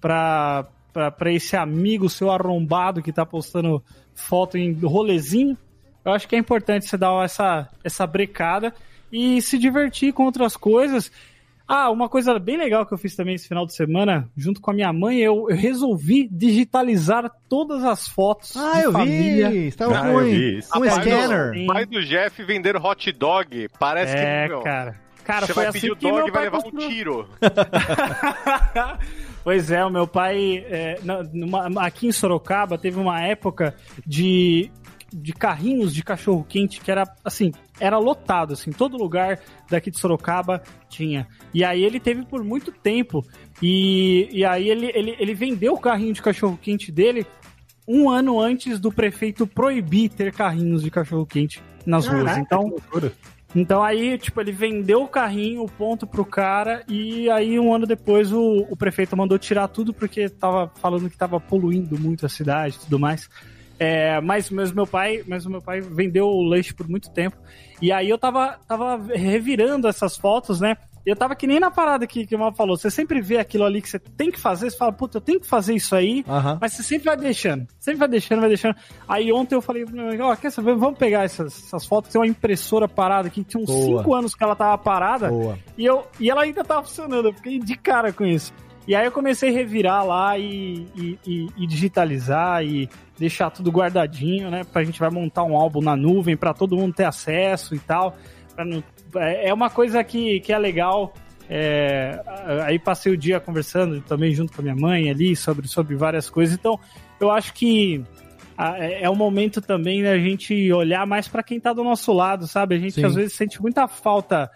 para para esse amigo seu arrombado que tá postando foto em rolezinho, eu acho que é importante você dar essa, essa brecada e se divertir com outras coisas. Ah, uma coisa bem legal que eu fiz também esse final de semana, junto com a minha mãe, eu, eu resolvi digitalizar todas as fotos Ah, de eu família. vi. Você tava Ah, eu um, vi um scanner. O pai do Jeff vender hot dog. Parece É, que. meu, cara. Cara, você foi vai assim pedir o dog e vai levar construiu. um tiro. (laughs) pois é, o meu pai, é, numa- aqui em Sorocaba, teve uma época de, de carrinhos de cachorro-quente que era, assim, era lotado, assim, todo lugar daqui de Sorocaba tinha. E aí ele teve por muito tempo, e, e aí ele, ele, ele vendeu o carrinho de cachorro-quente dele um ano antes do prefeito proibir ter carrinhos de cachorro-quente nas ruas. Caraca, Então, que loucura. então aí, tipo, ele vendeu o carrinho, o ponto pro cara, e aí um ano depois o, o prefeito mandou tirar tudo porque tava falando que tava poluindo muito a cidade e tudo mais. É, mas, mas meu pai, mas o meu pai vendeu o lanche por muito tempo. E aí eu tava, tava revirando essas fotos, né? E eu tava que nem na parada que, que o Mal falou. Você sempre vê aquilo ali que você tem que fazer, você fala, puta, eu tenho que fazer isso aí, Aham. mas você sempre vai deixando. Sempre vai deixando, vai deixando. Aí ontem eu falei pro meu amigo, ó, quer saber? Vamos pegar essas, essas fotos. Tem uma impressora parada aqui, tinha uns Boa. 5 anos que ela tava parada. Boa. E, eu, e ela ainda tava funcionando, eu fiquei de cara com isso. E aí eu comecei a revirar lá e, e, e- e digitalizar e deixar tudo guardadinho, né? Pra gente vai montar um álbum na nuvem pra todo mundo ter acesso e tal. Não- é é uma coisa que, que é legal. é, aí passei o dia conversando também junto com a minha mãe ali sobre, sobre várias coisas. Então, eu acho que é é o momento também da gente olhar mais pra quem tá do nosso lado, sabe? A gente Sim. às vezes sente muita falta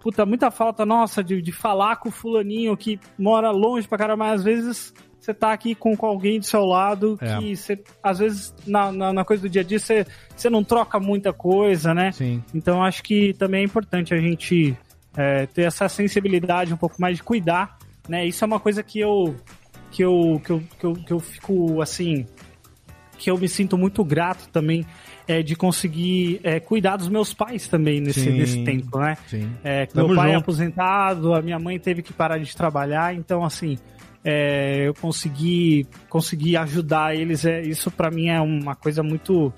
puta, muita falta nossa de, de falar com o fulaninho que mora longe pra caramba, mas às vezes você tá aqui com, com alguém do seu lado É. que você, às vezes, na, na, na coisa do dia a dia, você, você não troca muita coisa, né? Sim. Então acho que também é importante a gente é, ter essa sensibilidade um pouco mais de cuidar, né? Isso é uma coisa que eu que eu, que eu, que eu, que eu fico assim que eu me sinto muito grato também é, de conseguir é, cuidar dos meus pais também nesse, Sim, nesse tempo, né? sim. É, meu pai é junto. aposentado, a minha mãe teve que parar de trabalhar, então assim, é, eu consegui, consegui ajudar eles. É, isso pra mim é uma coisa muito.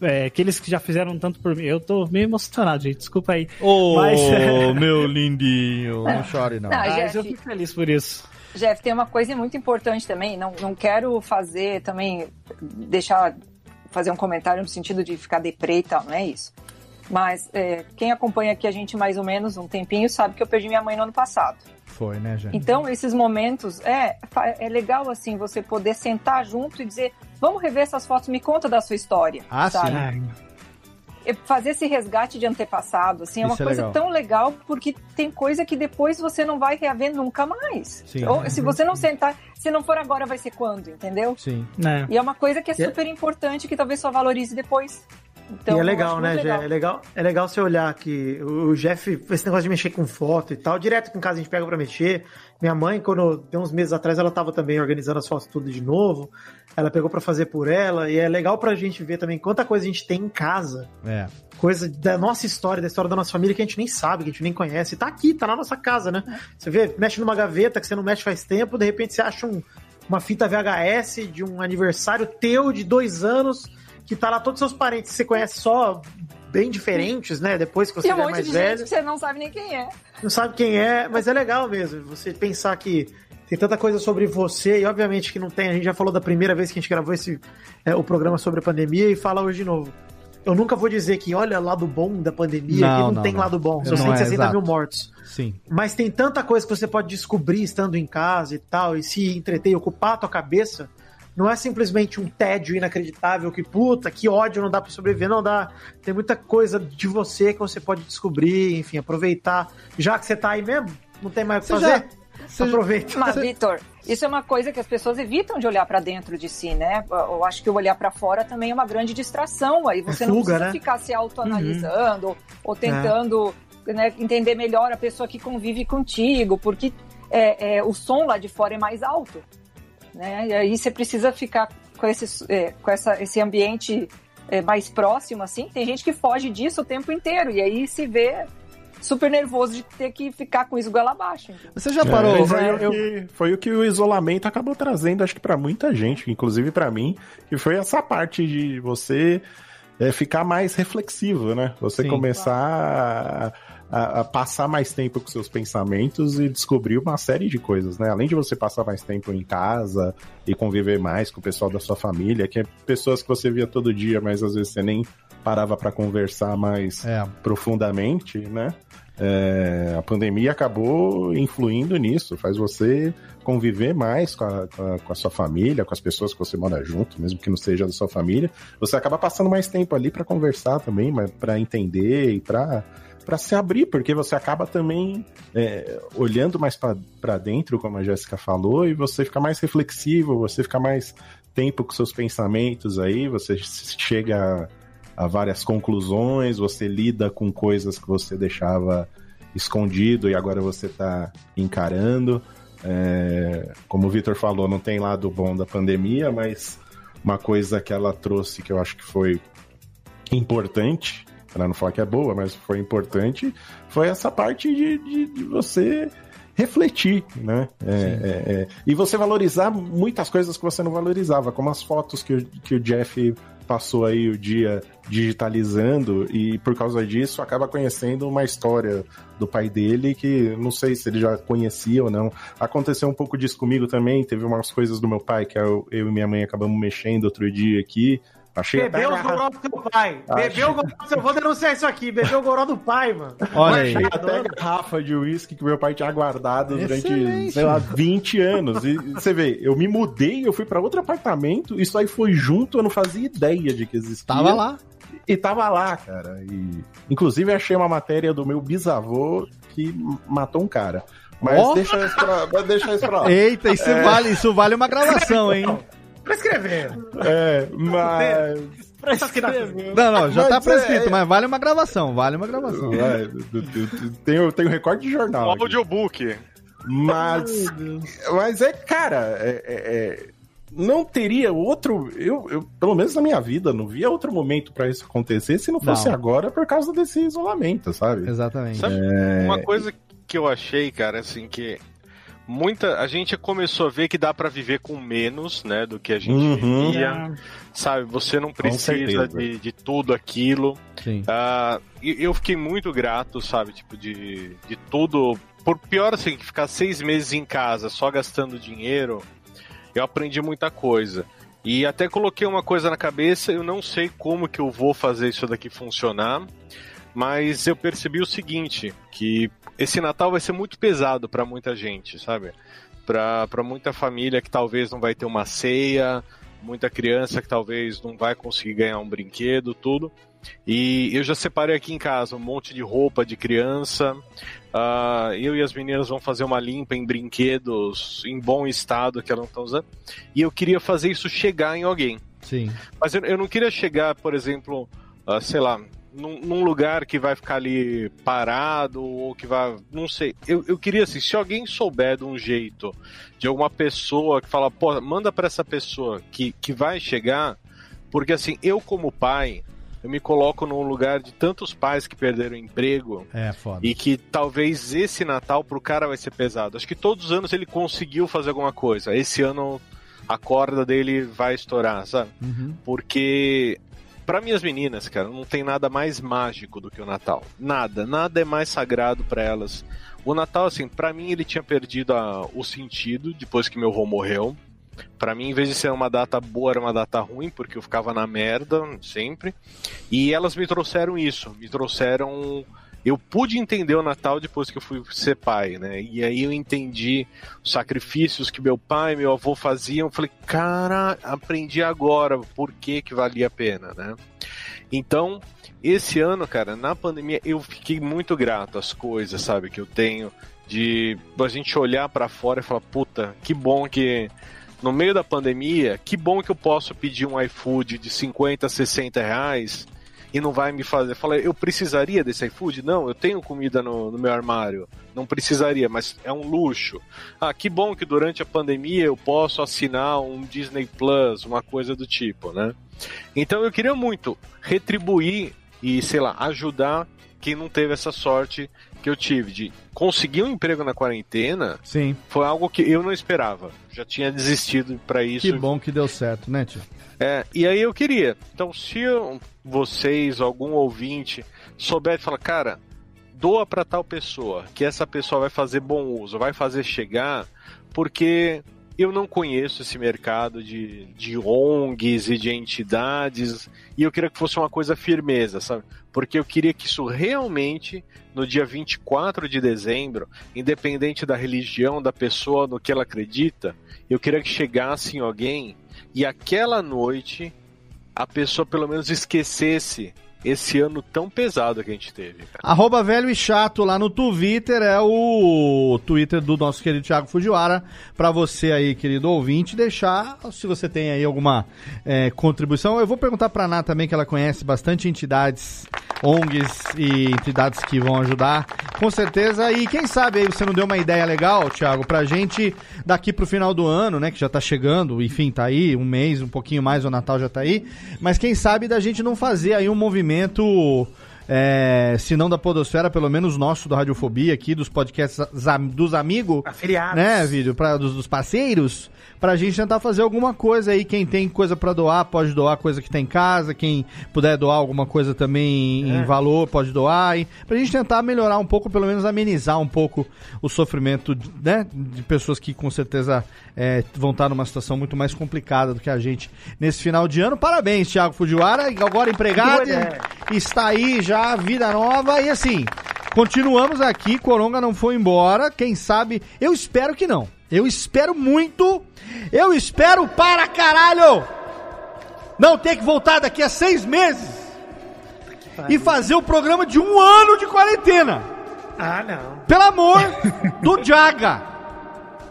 É, aqueles que já fizeram tanto por mim. Eu tô meio emocionado, gente. Desculpa aí. Ô, Mas, é, (laughs) meu lindinho. Não chore, não. Não, mas Jeff, eu fico feliz por isso. Jeff, tem uma coisa muito importante também. Não, não quero fazer também, deixar, fazer um comentário no sentido de ficar deprê e tal, não é isso. Mas é, quem acompanha aqui a gente mais ou menos um tempinho sabe que eu perdi minha mãe no ano passado. Foi, né, gente? Então, esses momentos, é, é legal, assim, você poder sentar junto e dizer, vamos rever essas fotos, me conta da sua história, Ah, sabe? sim. É, Fazer esse resgate de antepassado, assim, é uma Isso é coisa legal. tão legal, porque tem coisa que depois você não vai reaver nunca mais. Sim. Ou se você não sentar, se não for agora, vai ser quando, entendeu? Sim. É. E é uma coisa que é é- super importante, que talvez só valorize depois. Então, e é eu legal, né, legal. É legal, é legal você olhar que o Jeff, esse negócio de mexer com foto e tal, direto que em casa a gente pega pra mexer. Minha mãe, quando tem uns meses atrás, ela tava também organizando as fotos tudo de novo. Ela pegou pra fazer por ela. E é legal pra gente ver também quanta coisa a gente tem em casa. É. Coisa da nossa história, da história da nossa família que a gente nem sabe, que a gente nem conhece. Tá aqui, tá na nossa casa, né? Você vê, mexe numa gaveta que você não mexe faz tempo, de repente você acha um- uma fita VHS de um aniversário teu de dois anos, que tá lá todos os seus parentes que você conhece só bem diferentes, né? Depois que você E um é monte mais de velho gente que você não sabe nem quem é. não sabe quem é, mas é legal mesmo. Você pensar que tem tanta coisa sobre você, e obviamente que não tem. A gente já falou da primeira vez que a gente gravou esse, é, o programa sobre a pandemia e fala hoje de novo. Eu nunca vou dizer que olha lado bom da pandemia, Não, que não, não, tem não. lado bom. São Não é, 160 mil mortos. Sim. Mas tem tanta coisa que você pode descobrir estando em casa e tal, e se entreter e ocupar a tua cabeça. Não é simplesmente um tédio inacreditável que, puta, que ódio, não dá pra sobreviver. Não dá. Tem muita coisa de você que você pode descobrir, enfim, aproveitar. Já que você tá aí mesmo, não tem mais o que Você fazer. já- Aproveita. Mas, Vitor, isso é uma coisa que as pessoas evitam de olhar pra dentro de si, né? Eu acho que o olhar pra fora também é uma grande distração. Aí você É não fuga, precisa né? ficar se autoanalisando ou, ou tentando né, entender melhor a pessoa que convive contigo, porque é, é, o som lá de fora é mais alto. Né? E aí você precisa ficar com, esse, é, com essa, esse ambiente é, mais próximo, assim. Tem gente que foge disso o tempo inteiro, e aí se vê super nervoso de ter que ficar com isso goela abaixo. entendeu? Você já parou? É, foi, é, o que, foi o que o isolamento acabou trazendo, acho que pra muita gente, inclusive pra mim, que foi essa parte de você é, ficar mais reflexivo, né? Você Sim. começar a, a- a passar mais tempo com seus pensamentos e descobrir uma série de coisas, né? Além de você passar mais tempo em casa e conviver mais com o pessoal da sua família, que é pessoas que você via todo dia, mas às vezes você nem parava pra conversar mais É. profundamente, né? É, a pandemia acabou influindo nisso, faz você conviver mais com a, com a- com a sua família, com as pessoas que você mora junto, mesmo que não seja da sua família. Você acaba passando mais tempo ali para conversar também, para entender e para para se abrir, porque você acaba também é, olhando mais para dentro, como a Jéssica falou, e você fica mais reflexivo, você fica mais tempo com seus pensamentos aí, você chega a várias conclusões, você lida com coisas que você deixava escondido e agora você está encarando. É, como o Vitor falou, não tem lado bom da pandemia, mas uma coisa que ela trouxe que eu acho que foi importante, para não falar que é boa, mas foi importante, foi essa parte de, de, de você refletir, né? É, é, é, e você valorizar muitas coisas que você não valorizava, como as fotos que o, que o Jeff passou aí o dia digitalizando e por causa disso acaba conhecendo uma história do pai dele que não sei se ele já conhecia ou não. Aconteceu um pouco disso comigo também, teve umas coisas do meu pai que eu, eu e minha mãe acabamos mexendo outro dia aqui. Achei Bebeu até os goró do seu pai. Achei- Bebeu o goró do seu... Vou denunciar isso aqui. Bebeu o goró do pai, mano. Olha aí. Achei até a garrafa de uísque que meu pai tinha guardado durante, sei lá, 20 anos. E você vê, eu me mudei, eu fui pra outro apartamento, isso aí foi junto, eu não fazia ideia de que existia. Tava lá. E tava lá, cara. E, inclusive, achei uma matéria do meu bisavô que matou um cara. Mas Ó. deixa, isso pra, deixa isso pra lá. Eita, isso, É. vale, isso vale uma gravação, (laughs) hein? Prescrever. É, mas. Não, não, já Mas tá é- prescrito, mas vale uma gravação, vale uma gravação. É, do- Tenho, tenho recorde de jornal. Um aqui. audiobook. Mas, mas é, cara, é, é- é- não teria outro. Eu, eu, pelo menos na minha vida, não via outro momento pra isso acontecer se não fosse Não. agora por causa desse isolamento, sabe? Exatamente. Sabe, É. uma coisa que eu achei, cara, assim, que muita. A gente começou a ver que dá pra viver com menos, né, do que a gente Uhum. vivia. Sabe, você não precisa de, de tudo aquilo. Sim. Ah, e eu fiquei muito grato, sabe, tipo, de, de tudo. Por pior, assim, que ficar seis meses em casa só gastando dinheiro, eu aprendi muita coisa. E até coloquei uma coisa na cabeça, eu não sei como que eu vou fazer isso daqui funcionar, mas eu percebi o seguinte, que esse Natal vai ser muito pesado para muita gente, sabe? Para muita família que talvez não vai ter uma ceia, muita criança que talvez não vai conseguir ganhar um brinquedo, tudo. E eu já separei aqui em casa um monte de roupa de criança. Ah, eu e as meninas vão fazer uma limpa em brinquedos em bom estado que elas não estão usando. E eu queria fazer isso chegar em alguém. Sim. Mas eu, eu não queria chegar, por exemplo, ah, sei lá, num, num lugar que vai ficar ali parado ou que vai. Não sei. Eu, eu queria assim, se alguém souber de um jeito, de alguma pessoa que fala, pô, manda pra essa pessoa que, que vai chegar, porque assim, eu como pai. Eu me coloco num lugar de tantos pais que perderam emprego É, foda. e que talvez esse Natal pro cara vai ser pesado. Acho que todos os anos ele conseguiu fazer alguma coisa. Esse ano a corda dele vai estourar, sabe? Uhum. Porque para minhas meninas, cara, não tem nada mais mágico do que o Natal. Nada, nada é mais sagrado para elas. O Natal, assim, para mim ele tinha perdido a- o sentido depois que meu avô morreu. Pra mim, em vez de ser uma data boa, era uma data ruim, porque eu ficava na merda sempre. E elas me trouxeram isso, me trouxeram. Eu pude entender o Natal depois que eu fui ser pai, né? E aí eu entendi os sacrifícios que meu pai e meu avô faziam. Falei, cara, aprendi agora por que que valia a pena, né? Então, esse ano, cara, na pandemia, eu fiquei muito grato às coisas, sabe, que eu tenho. De a gente olhar pra fora e falar, puta, que bom que no meio da pandemia, que bom que eu posso pedir um iFood de 50, 60 reais e não vai me fazer. Fala, eu precisaria desse iFood? Não, eu tenho comida no, no meu armário. Não precisaria, mas é um luxo. Ah, que bom que durante a pandemia eu posso assinar um Disney Plus, uma coisa do tipo, né? Então eu queria muito retribuir e, sei lá, ajudar quem não teve essa sorte que eu tive de conseguir um emprego na quarentena. Sim. Foi algo que eu não esperava. Já tinha desistido para isso. Que bom que deu certo, né, tio? É, e aí eu queria. Então, se eu- vocês, algum ouvinte, souber e falar, cara, doa para tal pessoa, que essa pessoa vai fazer bom uso, vai fazer chegar, porque eu não conheço esse mercado de, de ONGs e de entidades, e eu queria que fosse uma coisa firmeza, sabe? Porque eu queria que isso realmente, no dia 24 de dezembro, independente da religião da pessoa, no que ela acredita, eu queria que chegasse em alguém e aquela noite a pessoa pelo menos esquecesse esse ano tão pesado que a gente teve. Arroba velho e chato lá no Twitter é o Twitter do nosso querido Thiago Fujiwara. Pra você aí, querido ouvinte, deixar se você tem aí alguma é, contribuição. Eu vou perguntar pra Ná também, que ela conhece bastante entidades, ONGs e entidades que vão ajudar, com certeza. E quem sabe aí você não deu uma ideia legal, Thiago, pra gente daqui pro final do ano, né, que já tá chegando, enfim, tá aí, um mês, um pouquinho mais, o Natal já tá aí. Mas quem sabe da gente não fazer aí um movimento movimento é, se não da Podosfera, pelo menos nosso do Radiofobia aqui, dos podcasts dos amigos, Afiliados. né, vídeo, pra, dos, dos parceiros, pra gente tentar fazer alguma coisa aí. Quem tem coisa pra doar, pode doar coisa que tá em casa. Quem puder doar alguma coisa também em É. valor, pode doar. E pra gente tentar melhorar um pouco, pelo menos amenizar um pouco o sofrimento, né, de pessoas que com certeza é, vão estar numa situação muito mais complicada do que a gente nesse final de ano. Parabéns, Thiago Fujiwara, agora empregado, Boa ideia. está aí já, vida nova e assim. Continuamos aqui, Coronga não foi embora. Quem sabe, eu espero que não. Eu espero muito. Eu espero para caralho não ter que voltar daqui a seis meses e fazer o programa de um ano de quarentena. Ah, não. Pelo amor do (laughs) Jaga.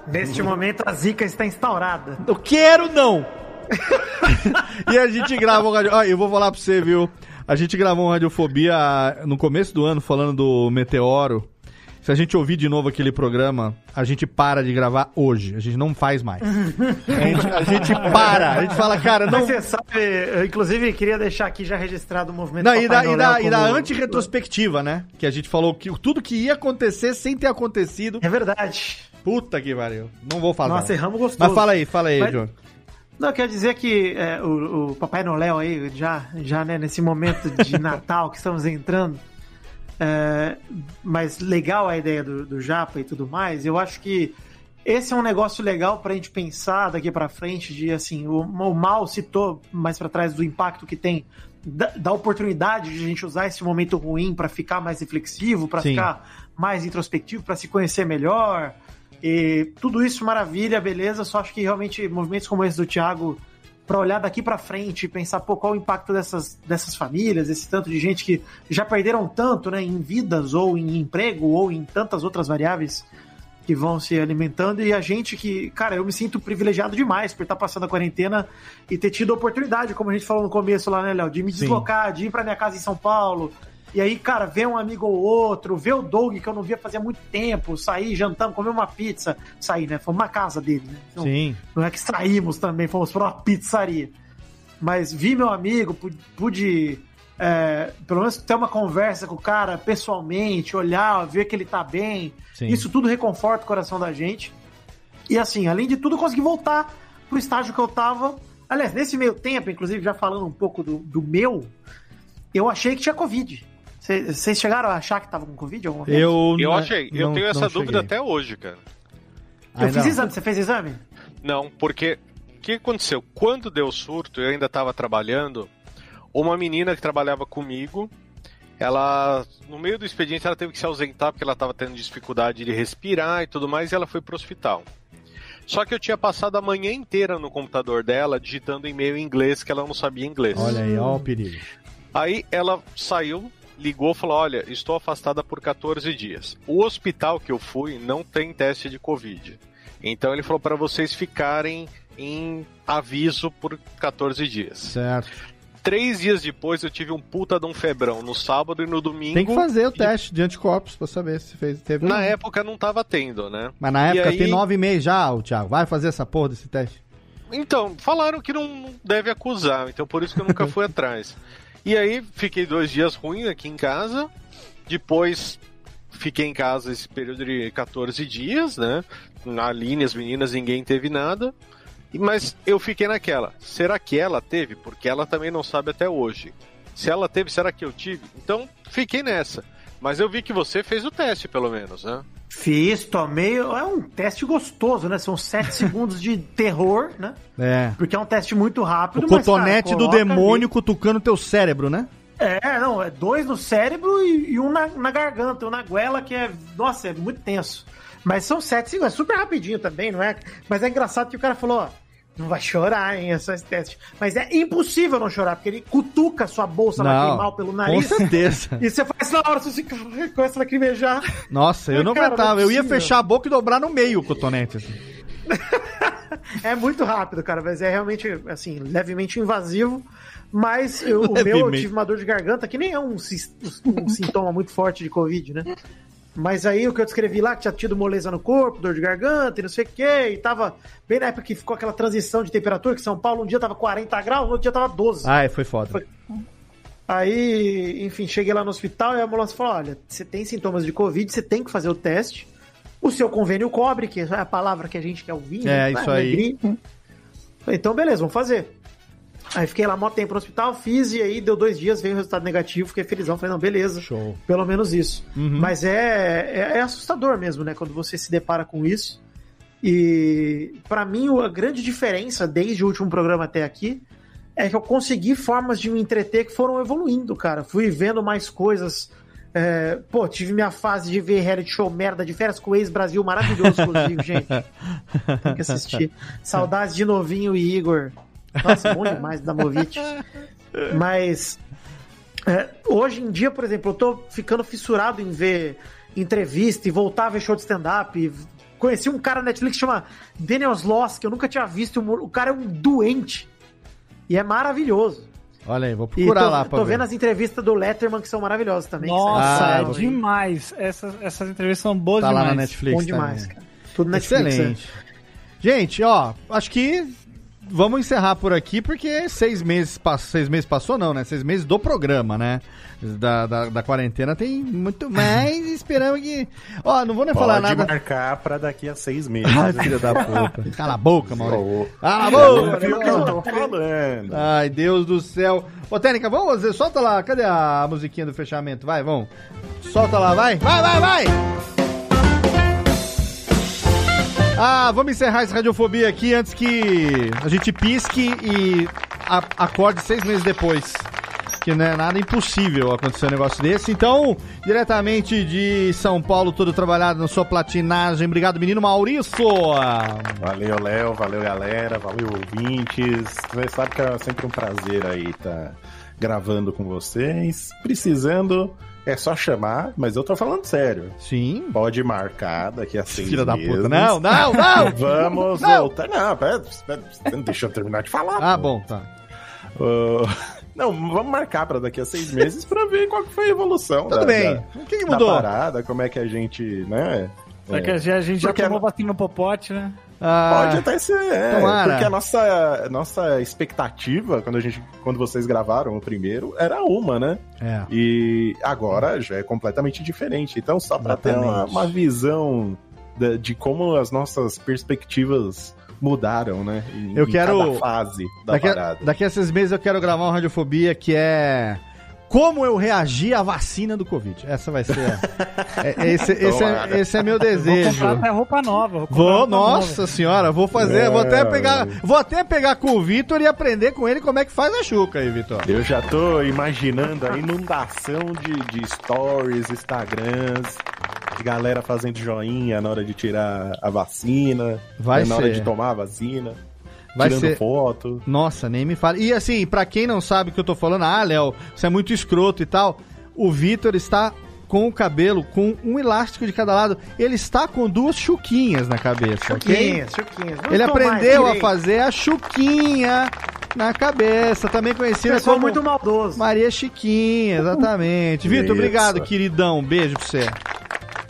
Neste momento a zica está instaurada. Eu quero não. (laughs) e a gente grava. Ó, eu vou falar pra você, viu? A gente gravou um Radiofobia no começo do ano falando do meteoro. Se a gente ouvir de novo aquele programa, a gente para de gravar hoje. A gente não faz mais. (laughs) A gente, a gente para. A gente fala, cara, não. Mas você sabe, eu, inclusive, queria deixar aqui já registrado o movimento Não, e da, e da, e da como- anti-retrospectiva, né? Que a gente falou que tudo que ia acontecer sem ter acontecido. É verdade. Puta que pariu. Não vou falar. Nossa, erramos gostoso. Mas fala aí, fala aí, Mas- João. Não, quer dizer que é, o, o Papai Noel aí, já, já né, nesse momento de (laughs) Natal que estamos entrando, é, mas legal a ideia do, do Japa e tudo mais, eu acho que esse é um negócio legal pra gente pensar daqui pra frente, de assim, o, o Mal citou mais pra trás do impacto que tem da, da oportunidade de a gente usar esse momento ruim pra ficar mais reflexivo, Sim. ficar mais introspectivo, pra se conhecer melhor, e tudo isso maravilha, beleza, só acho que realmente movimentos como esse do Thiago, pra olhar daqui pra frente e pensar, pô, qual o impacto dessas, dessas famílias, esse tanto de gente que já perderam tanto, né, em vidas ou em emprego ou em tantas outras variáveis que vão se alimentando e a gente que, cara, eu me sinto privilegiado demais por estar passando a quarentena e ter tido a oportunidade, como a gente falou no começo lá, né, Léo, de me Sim. deslocar, de ir pra minha casa em São Paulo. E aí, cara, ver um amigo ou outro, ver o Doug, que eu não via fazia muito tempo, sair, jantamos, comer uma pizza. Sair, né? Fomos na casa dele, né? Não, Sim. não é que saímos também, fomos pra uma pizzaria. Mas vi meu amigo, pude, pude, é, pelo menos ter uma conversa com o cara pessoalmente, olhar, ver que ele tá bem. Sim. Isso tudo reconforta o coração da gente. E assim, além de tudo, eu consegui voltar pro estágio que eu tava. Aliás, nesse meio tempo, inclusive, já falando um pouco do, do meu, eu achei que tinha Covid. Cê- Vocês chegaram a achar que tava com Covid alguma vez? Eu, Eu não- achei. Eu não- tenho essa dúvida cheguei. até hoje, cara. Eu Ai, fiz não. exame, você fez exame? Não, porque o que aconteceu? Quando deu surto, eu ainda estava trabalhando. Uma menina que trabalhava comigo, ela no meio do expediente ela teve que se ausentar porque ela estava tendo dificuldade de respirar e tudo mais, e ela foi pro hospital. Só que eu tinha passado a manhã inteira no computador dela digitando e-mail em inglês que ela não sabia inglês. Olha aí, ó o perigo. Aí ela saiu, ligou e falou: Olha, estou afastada por 14 dias. O hospital que eu fui não tem teste de Covid. Então ele falou para vocês ficarem em aviso por 14 dias. Certo. Três dias depois eu tive um puta de um febrão no sábado e no domingo. Tem que fazer o E teste de anticorpos pra saber se fez, teve. Na não. época não tava tendo, né? Mas na época aí- tem nove meses já, o Thiago. Vai fazer essa porra desse teste. Então, falaram que não deve acusar, então por isso que eu nunca (laughs) fui atrás. E aí fiquei dois dias ruins aqui em casa. Depois fiquei em casa esse período de 14 dias, né? Na Aline, as meninas, ninguém teve nada. Mas eu fiquei naquela. Será que ela teve? Porque ela também não sabe até hoje. Se ela teve, será que eu tive? Então fiquei nessa. Mas eu vi que você fez o teste, pelo menos, né? Fiz, tomei. É um teste gostoso, né? São sete (laughs) segundos de terror, né? É. Porque é um teste muito rápido. O mas, cara, cotonete do coloca demônio cutucando teu cérebro, né? ali- É, não, é dois no cérebro e, e um na, na garganta, um na goela, que é. Nossa, é muito tenso. Mas são sete segundos, é super rapidinho também, não é? Mas é engraçado que o cara falou, ó. Não vai chorar, hein? É só esse teste. Mas é impossível não chorar, porque ele cutuca sua bolsa lacrimal pelo nariz. com certeza. (laughs) E você faz na hora, você fica, (laughs) começa a lacrimejar. Nossa, eu não cara, aguentava. não é eu ia fechar a boca e dobrar no meio o cotonete. assim. (laughs) É muito rápido, cara, mas é realmente, assim, levemente invasivo. Mas eu- o meu, eu tive uma dor de garganta, que nem é um, um sintoma muito forte de Covid, né? Mas aí o que eu descrevi lá, que tinha tido moleza no corpo, dor de garganta e não sei o quê, e tava bem na época que ficou aquela transição de temperatura, que São Paulo um dia tava 40 graus, no outro dia tava 12. Ai, foi foda. Foi- Aí, enfim, cheguei lá no hospital e a ambulância falou: olha, você tem sintomas de Covid, você tem que fazer o teste. O seu convênio cobre, que é a palavra que a gente quer ouvir. É, né? isso Ah, aí. gripe. Falei, Então, beleza, vamos fazer. Aí fiquei lá mó tempo no hospital, fiz e aí deu dois dias, veio o resultado negativo, fiquei felizão. Falei, não, beleza. Show. Pelo menos isso. Uhum. Mas é, é, é assustador mesmo, né? Quando você se depara com isso. E pra mim, a grande diferença desde o último programa até aqui é que eu consegui formas de me entreter que foram evoluindo, cara. Fui vendo mais coisas. É, pô, tive minha fase de ver reality show merda de férias com o ex-Brasil, maravilhoso, inclusive, gente. Tem que assistir. (laughs) Saudades de Novinho e Igor. Nossa, bom demais da Movite. (laughs) Mas é, hoje em dia, por exemplo, eu tô ficando fissurado em ver entrevista e voltar a ver show de stand-up. E Conheci um cara na Netflix que chama Daniel Sloss, que eu nunca tinha visto. O cara é um doente. E é maravilhoso. Olha aí, vou procurar tô, lá pra tô ver. vendo as entrevistas do Letterman que são maravilhosas também. Nossa. Ah, é demais. Essas, essas entrevistas são boas Tá lá demais. na Netflix Bom demais, também. cara. Tudo Netflix. Excelente. Gente, ó, acho que vamos encerrar por aqui, porque seis meses, seis meses passou, não, né? Seis meses do programa, né? Da, da, da quarentena tem muito mais. (laughs) Esperamos que. Ó, não vou nem falar Pode nada. marcar pra daqui a seis meses. Ah, filha da (laughs) puta. Cala a boca, Maurício. Cala a boca. viu o que eu tô falando. Ai, Deus do céu. Ô, Técnica, vamos fazer. Solta lá. Cadê a musiquinha do fechamento? Vai, vamos. Solta lá, vai. Vai, vai, vai. Ah, vamos encerrar essa radiofobia aqui antes que a gente pisque e acorde seis meses depois. Que não é nada impossível acontecer um negócio desse. Então, diretamente de São Paulo, todo trabalhado na sua platinagem. Obrigado, menino Maurício. Valeu, Léo, valeu, galera, valeu, ouvintes. Você sabe que é sempre um prazer aí estar gravando com vocês. Precisando, é só chamar, mas eu tô falando sério. Sim. Pode marcar daqui a seis Filha da meses. puta. Não, não, não. (laughs) Vamos Não. voltar. Não, pera, pera, deixa eu terminar de falar. Ah, pô. bom, tá. Ah, (laughs) não, vamos marcar pra daqui a seis meses pra ver qual que foi a evolução. Tudo da- bem. da- O que, que da mudou? parada, como é que a gente, né? É que a gente, já Porque tomou a- vacina no popote, né? Ah, Pode até ser, é, tomara. porque a nossa, nossa expectativa, quando, a gente, quando vocês gravaram o primeiro, era uma, né? É. E agora já é completamente diferente. Então, só pra ter uma, uma visão de, de como as nossas perspectivas mudaram, né? Em, Eu em quero- cada fase da Daqui parada. daqui a seis meses eu quero gravar uma radiofobia que é como eu reagi à vacina do Covid. Essa vai ser. a- (laughs) é- esse, esse, é, Tomara. esse é meu Vou desejo. comprar até roupa nova. Vou, Vou, roupa nossa senhora, vou fazer, vou até É. pegar, vou até pegar com o Vitor e aprender com ele como é que faz a chuca aí, Vitor. Eu já tô imaginando a inundação de, de stories, Instagrams, de galera fazendo joinha na hora de tirar a vacina, Vai né, na hora ser. de tomar a vacina, Vai tirando ser- foto. Nossa, nem me fala. E assim, pra quem não sabe o que eu tô falando, ah, Léo, você é muito escroto e tal. O Vitor está com o cabelo com um elástico de cada lado. Ele está com duas chuquinhas na cabeça, ok? Chuquinhas, chuquinhas. Não Ele aprendeu a fazer a chuquinha na cabeça, também conhecida Pessoal como muito maldoso. Maria Chiquinha, exatamente. Vitor, obrigado, queridão. Um beijo pra você.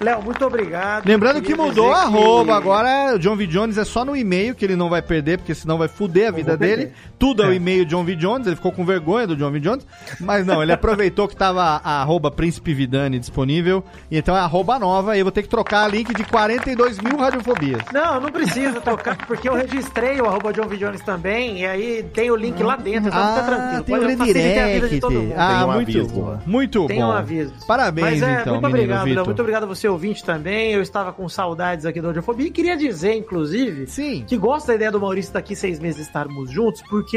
Léo, muito obrigado. Lembrando que mudou a que- arroba, agora o John V. Jones é só no e-mail que ele não vai perder, porque senão vai fuder a vida dele. Tudo é. o É. e-mail John V. Jones, ele ficou com vergonha do John V. Jones, mas não, ele aproveitou que tava a arroba Príncipe Vidani disponível, e então é arroba nova, e eu vou ter que trocar a link de 42 mil radiofobias. Não, não precisa tocar, porque eu registrei o arroba John V. Jones também, e aí tem o link lá dentro, então fica tranquilo. Ah, tem o Pode facilitar a vida de todo redirect. mundo. Ah, Tem um muito aviso bom. Muito Tem bom. um aviso. Parabéns, Mas é, então, muito menino obrigado, Léo. Muito obrigado a você, ouvinte, também. Eu estava com saudades aqui do Audiofobia e queria dizer, inclusive, Sim. que gosto da ideia do Maurício daqui seis meses estarmos juntos, porque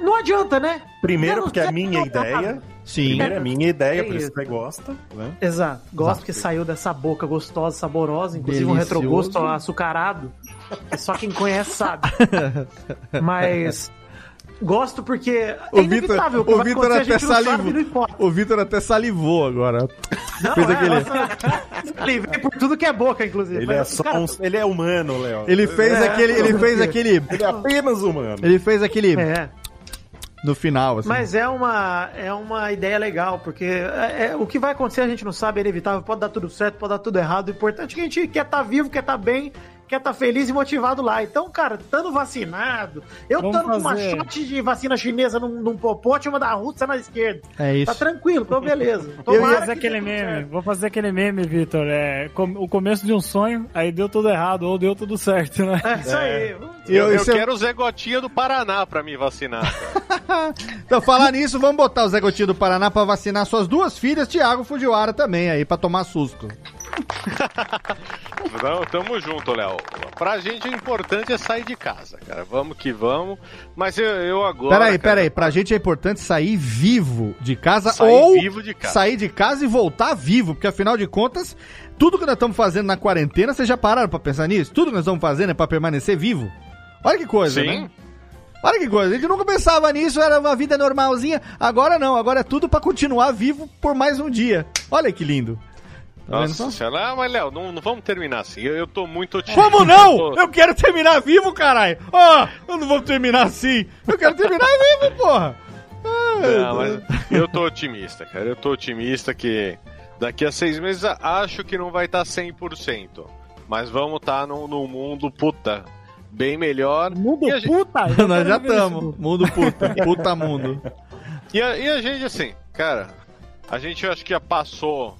não adianta, né? Primeiro, porque é a quero minha ideia. Sim. Primeiro é a minha ideia, É por isso que você gosta, né? Exato. Gosto porque saiu dessa boca gostosa, saborosa, inclusive um Delicioso. retrogosto açucarado. que Só quem conhece sabe. (laughs) Mas gosto porque é O Vitor, inevitável. o que o Vitor até salivou. O Vitor até salivou agora. Não, (laughs) Fez é, aquele- nossa, Salivei por tudo que é boca, inclusive. Ele é, só cara, um- ele é humano, Léo. Ele fez É, aquele, ele fez aquele, Ele é apenas humano. ele fez aquele É, no final, assim. mas é uma, é uma ideia legal, porque é- é- o que vai acontecer a gente não sabe, é inevitável, pode dar tudo certo, pode dar tudo errado. O importante é que a gente quer estar vivo, quer estar bem, quer estar feliz e motivado lá. Então, cara, estando vacinado, eu estando com uma shot de vacina chinesa num, num popote, uma da Rússia na esquerda. É isso. Tá tranquilo, tô beleza. (laughs) Vou Tomara fazer que aquele meme, certo. vou fazer aquele meme, Vitor. É com- o começo de um sonho, aí deu tudo errado, ou deu tudo certo, né? É isso aí. Eu, eu isso é- quero o Zé Gotinha do Paraná pra me vacinar. (laughs) Então, falar nisso, vamos botar o Zé Gotinho do Paraná pra vacinar suas duas filhas, Thiago Fujiwara também aí, pra tomar susto. Não, tamo junto, Léo. Pra gente o importante é sair de casa, cara. Vamos que vamos. Mas eu, eu agora. Peraí, cara, peraí, pra gente é importante sair vivo de casa Sair ou vivo de casa. sair de casa e voltar vivo, porque afinal de contas, tudo que nós estamos fazendo na quarentena, vocês já pararam pra pensar nisso? Tudo que nós estamos fazendo é pra permanecer vivo? Olha que coisa, Sim. né? Olha que coisa, a gente nunca pensava nisso, era uma vida normalzinha. Agora não, agora é tudo pra continuar vivo por mais um dia. Olha que lindo. Tá? Nossa senhora, ah, mas Léo, não, não vamos terminar assim. Eu, eu tô muito otimista. Como não? Tô- Eu quero terminar vivo, caralho! Ó, eu não vou terminar assim. Eu quero terminar vivo, porra! Não, mas eu tô otimista, cara. Eu tô otimista que daqui a seis meses acho que não vai tá estar 100%. Mas vamos estar num, num mundo puta bem melhor. Mundo gente- puta? (laughs) Nós já estamos. Mundo puta. Puta mundo. E a, e a gente, assim, cara, a gente eu acho que já passou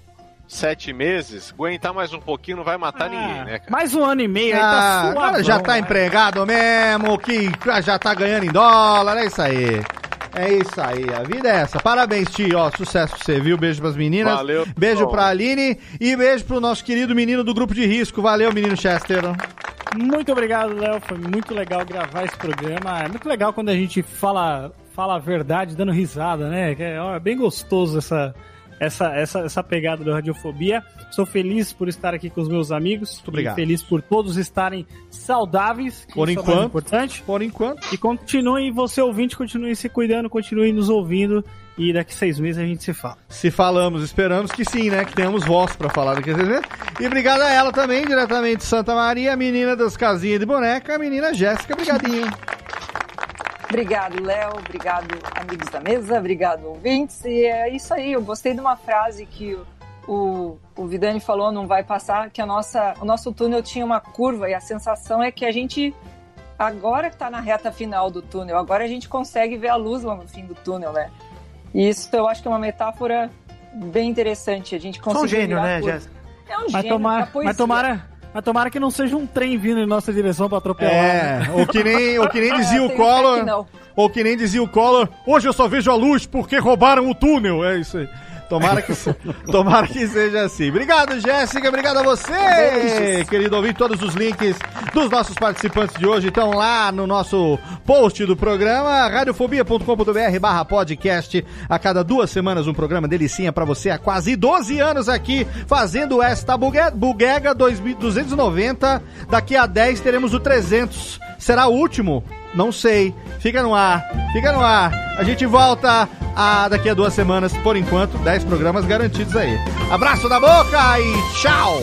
sete meses, aguentar mais um pouquinho não vai matar ninguém, né, cara? Mais um ano e meio, aí Ah, tá agora suavão, já tá vai. empregado mesmo, que já tá ganhando em dólar, é isso aí. É isso aí, a vida é essa. Parabéns, Ti, ó, sucesso pra você, viu? Beijo pras meninas. Valeu. Beijo Bom. pra Aline e beijo pro nosso querido menino do grupo de risco. Valeu, menino Chester. Muito obrigado, Léo. Foi muito legal gravar esse programa. É muito legal quando a gente fala, fala a verdade dando risada, né? É é bem gostoso essa, essa, essa, essa pegada do Radiofobia. Sou feliz por estar aqui com os meus amigos. Muito obrigado. feliz por todos estarem saudáveis. Por é enquanto. importante. Por enquanto. E continue, você ouvinte, continue se cuidando, continue nos ouvindo. E daqui seis meses a gente se fala. Se falamos, esperamos que sim, né? Que tenhamos voz pra falar daqui a seis meses. E obrigado a ela também, diretamente de Santa Maria, a menina das casinhas de boneca, a menina Jéssica. Obrigadinho. Obrigado, Léo. Obrigado, amigos da mesa. Obrigado, ouvintes. E é isso aí. Eu gostei de uma frase que o, o, Vidani falou, não vai passar, que a nossa, o nosso túnel tinha uma curva e a sensação é que a gente, agora que tá na reta final do túnel, agora a gente consegue ver a luz lá no fim do túnel, né? E isso eu acho que é uma metáfora bem interessante. A gente Sou consegue um gênio, né. Jéssica? É um Mas, gênio. é poesia. mas, tomara, mas tomara que não seja um trem vindo em nossa direção pra atropelar. É, né? ou que nem, (laughs) ou que nem dizia É, o que Collor. Ou que nem dizia o Collor, hoje eu só vejo a luz porque roubaram o túnel. É isso aí. Tomara que, tomara que seja assim. Obrigado, Jéssica. Obrigado a você, querido ouvinte. Todos os links dos nossos participantes de hoje estão lá no nosso post do programa, radiofobia.com.br barra podcast. A cada duas semanas um programa delicinha pra você há quase 12 anos aqui, fazendo esta bugue- buguega 2290. Daqui a 10 teremos o 300. Será o último? Não sei. Fica no ar. Fica no ar. A gente volta a, daqui a duas semanas. Por enquanto, 10 programas garantidos aí. Abraço da boca e tchau!